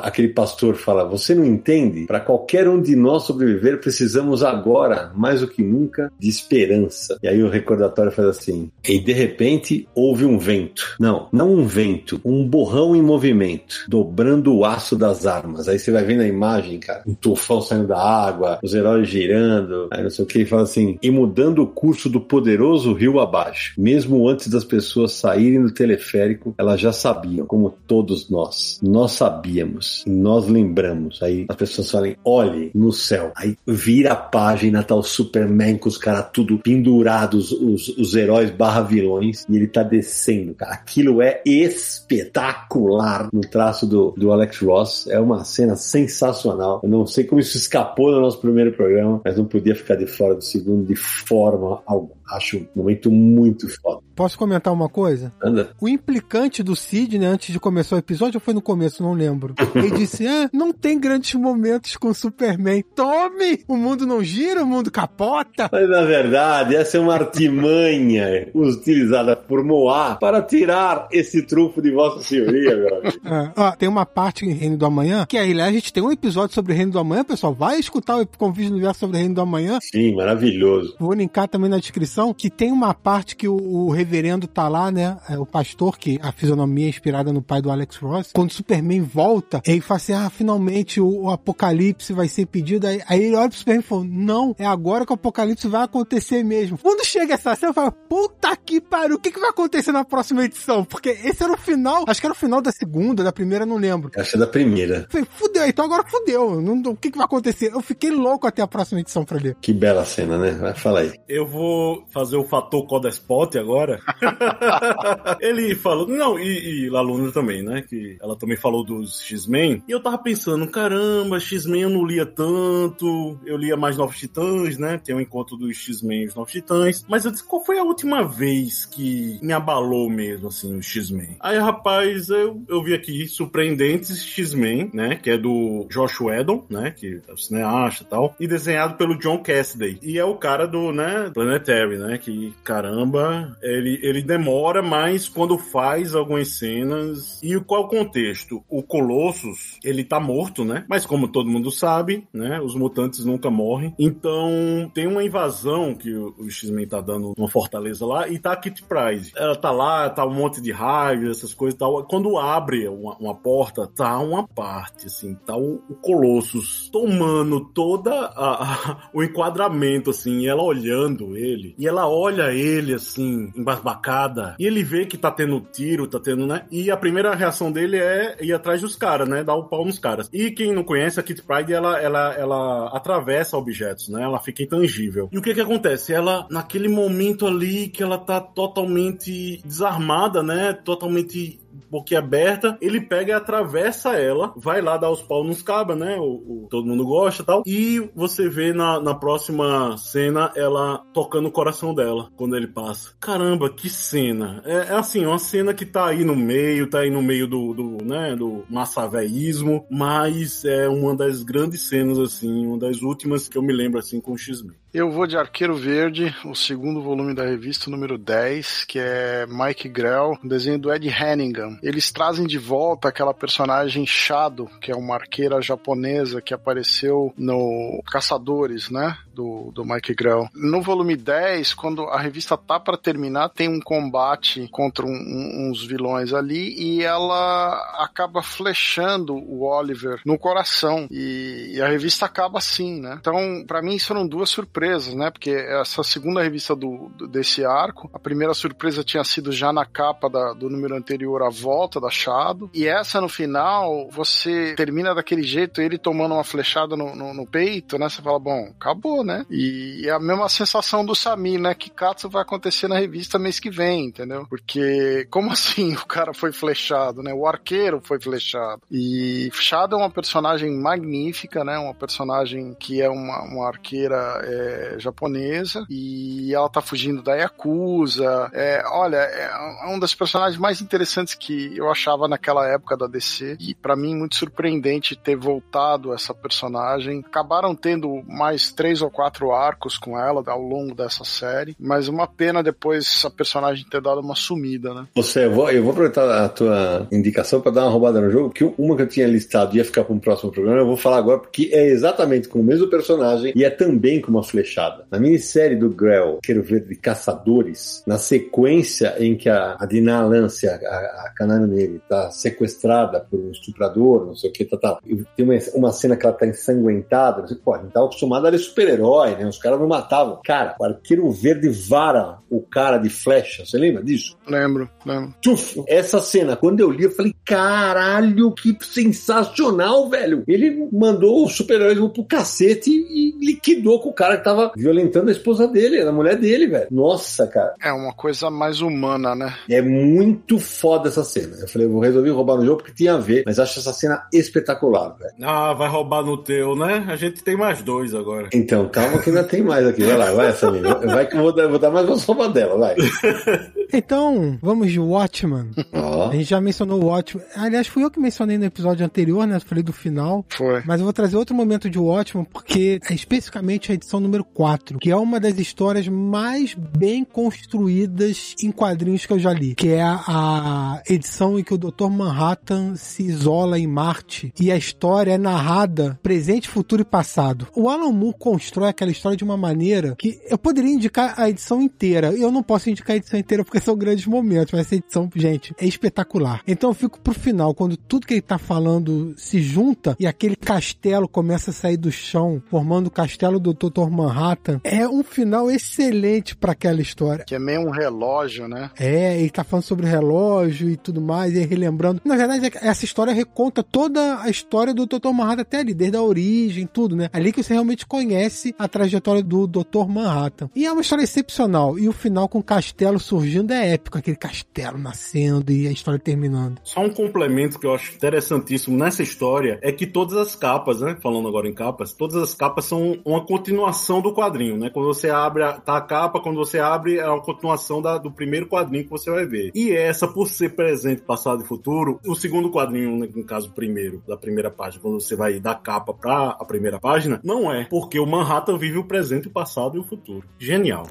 aquele pastor fala: Você não entende? Para qualquer um de nós sobreviver, precisamos agora, mais do que nunca, de esperança criança. E aí o recordatório faz assim: e de repente houve um vento. Não, não um vento, um borrão em movimento, dobrando o aço das armas. Aí você vai vendo a imagem, cara, um tufão saindo da água, os heróis girando, aí não sei o que, e fala assim: e mudando o curso do poderoso rio abaixo. Mesmo antes das pessoas saírem do teleférico, elas já sabiam, como todos nós. Nós sabíamos, nós lembramos. Aí as pessoas falam: olhe no céu. Aí vira a página, tá o Superman com os caras tudo pendurado pendurados os, os heróis barra vilões e ele tá descendo, cara. Aquilo é espetacular no traço do, do Alex Ross. É uma cena sensacional. Eu não sei como isso escapou no nosso primeiro programa, mas não podia ficar de fora do segundo de forma alguma. Acho um momento muito foda. Posso comentar uma coisa? Anda. O implicante do Sidney, antes de começar o episódio, ou foi no começo, não lembro. Ele disse: Ah, não tem grandes momentos com Superman. Tome! O mundo não gira, o mundo capota. Mas na verdade, essa é uma artimanha <laughs> utilizada por Moá para tirar esse trunfo de Vossa Senhoria, meu amigo. É, ó, tem uma parte em Reino do Amanhã, que aí, a gente tem um episódio sobre Reino do Amanhã, pessoal. Vai escutar o Convite do Universo sobre Reino do Amanhã. Sim, maravilhoso. Vou linkar também na descrição que tem uma parte que o, o reverendo tá lá, né? É, o pastor, que a fisionomia é inspirada no pai do Alex Ross. Quando o Superman volta, ele fala assim: ah, finalmente o, o apocalipse vai ser pedido. Aí, aí ele olha pro Superman e fala: não, é agora que o apocalipse vai acontecer mesmo. Quando chega essa cena, eu falo: puta que pariu, o que, que vai acontecer na próxima edição? Porque esse era o final, acho que era o final da segunda, da primeira, não lembro. Acho que é da primeira. Eu falei, fudeu, então agora fudeu. Não, o que, que vai acontecer? Eu fiquei louco até a próxima edição pra ler. Que bela cena, né? Vai, fala aí. Eu vou fazer o fator Codespot agora. <laughs> Ele falou, não, e, e Laluna também, né? Que ela também falou dos X-Men. E eu tava pensando, caramba, X-Men eu não lia tanto. Eu lia mais Novos Titãs, né? Tem o um encontro dos X-Men e os Novos Titãs. Mas eu disse, qual foi a última vez que me abalou mesmo, assim, o X-Men? Aí, rapaz, eu, eu vi aqui Surpreendentes X-Men, né? Que é do Josh Whedon, né? Que é o cineasta e tal. E desenhado pelo John Cassidy. E é o cara do, né? Planetary, né? Que caramba, ele, ele demora, mas quando faz algumas cenas. E qual o contexto? O Colossus, ele tá morto, né? Mas como todo mundo sabe, né? Os mutantes nunca morrem. Então tem uma invasão que o, X-Men tá dando numa fortaleza lá e tá a Kitty Pryde. Ela tá lá, tá um monte de raios, essas coisas e tal. Quando abre uma, uma, porta, tá uma parte, assim, tá o, o Colossus tomando toda a, a, o enquadramento, assim, ela olhando ele. E ela olha ele, assim, embasbacada, e ele vê que tá tendo tiro, tá tendo, né? E a primeira reação dele é ir atrás dos caras, né? Dar o pau nos caras. E quem não conhece, a Kit Pride, ela, ela, ela atravessa objetos, né? Ela fica intangível. E o que que acontece? Ela, naquele momento ali que ela tá totalmente desarmada, né? Totalmente boquiaberta, ele pega e atravessa ela, vai lá dar os pau nos cabas, né? O, o, todo mundo gosta e tal. E você vê na, na próxima cena ela tocando o coração dela quando ele passa. Caramba, que cena! É, é assim, uma cena que tá aí no meio, tá aí no meio do, do né, do massaveísmo, mas é uma das grandes cenas, assim, uma das últimas que eu me lembro, assim, com X-Men. Eu vou de Arqueiro Verde, o segundo volume da revista, número 10, que é Mike Grell, um desenho do Ed Hannigan. Eles trazem de volta aquela personagem Shadow, que é uma arqueira japonesa que apareceu no Caçadores, né? Do, do Mike Grell. No volume 10, quando a revista tá para terminar, tem um combate contra um, um, uns vilões ali e ela acaba flechando o Oliver no coração. E, e a revista acaba assim, né? Então, para mim, foram duas surpresas surpresas, né? Porque essa segunda revista do, desse arco, a primeira surpresa tinha sido já na capa da, do número anterior, a volta da Shadow. E essa no final, você termina daquele jeito, ele tomando uma flechada no, no, no peito, né? Você fala, bom, acabou, né? E é a mesma sensação do Sami, né? Que Katsu vai acontecer na revista mês que vem, entendeu? Porque, como assim <laughs> o cara foi flechado, né? O arqueiro foi flechado. E Shadow é uma personagem magnífica, né? Uma personagem que é uma, uma arqueira é, é, japonesa e ela tá fugindo da Yakuza. É, olha, é, é um dos personagens mais interessantes que eu achava naquela época da DC e para mim muito surpreendente ter voltado essa personagem. Acabaram tendo mais três ou quatro arcos com ela ao longo dessa série, mas uma pena depois a personagem ter dado uma sumida, né? Você, eu vou, eu vou aproveitar a tua indicação para dar uma roubada no jogo, que uma que eu tinha listado ia ficar para um próximo programa, eu vou falar agora porque é exatamente com o mesmo personagem e é também com uma flecha fechada. Na minissérie do Grell, Quero Ver de Caçadores, na sequência em que a, a Dinah Lance, a, a sacanagem nele, tá sequestrada por um estuprador, não sei o que, tá, tá. E tem uma, uma cena que ela tá ensanguentada, não sei, pô, a gente tava acostumado a ler super-herói, né? Os caras não matavam. Cara, o arqueiro verde vara o cara de flecha, você lembra disso? Lembro, lembro. Tchuf, essa cena, quando eu li, eu falei, caralho, que sensacional, velho. Ele mandou os super-heróis pro cacete e liquidou com o cara que tava violentando a esposa dele, a mulher dele, velho. Nossa, cara. É uma coisa mais humana, né? É muito foda essa cena. Eu falei, vou resolver roubar no jogo porque tinha a ver, mas acho essa cena espetacular, velho. Ah, vai roubar no teu, né? A gente tem mais dois agora. Então, calma que ainda tem mais aqui. Vai lá, vai, Samir. Vai que eu vou dar, vou dar mais uma soma dela, vai. <laughs> Então, vamos de Watchman. <laughs> Ó. A gente já mencionou o Watchman. Aliás, fui eu que mencionei no episódio anterior, né? Falei do final. Foi. Mas eu vou trazer outro momento de Watchman, porque é especificamente a edição número 4, que é uma das histórias mais bem construídas em quadrinhos que eu já li. Que é a, a edição em que o Dr. Manhattan se isola em Marte e a história é narrada presente, futuro e passado. O Alan Moore constrói aquela história de uma maneira que eu poderia indicar a edição inteira. Eu não posso indicar a edição inteira porque são grandes momentos, mas essa edição, gente, é espetacular. Então eu fico pro final, quando tudo que ele tá falando se junta e aquele castelo começa a sair do chão, formando o castelo do Dr. Manhattan, é um final excelente para aquela história. Que é meio um relógio, né? É, ele tá falando sobre relógio e tudo mais, e relembrando. Na verdade, essa história reconta toda a história do Dr. Manhattan até ali, desde a origem, tudo, né? Ali que você realmente conhece a trajetória do Dr. Manhattan. E é uma história excepcional. E o final com o castelo surgindo é épico, aquele castelo nascendo e a história terminando. Só um complemento que eu acho interessantíssimo nessa história é que todas as capas, né? Falando agora em capas, todas as capas são uma continuação do quadrinho, né? Quando você abre, a, tá a capa, quando você abre, é uma continuação da, do primeiro quadrinho que você vai ver. E essa, por ser presente, passado e futuro, o segundo quadrinho, né, no caso, primeiro, da primeira página, quando você vai da capa pra a primeira página, não é, porque o Manhattan vive o presente, o passado e o futuro. Genial.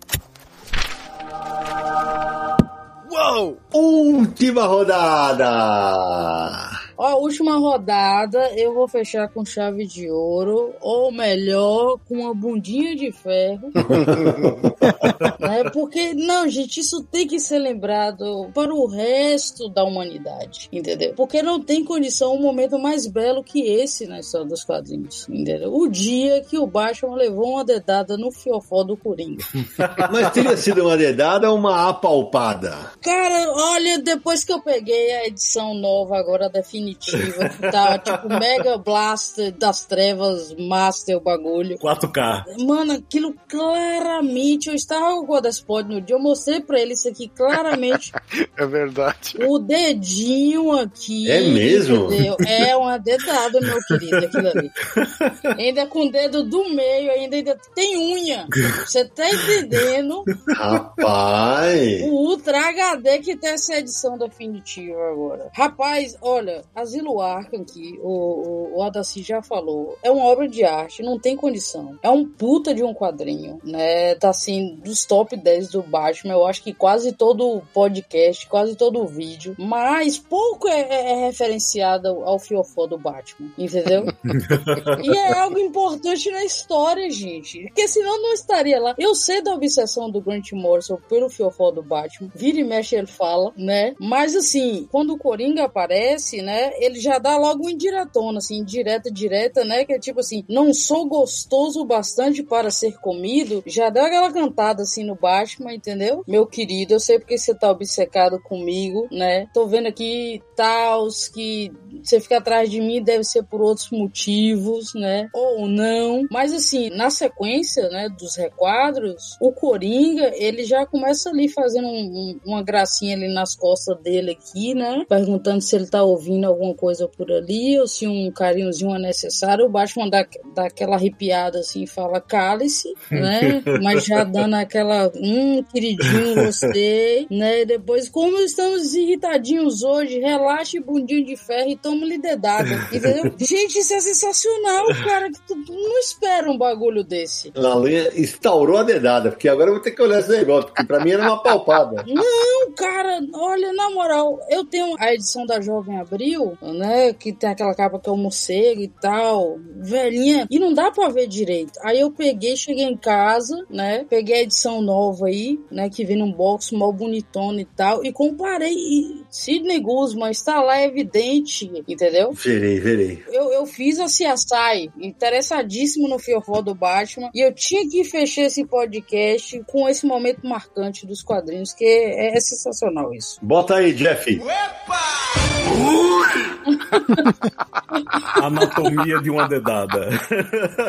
Uou! Última rodada! Ó, última rodada eu vou fechar com chave de ouro, ou melhor, com uma bundinha de ferro. <laughs> né? Porque, não, gente, isso tem que ser lembrado para o resto da humanidade, entendeu? Porque não tem condição um momento mais belo que esse na história dos quadrinhos, entendeu? O dia que o Batman levou uma dedada no fiofó do Coringa. <laughs> Mas teria sido uma dedada ou uma apalpada? Cara, olha, depois que eu peguei a edição nova agora definitiva, que tá tipo Mega Blaster das trevas, Master o bagulho. 4K. Mano, aquilo claramente, eu estava com o Godespot no dia, eu mostrei pra ele isso aqui claramente. <laughs> É verdade. O dedinho aqui. É mesmo? entendeu? É uma dedada, meu querido, aquilo ali. <laughs> Ainda com o dedo do meio, ainda, ainda tem unha. Você tá entendendo? Rapaz! O Ultra HD que tem essa edição definitiva agora. Rapaz, olha, Asilo Arkham que o, o, o Adaci já falou, é uma obra de arte, não tem condição. É um puta de um quadrinho, né? Tá assim, dos top 10 do Batman, eu acho que quase todo podcast, quase todo vídeo, mas pouco é, é, é referenciado ao fiofó do Batman, entendeu? <laughs> e é algo importante na história, gente. Porque senão não estaria lá. Eu sei da obsessão do Grant Morrison pelo fiofó do Batman. Vira e mexe ele fala, né? Mas assim, quando o Coringa aparece, né? Ele já dá logo um indiretona, assim, direta, direta, né? Que é tipo assim, não sou gostoso bastante para ser comido. Já dá aquela cantada assim no Batman, entendeu? Meu querido, eu sei porque você tá obcecado comigo, né? Tô vendo aqui tals que você fica atrás de mim deve ser por outros motivos, né? Ou não. Mas assim, na sequência, né, dos requadros, o Coringa, ele já começa ali fazendo um, um, uma gracinha ali nas costas dele aqui, né? Perguntando se ele tá ouvindo alguma coisa por ali ou se um carinhozinho é necessário. O Batman dá, dá aquela arrepiada assim, fala cálice, né? <laughs> Mas já dando aquela, hum, queridinho, gostei, né? E depois, como estamos irritadinhos hoje, relaxe bundinho de ferro e toma-lhe dedada, entendeu? <laughs> Gente, isso é sensacional, cara, que tu não espera um bagulho desse. Lalinha instaurou a dedada, porque agora eu vou ter que olhar esse negócio, porque pra mim era uma <laughs> palpada. Não, cara, olha, na moral, eu tenho a edição da Jovem Abril, né, que tem aquela capa que é o morcego e tal, velhinha, e não dá pra ver direito. Aí eu peguei, cheguei em casa, né, peguei a edição nova aí, né, que vem num box mal bonitona e tal, e comparei, e Sidney Guzman está lá é evidente, entendeu? Verei, verei. Eu, eu fiz a CSI, interessadíssimo no fiofó do Batman, e eu tinha que fechar esse podcast com esse momento marcante dos quadrinhos, que é, é sensacional isso. Bota aí, Jeff. <laughs> Anatomia de uma dedada.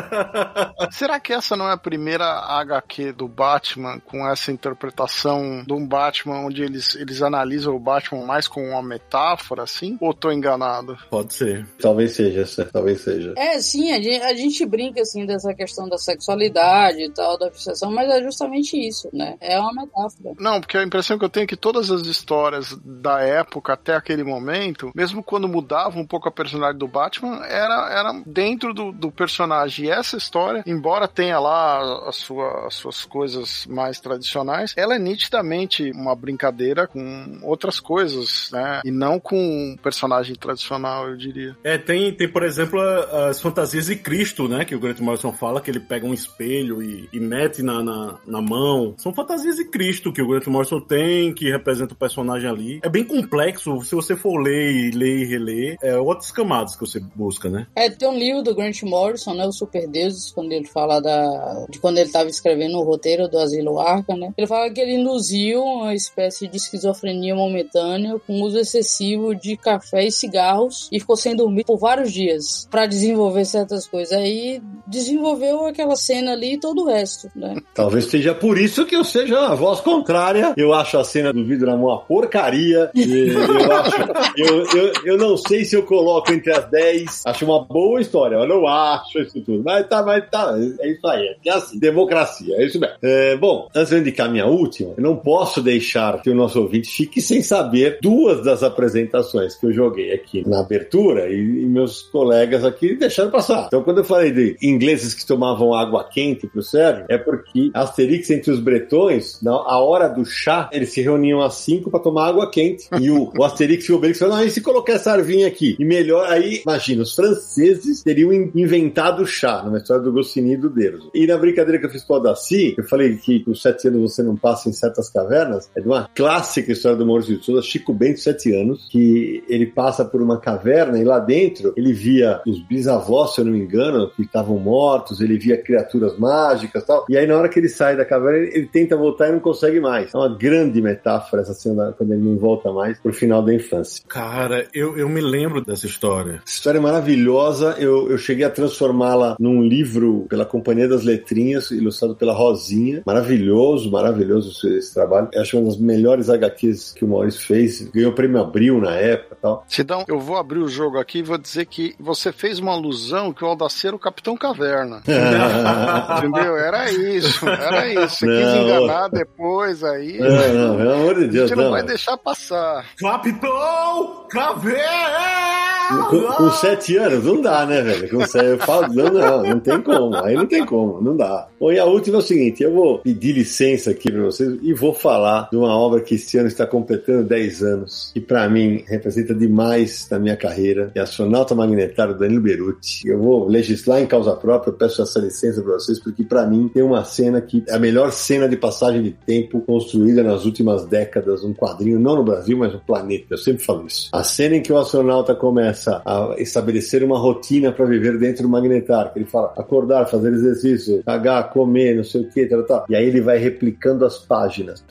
<laughs> Será que essa não é a primeira HQ do Batman com essa interpretação de um Batman onde eles, eles analisam o Batman mais com uma metáfora, assim? Ou tô enganado? Pode ser. Talvez seja talvez seja. É, sim, a gente, a gente brinca, assim, dessa questão da sexualidade e tal, da obsessão, mas é justamente isso, né? É uma metáfora. Não, porque a impressão que eu tenho é que todas as histórias da época até aquele momento, mesmo quando mudava um pouco a personalidade do Batman, era, era dentro do, do personagem. E essa história, embora tenha lá a sua, as suas coisas mais tradicionais, ela é nitidamente uma brincadeira com outras coisas, né? E não com um personagem tradicional, eu diria. É, tem, tem por exemplo, a- as fantasias de Cristo, né? Que o Grant Morrison fala que ele pega um espelho e, e mete na, na, na mão. São fantasias de Cristo que o Grant Morrison tem, que representa o personagem ali. É bem complexo, se você for ler e ler e reler, é outras camadas que você busca, né? É, tem um livro do Grant Morrison, né, o Super Deuses, quando ele fala da, de quando ele estava escrevendo o roteiro do Asilo Arca, né? Ele fala que ele induziu uma espécie de esquizofrenia momentânea com uso excessivo de café e cigarros e ficou sem dormir por vários dias para desenvolver certas coisas. Aí desenvolveu aquela cena ali e todo o resto, né? <laughs> Talvez seja por isso que eu seja a voz contrária. Eu acho a cena do vidro na mão uma porcaria. Eu, acho, eu, eu, eu não sei se eu coloco entre as 10. Acho uma boa história. Eu não acho isso tudo. Mas tá, mas tá. É isso aí. É assim. Democracia. É isso mesmo. É, bom, antes de indicar minha última, eu não posso deixar que o nosso ouvinte fique sem saber duas das apresentações que eu joguei aqui na abertura e, e meus colegas aqui deixaram passar. Então, quando eu falei de ingleses que tomavam água quente pro Sérgio, é porque Asterix entre os bretões, na a hora do chá, eles se reuniam às 5 para tomar água quente. E o, o Asterix e o Obelix falaram, não, e se colocar essa arvinha aqui? E melhor, aí, imagina, os franceses teriam in- inventado o chá, numa história do Goscinny e do Derzo. E na brincadeira que eu fiz com o Daci, eu falei que com sete anos você não passa em certas cavernas, é de uma clássica história do Maurício de Souza, Chico Bento, sete anos, que ele passa por uma caverna e lá dentro ele via os bisavós, se eu não me engano, que estavam mortos, ele via criaturas mágicas e tal. E aí na hora que ele sai da caverna, ele, ele tenta voltar e não consegue mais. É uma grande metáfora essa cena quando ele não volta mais pro final da infância. Cara, eu, eu me lembro dessa história. Essa história é maravilhosa. Eu, eu cheguei a transformá-la num livro pela Companhia das Letrinhas, ilustrado pela Rosinha. Maravilhoso, maravilhoso esse, esse trabalho. Eu acho uma das melhores HQs que o Maurício fez. Ganhou o prêmio Abril na época e tal. Sidão, eu vou abrir o jogo aqui e vou dizer que você fez uma alusão que o Aldacer era o Capitão Caverna. <laughs> Entendeu? Era isso, era isso. Você quis Não. enganar depois aí. Não, não, pelo amor de Deus, gente não não. vai deixar passar. Capitão Caveira! Com, com sete anos, não dá, né, velho? Com sete, eu falo, não, não, não tem como. Aí não tem como, não dá. Bom, e a última é o seguinte: eu vou pedir licença aqui pra vocês e vou falar de uma obra que esse ano está completando 10 anos, que pra mim representa demais na minha carreira. É Astronauta Magnetário Danilo Beruti. Eu vou legislar em causa própria, eu peço essa licença pra vocês, porque pra mim tem uma cena que é a melhor cena de passagem de tempo construída nas últimas décadas, um quadrinho, não no Brasil, mas no planeta. Eu sempre falo isso. A cena em que o astronauta começa a estabelecer uma rotina para viver dentro do magnetar, que ele fala acordar, fazer exercício, cagar, comer, não sei o que, tal, tal. E aí ele vai replicando as páginas.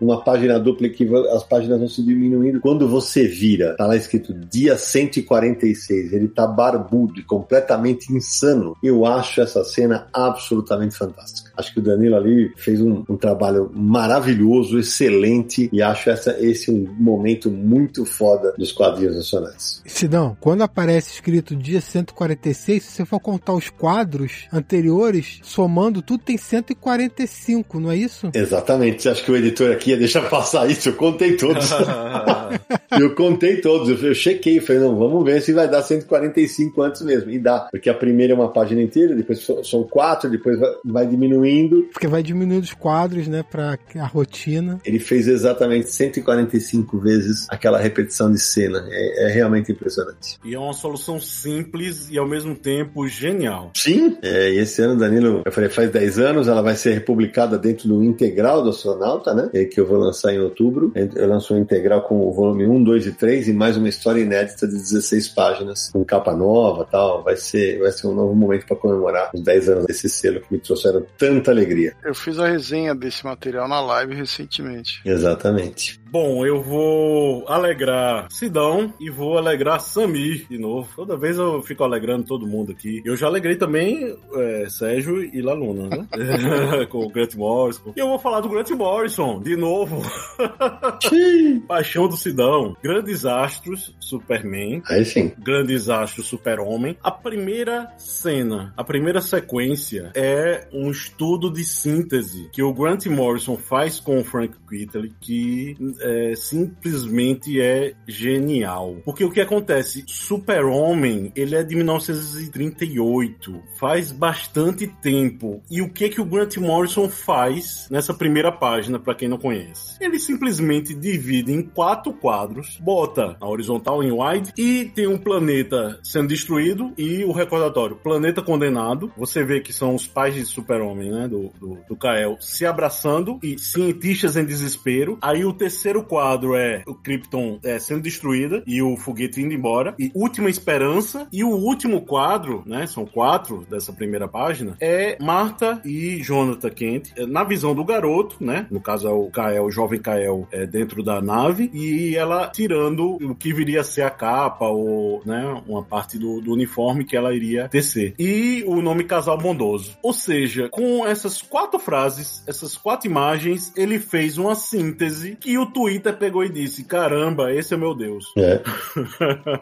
Uma página dupla que as páginas vão se diminuindo. Quando você vira, tá lá escrito dia 146, ele tá barbudo e completamente insano. Eu acho essa cena absolutamente fantástica. Acho que o Danilo ali fez um, um trabalho maravilhoso, excelente, e acho essa, esse um momento muito foda dos quadrinhos nacionais. Sidão, quando aparece escrito dia 146, se você for contar os quadros anteriores, somando tudo, tem 145, não é isso? Exatamente. Acha que o editor aqui ia deixar passar isso? Eu contei todos. <laughs> eu contei todos. Eu, chequei. Falei, não, vamos ver se vai dar 145 antes mesmo. E dá. Porque a primeira é uma página inteira, depois são quatro, depois vai, vai diminuindo. Porque vai diminuindo os quadros, né, pra a rotina. Ele fez exatamente 145 vezes aquela repetição de cena. É, é realmente impressionante. E é uma solução simples e ao mesmo tempo genial. Sim, é, e esse ano, Danilo, eu falei, faz 10 anos, ela vai ser republicada dentro do integral do astronauta, né? É, que eu vou lançar em outubro. Eu lanço integral com o volume 1, 2 e 3 e mais uma história inédita de 16 páginas, com capa nova tal. Vai ser, vai ser um novo momento para comemorar os 10 anos desse selo que me trouxeram tanta alegria. Eu fiz a resenha desse material na live recentemente. Exatamente. Bom, eu vou alegrar Sidão e vou alegrar Samir de novo. Toda vez eu fico alegrando todo mundo aqui. Eu já alegrei também é, Sérgio e Laluna, né? <laughs> <laughs> Com o Grant Morrison. E eu vou falar do Grant Morrison de novo. Paixão do Sidão. Grandes Astros, Superman. Aí sim. Grandes Astros, Super-Homem. A primeira cena, a primeira sequência é um estudo de síntese que o Grant Morrison faz com o Frank Quitely, que é, simplesmente é genial. Porque o que acontece? Super-Homem, ele é de 1938. Faz bastante tempo. E o que que o Grant Morrison faz nessa primeira página, para quem não conhece? Ele simplesmente divide em quatro quadros, bota a horizontal em wide e tem um planeta sendo destruído e o recordatório, planeta condenado. Você vê que são os pais de Super-Homem, né, do, do, do Kael, se abraçando e cientistas em desespero. Aí o terceiro quadro é o Krypton é, sendo destruída e o foguete indo embora. E Última Esperança. E o último quadro, né? São quatro dessa primeira página. É Marta e Jonathan Kent. Na visão do garoto, né? No caso é o Kael, o jovem Kael, é, dentro da nave. E ela tirando o que viria a ser a capa ou, né? Uma parte do, do uniforme que ela iria tecer. E o nome Casal Bondoso. Ou seja, com essas quatro frases, essas quatro imagens, ele fez uma síntese que o Twitter pegou e disse: Caramba, esse é meu Deus. É.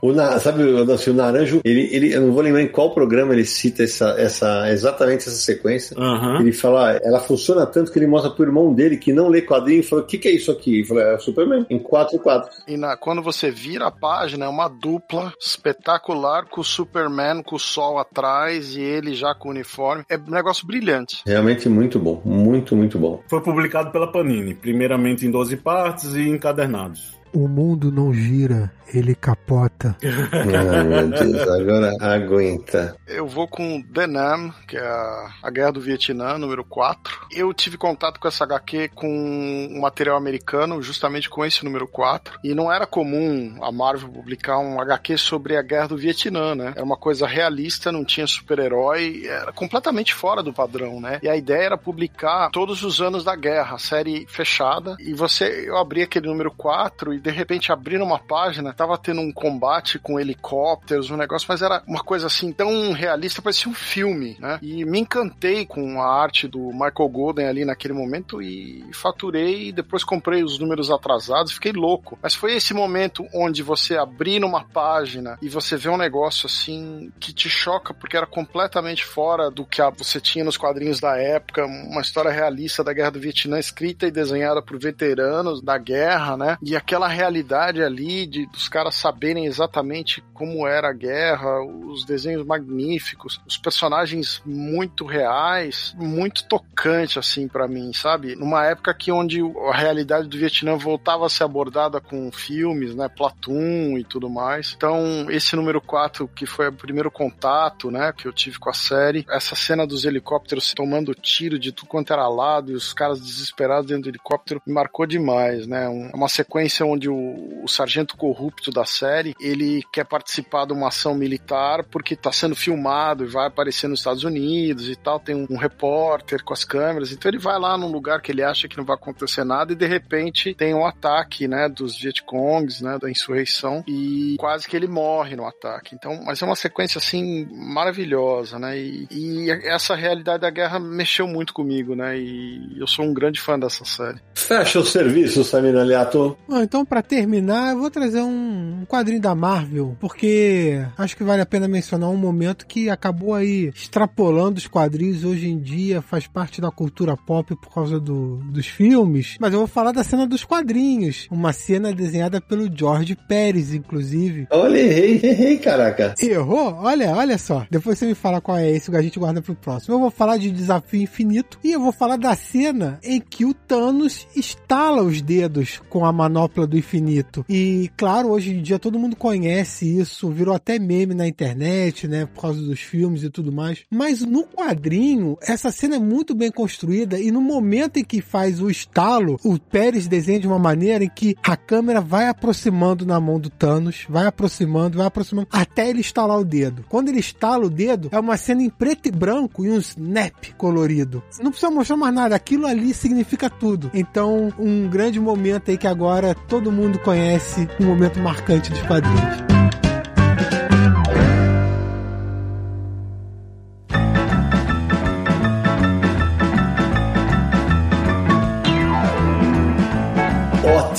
O na- sabe, Adalci, o Naranjo, ele, ele, eu não vou lembrar em qual programa ele cita essa, essa, exatamente essa sequência. Aham. Ele fala, ela funciona tanto que ele mostra pro irmão dele que não lê quadrinho e fala: O que, que é isso aqui? Ele falou: É o Em quatro quadros. E na- quando você vira a página, é uma dupla espetacular com o Superman com o sol atrás e ele já com o uniforme. É um negócio brilhante. Realmente muito bom, muito, muito bom. Foi publicado pela Panini, primeiramente em 12 partes e encadernados. O mundo não gira, ele capota. Ai, <laughs> meu Deus, agora aguenta. Eu vou com The Nam, que é a, a Guerra do Vietnã, número 4. Eu tive contato com essa HQ com um material americano, justamente com esse número 4. E não era comum a Marvel publicar um HQ sobre a Guerra do Vietnã, né? Era uma coisa realista, não tinha super-herói, era completamente fora do padrão, né? E a ideia era publicar todos os anos da guerra, a série fechada. E você, eu abri aquele número 4 e de repente abrindo uma página, tava tendo um combate com helicópteros, um negócio, mas era uma coisa assim tão realista, parecia um filme, né? E me encantei com a arte do Michael Golden ali naquele momento e faturei e depois comprei os números atrasados, fiquei louco. Mas foi esse momento onde você abrir numa página e você vê um negócio assim que te choca porque era completamente fora do que você tinha nos quadrinhos da época, uma história realista da Guerra do Vietnã escrita e desenhada por veteranos da guerra, né? E aquela realidade ali de dos caras saberem exatamente como era a guerra, os desenhos magníficos, os personagens muito reais, muito tocante assim pra mim, sabe? Numa época que onde a realidade do Vietnã voltava a ser abordada com filmes, né, Platoon e tudo mais. Então, esse número 4 que foi o primeiro contato, né, que eu tive com a série, essa cena dos helicópteros tomando tiro de tudo quanto era lado e os caras desesperados dentro do helicóptero me marcou demais, né? Um- uma sequência onde o, o sargento corrupto da série, ele quer participar de uma ação militar porque tá sendo filmado e vai aparecer nos Estados Unidos e tal, tem um, um repórter com as câmeras, então ele vai lá num lugar que ele acha que não vai acontecer nada e de repente tem um ataque, né, dos Vietcongs, né, da insurreição e quase que ele morre no ataque. Então, mas é uma sequência assim maravilhosa, né? E, e essa realidade da guerra mexeu muito comigo, né? E eu sou um grande fã dessa série. Fecha o serviço, Samir Aliato. Bom, então, pra terminar, eu vou trazer um, um quadrinho da Marvel, porque acho que vale a pena mencionar um momento que acabou aí extrapolando os quadrinhos hoje em dia, faz parte da cultura pop por causa do- dos filmes. Mas eu vou falar da cena dos quadrinhos, uma cena desenhada pelo George Pérez, inclusive. Olha, errei, <laughs> errei, caraca. Errou? Olha, olha só. Depois você me fala qual é esse que a gente guarda pro próximo. Eu vou falar de Desafio Infinito e eu vou falar da cena em que o Thanos estala os dedos com a manopla do infinito. E, claro, hoje em dia todo mundo conhece isso, virou até meme na internet, né? Por causa dos filmes e tudo mais. Mas no quadrinho, essa cena é muito bem construída e no momento em que faz o estalo, o Pérez desenha de uma maneira em que a câmera vai aproximando na mão do Thanos, vai aproximando, vai aproximando, até ele estalar o dedo. Quando ele estala o dedo, é uma cena em preto e branco e um snap colorido. Não precisa mostrar mais nada, aquilo ali significa tudo. Então, um grande momento aí que agora todo mundo conhece, um momento marcante dos quadrinhos.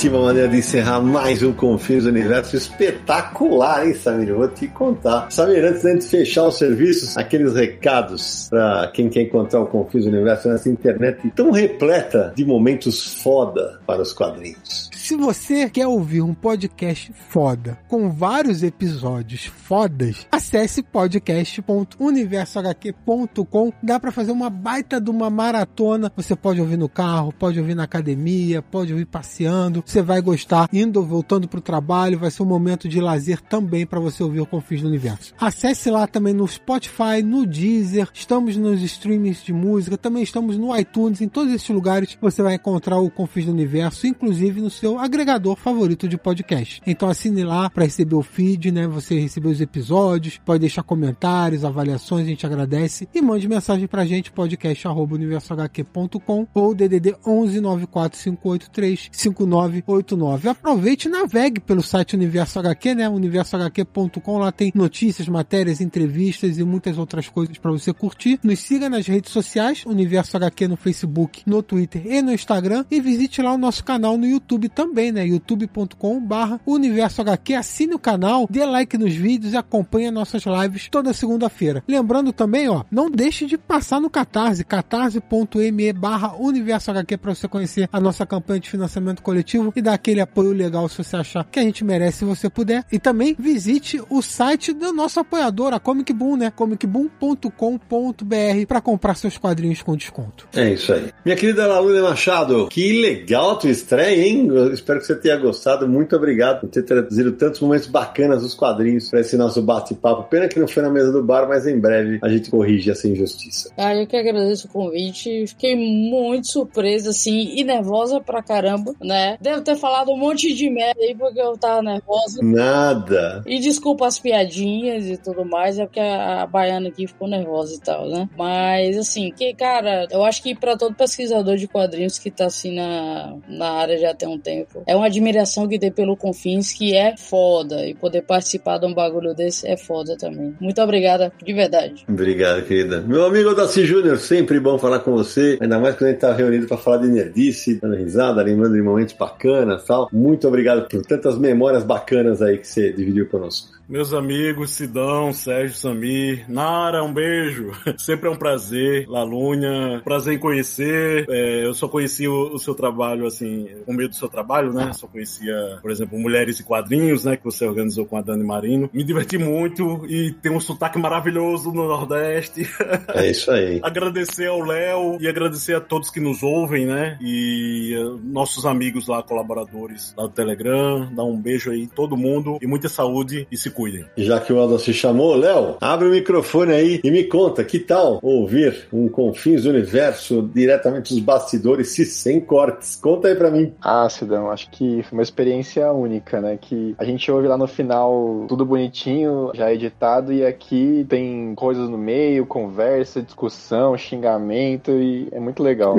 ótima maneira de encerrar mais um Confins Universo espetacular, hein, Samir? Vou te contar. Samir, antes de fechar os serviços, aqueles recados para quem quer encontrar o Confins Universo nessa internet tão repleta de momentos foda para os quadrinhos. Se você quer ouvir um podcast foda, com vários episódios fodas, acesse podcast.universohq.com. Dá para fazer uma baita de uma maratona. Você pode ouvir no carro, pode ouvir na academia, pode ouvir passeando. Você vai gostar indo ou voltando pro trabalho. Vai ser um momento de lazer também para você ouvir o Confins do Universo. Acesse lá também no Spotify, no Deezer. Estamos nos streamings de música. Também estamos no iTunes. Em todos esses lugares você vai encontrar o Confins do Universo, inclusive no seu agregador favorito de podcast. Então assine lá para receber o feed, né? Você receber os episódios, pode deixar comentários, avaliações, a gente agradece e mande mensagem pra gente podcast@universohq.com ou DDD 11 94583 5989. Aproveite e navegue pelo site Universo HQ, né? universohq.com, lá tem notícias, matérias, entrevistas e muitas outras coisas para você curtir. Nos siga nas redes sociais, Universo HQ no Facebook, no Twitter e no Instagram e visite lá o nosso canal no YouTube também, né? youtube.com barra Universo HQ. Assine o canal, dê like nos vídeos e acompanhe nossas lives toda segunda-feira. Lembrando também, ó, não deixe de passar no Catarse, catarse.me barra Universo HQ para você conhecer a nossa campanha de financiamento coletivo e dar aquele apoio legal se você achar que a gente merece se você puder. E também visite o site do nosso apoiador, a Comic Boom, né? comicboom.com.br para comprar seus quadrinhos com desconto. É isso aí. Minha querida Laluna Machado, que legal a tua estreia, hein? Espero que você tenha gostado. Muito obrigado por ter trazido tantos momentos bacanas dos quadrinhos para esse nosso bate-papo. Pena que não foi na mesa do bar, mas em breve a gente corrige essa injustiça. Ah, eu que agradeço o convite. Fiquei muito surpresa, assim, e nervosa pra caramba, né? Devo ter falado um monte de merda aí porque eu tava nervosa. Nada. E desculpa as piadinhas e tudo mais, é porque a, a baiana aqui ficou nervosa e tal, né? Mas, assim, que, cara, eu acho que para todo pesquisador de quadrinhos que tá, assim, na, na área já tem um tempo, é uma admiração que tem pelo Confins que é foda. E poder participar de um bagulho desse é foda também. Muito obrigada, de verdade. Obrigado, querida. Meu amigo Odaci Júnior, sempre bom falar com você. Ainda mais quando a gente tá reunido para falar de nerdice, dando risada, lembrando de momentos bacanas tal. Muito obrigado por tantas memórias bacanas aí que você dividiu conosco. Meus amigos Sidão, Sérgio, Samir, Nara, um beijo. <laughs> Sempre é um prazer. Lalunha, prazer em conhecer. É, eu só conheci o, o, seu trabalho, assim, o meio do seu trabalho, né? Só conhecia, por exemplo, Mulheres e Quadrinhos, né? Que você organizou com a Dani Marino. Me diverti muito e tem um sotaque maravilhoso no Nordeste. É isso aí. <laughs> agradecer ao Léo e agradecer a todos que nos ouvem, né? E uh, nossos amigos lá, colaboradores lá do Telegram. Dar um beijo aí, todo mundo e muita saúde e se cuidem. Já que o Aldo se chamou, Léo, abre o microfone aí e me conta, que tal ouvir um Confins do Universo diretamente dos bastidores e sem cortes? Conta aí pra mim. Ah, Sidão, acho que foi uma experiência única, né? Que a gente ouve lá no final tudo bonitinho, já editado, e aqui tem coisas no meio, conversa, discussão, xingamento, e é muito legal.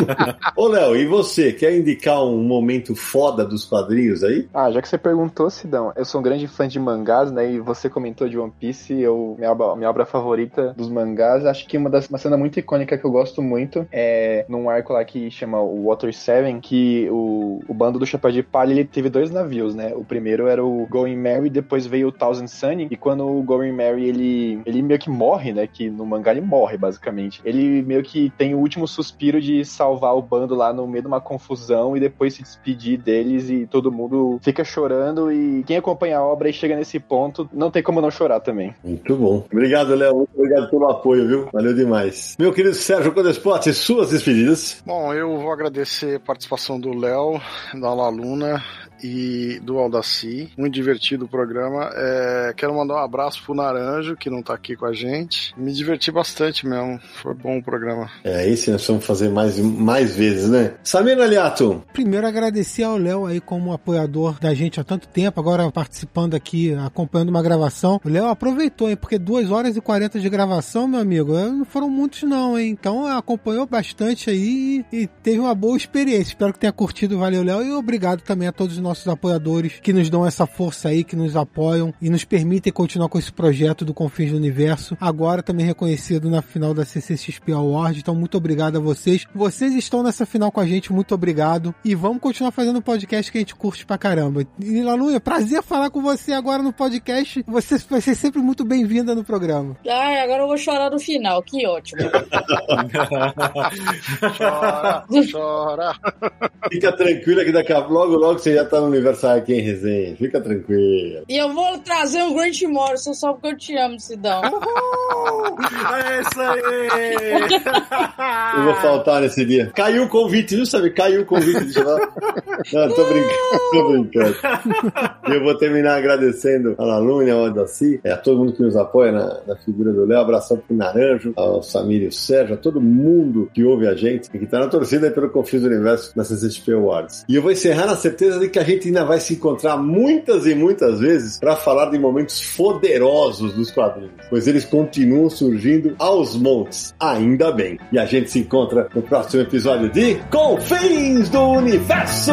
<laughs> Ô, Léo, e você, quer indicar um momento foda dos quadrinhos aí? Ah, já que você perguntou, Sidão, eu sou um grande fã de mangá mangás, né? E você comentou de One Piece, eu, minha, obra, minha obra favorita dos mangás, acho que uma das uma cena muito icônica que eu gosto muito é num arco lá que chama o Water Seven, que o, o bando do Chapéu de Palha ele teve dois navios, né? O primeiro era o Going Merry, depois veio o Thousand Sunny, e quando o Going Merry ele, ele meio que morre, né? Que no mangá ele morre, basicamente. Ele meio que tem o último suspiro de salvar o bando lá no meio de uma confusão e depois se despedir deles e todo mundo fica chorando e quem acompanha a obra e chega nesse ponto, não tem como não chorar também. Muito bom. Obrigado, Léo. Muito obrigado pelo apoio, viu? Valeu demais. Meu querido Sérgio Codespot, suas despedidas. Bom, eu vou agradecer a participação do Léo, da Laluna e do Aldaci. Muito divertido o programa. É, quero mandar um abraço pro Naranjo, que não tá aqui com a gente. Me diverti bastante mesmo. Foi bom o programa. É, esse nós vamos fazer mais, mais vezes, né? Samir Aliato. Primeiro agradecer ao Léo aí como apoiador da gente há tanto tempo, agora participando aqui, acompanhando uma gravação. O Léo aproveitou, hein? Porque 2 horas e 40 de gravação, meu amigo, não foram muitos não, hein? Então acompanhou bastante aí e teve uma boa experiência. Espero que tenha curtido. Valeu, Léo. E obrigado também a todos os nossos nossos apoiadores que nos dão essa força aí, que nos apoiam e nos permitem continuar com esse projeto do Confins do Universo. Agora também reconhecido na final da CCXP Award. Então, muito obrigado a vocês. Vocês estão nessa final com a gente, muito obrigado. E vamos continuar fazendo o podcast que a gente curte pra caramba. E Laluia, prazer falar com você agora no podcast. Você vai ser sempre muito bem-vinda no programa. Ai, agora eu vou chorar no final. Que ótimo. chora, chora. Fica tranquila que daqui a logo, logo você já tá no aniversário aqui em resenha. Fica tranquilo. E eu vou trazer um Grant Morrison só porque eu te amo, Sidão. <laughs> é isso aí! eu vou faltar nesse dia. Caiu o convite, viu, sabe? Caiu o convite. Deixa eu Não, tô brincando, tô brincando. eu vou terminar agradecendo a Lalune, ao Odaci, a todo mundo que nos apoia na, na figura do Léo. Abração pro Naranjo, ao Samir e o Sérgio, a todo mundo que ouve a gente e que tá na torcida pelo Confis do Universo na CCXP Awards. E eu vou encerrar na certeza de que a gente ainda vai se encontrar muitas e muitas vezes para falar de momentos poderosos dos quadrinhos, pois eles continuam surgindo aos montes, ainda bem. E a gente se encontra no próximo episódio de Confins do Universo!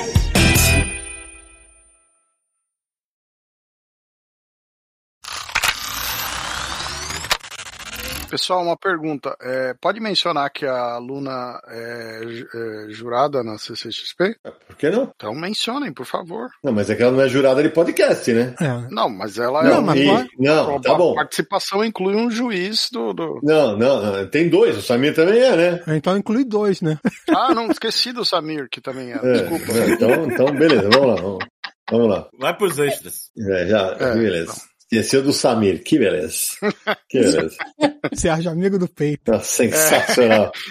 Pessoal, uma pergunta. É, pode mencionar que a Luna é, é, jurada na CCXP? Por que não? Então mencionem, por favor. Não, mas é que ela não é jurada de podcast, né? É. Não, mas ela Não, é. mas E- não, tá a bom. participação inclui um juiz do. do- Não, não, não, tem dois, o Samir também é, né? Então inclui dois, né? <laughs> Ah, não, esqueci do Samir, que também é. É, Desculpa. é, então, então, beleza, vamos lá, vamos, vamos lá. Vai pros extras. É, já, É, beleza. Esqueceu do Samir, que beleza. Que <laughs> beleza. Sérgio, amigo do peito. Tá sensacional. <laughs>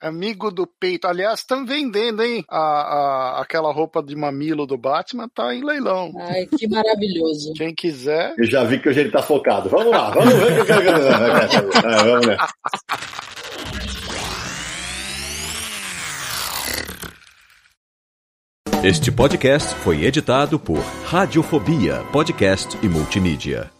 Amigo do peito. Aliás, estão vendendo, hein? A, a- aquela roupa de mamilo do Batman tá em leilão. Ai, que maravilhoso. Quem quiser. Eu já vi que hoje ele tá focado. Vamos lá, vamos ver o que eu quero. <laughs> É, vamos nessa. Este podcast foi editado por Radiofobia, podcast e multimídia.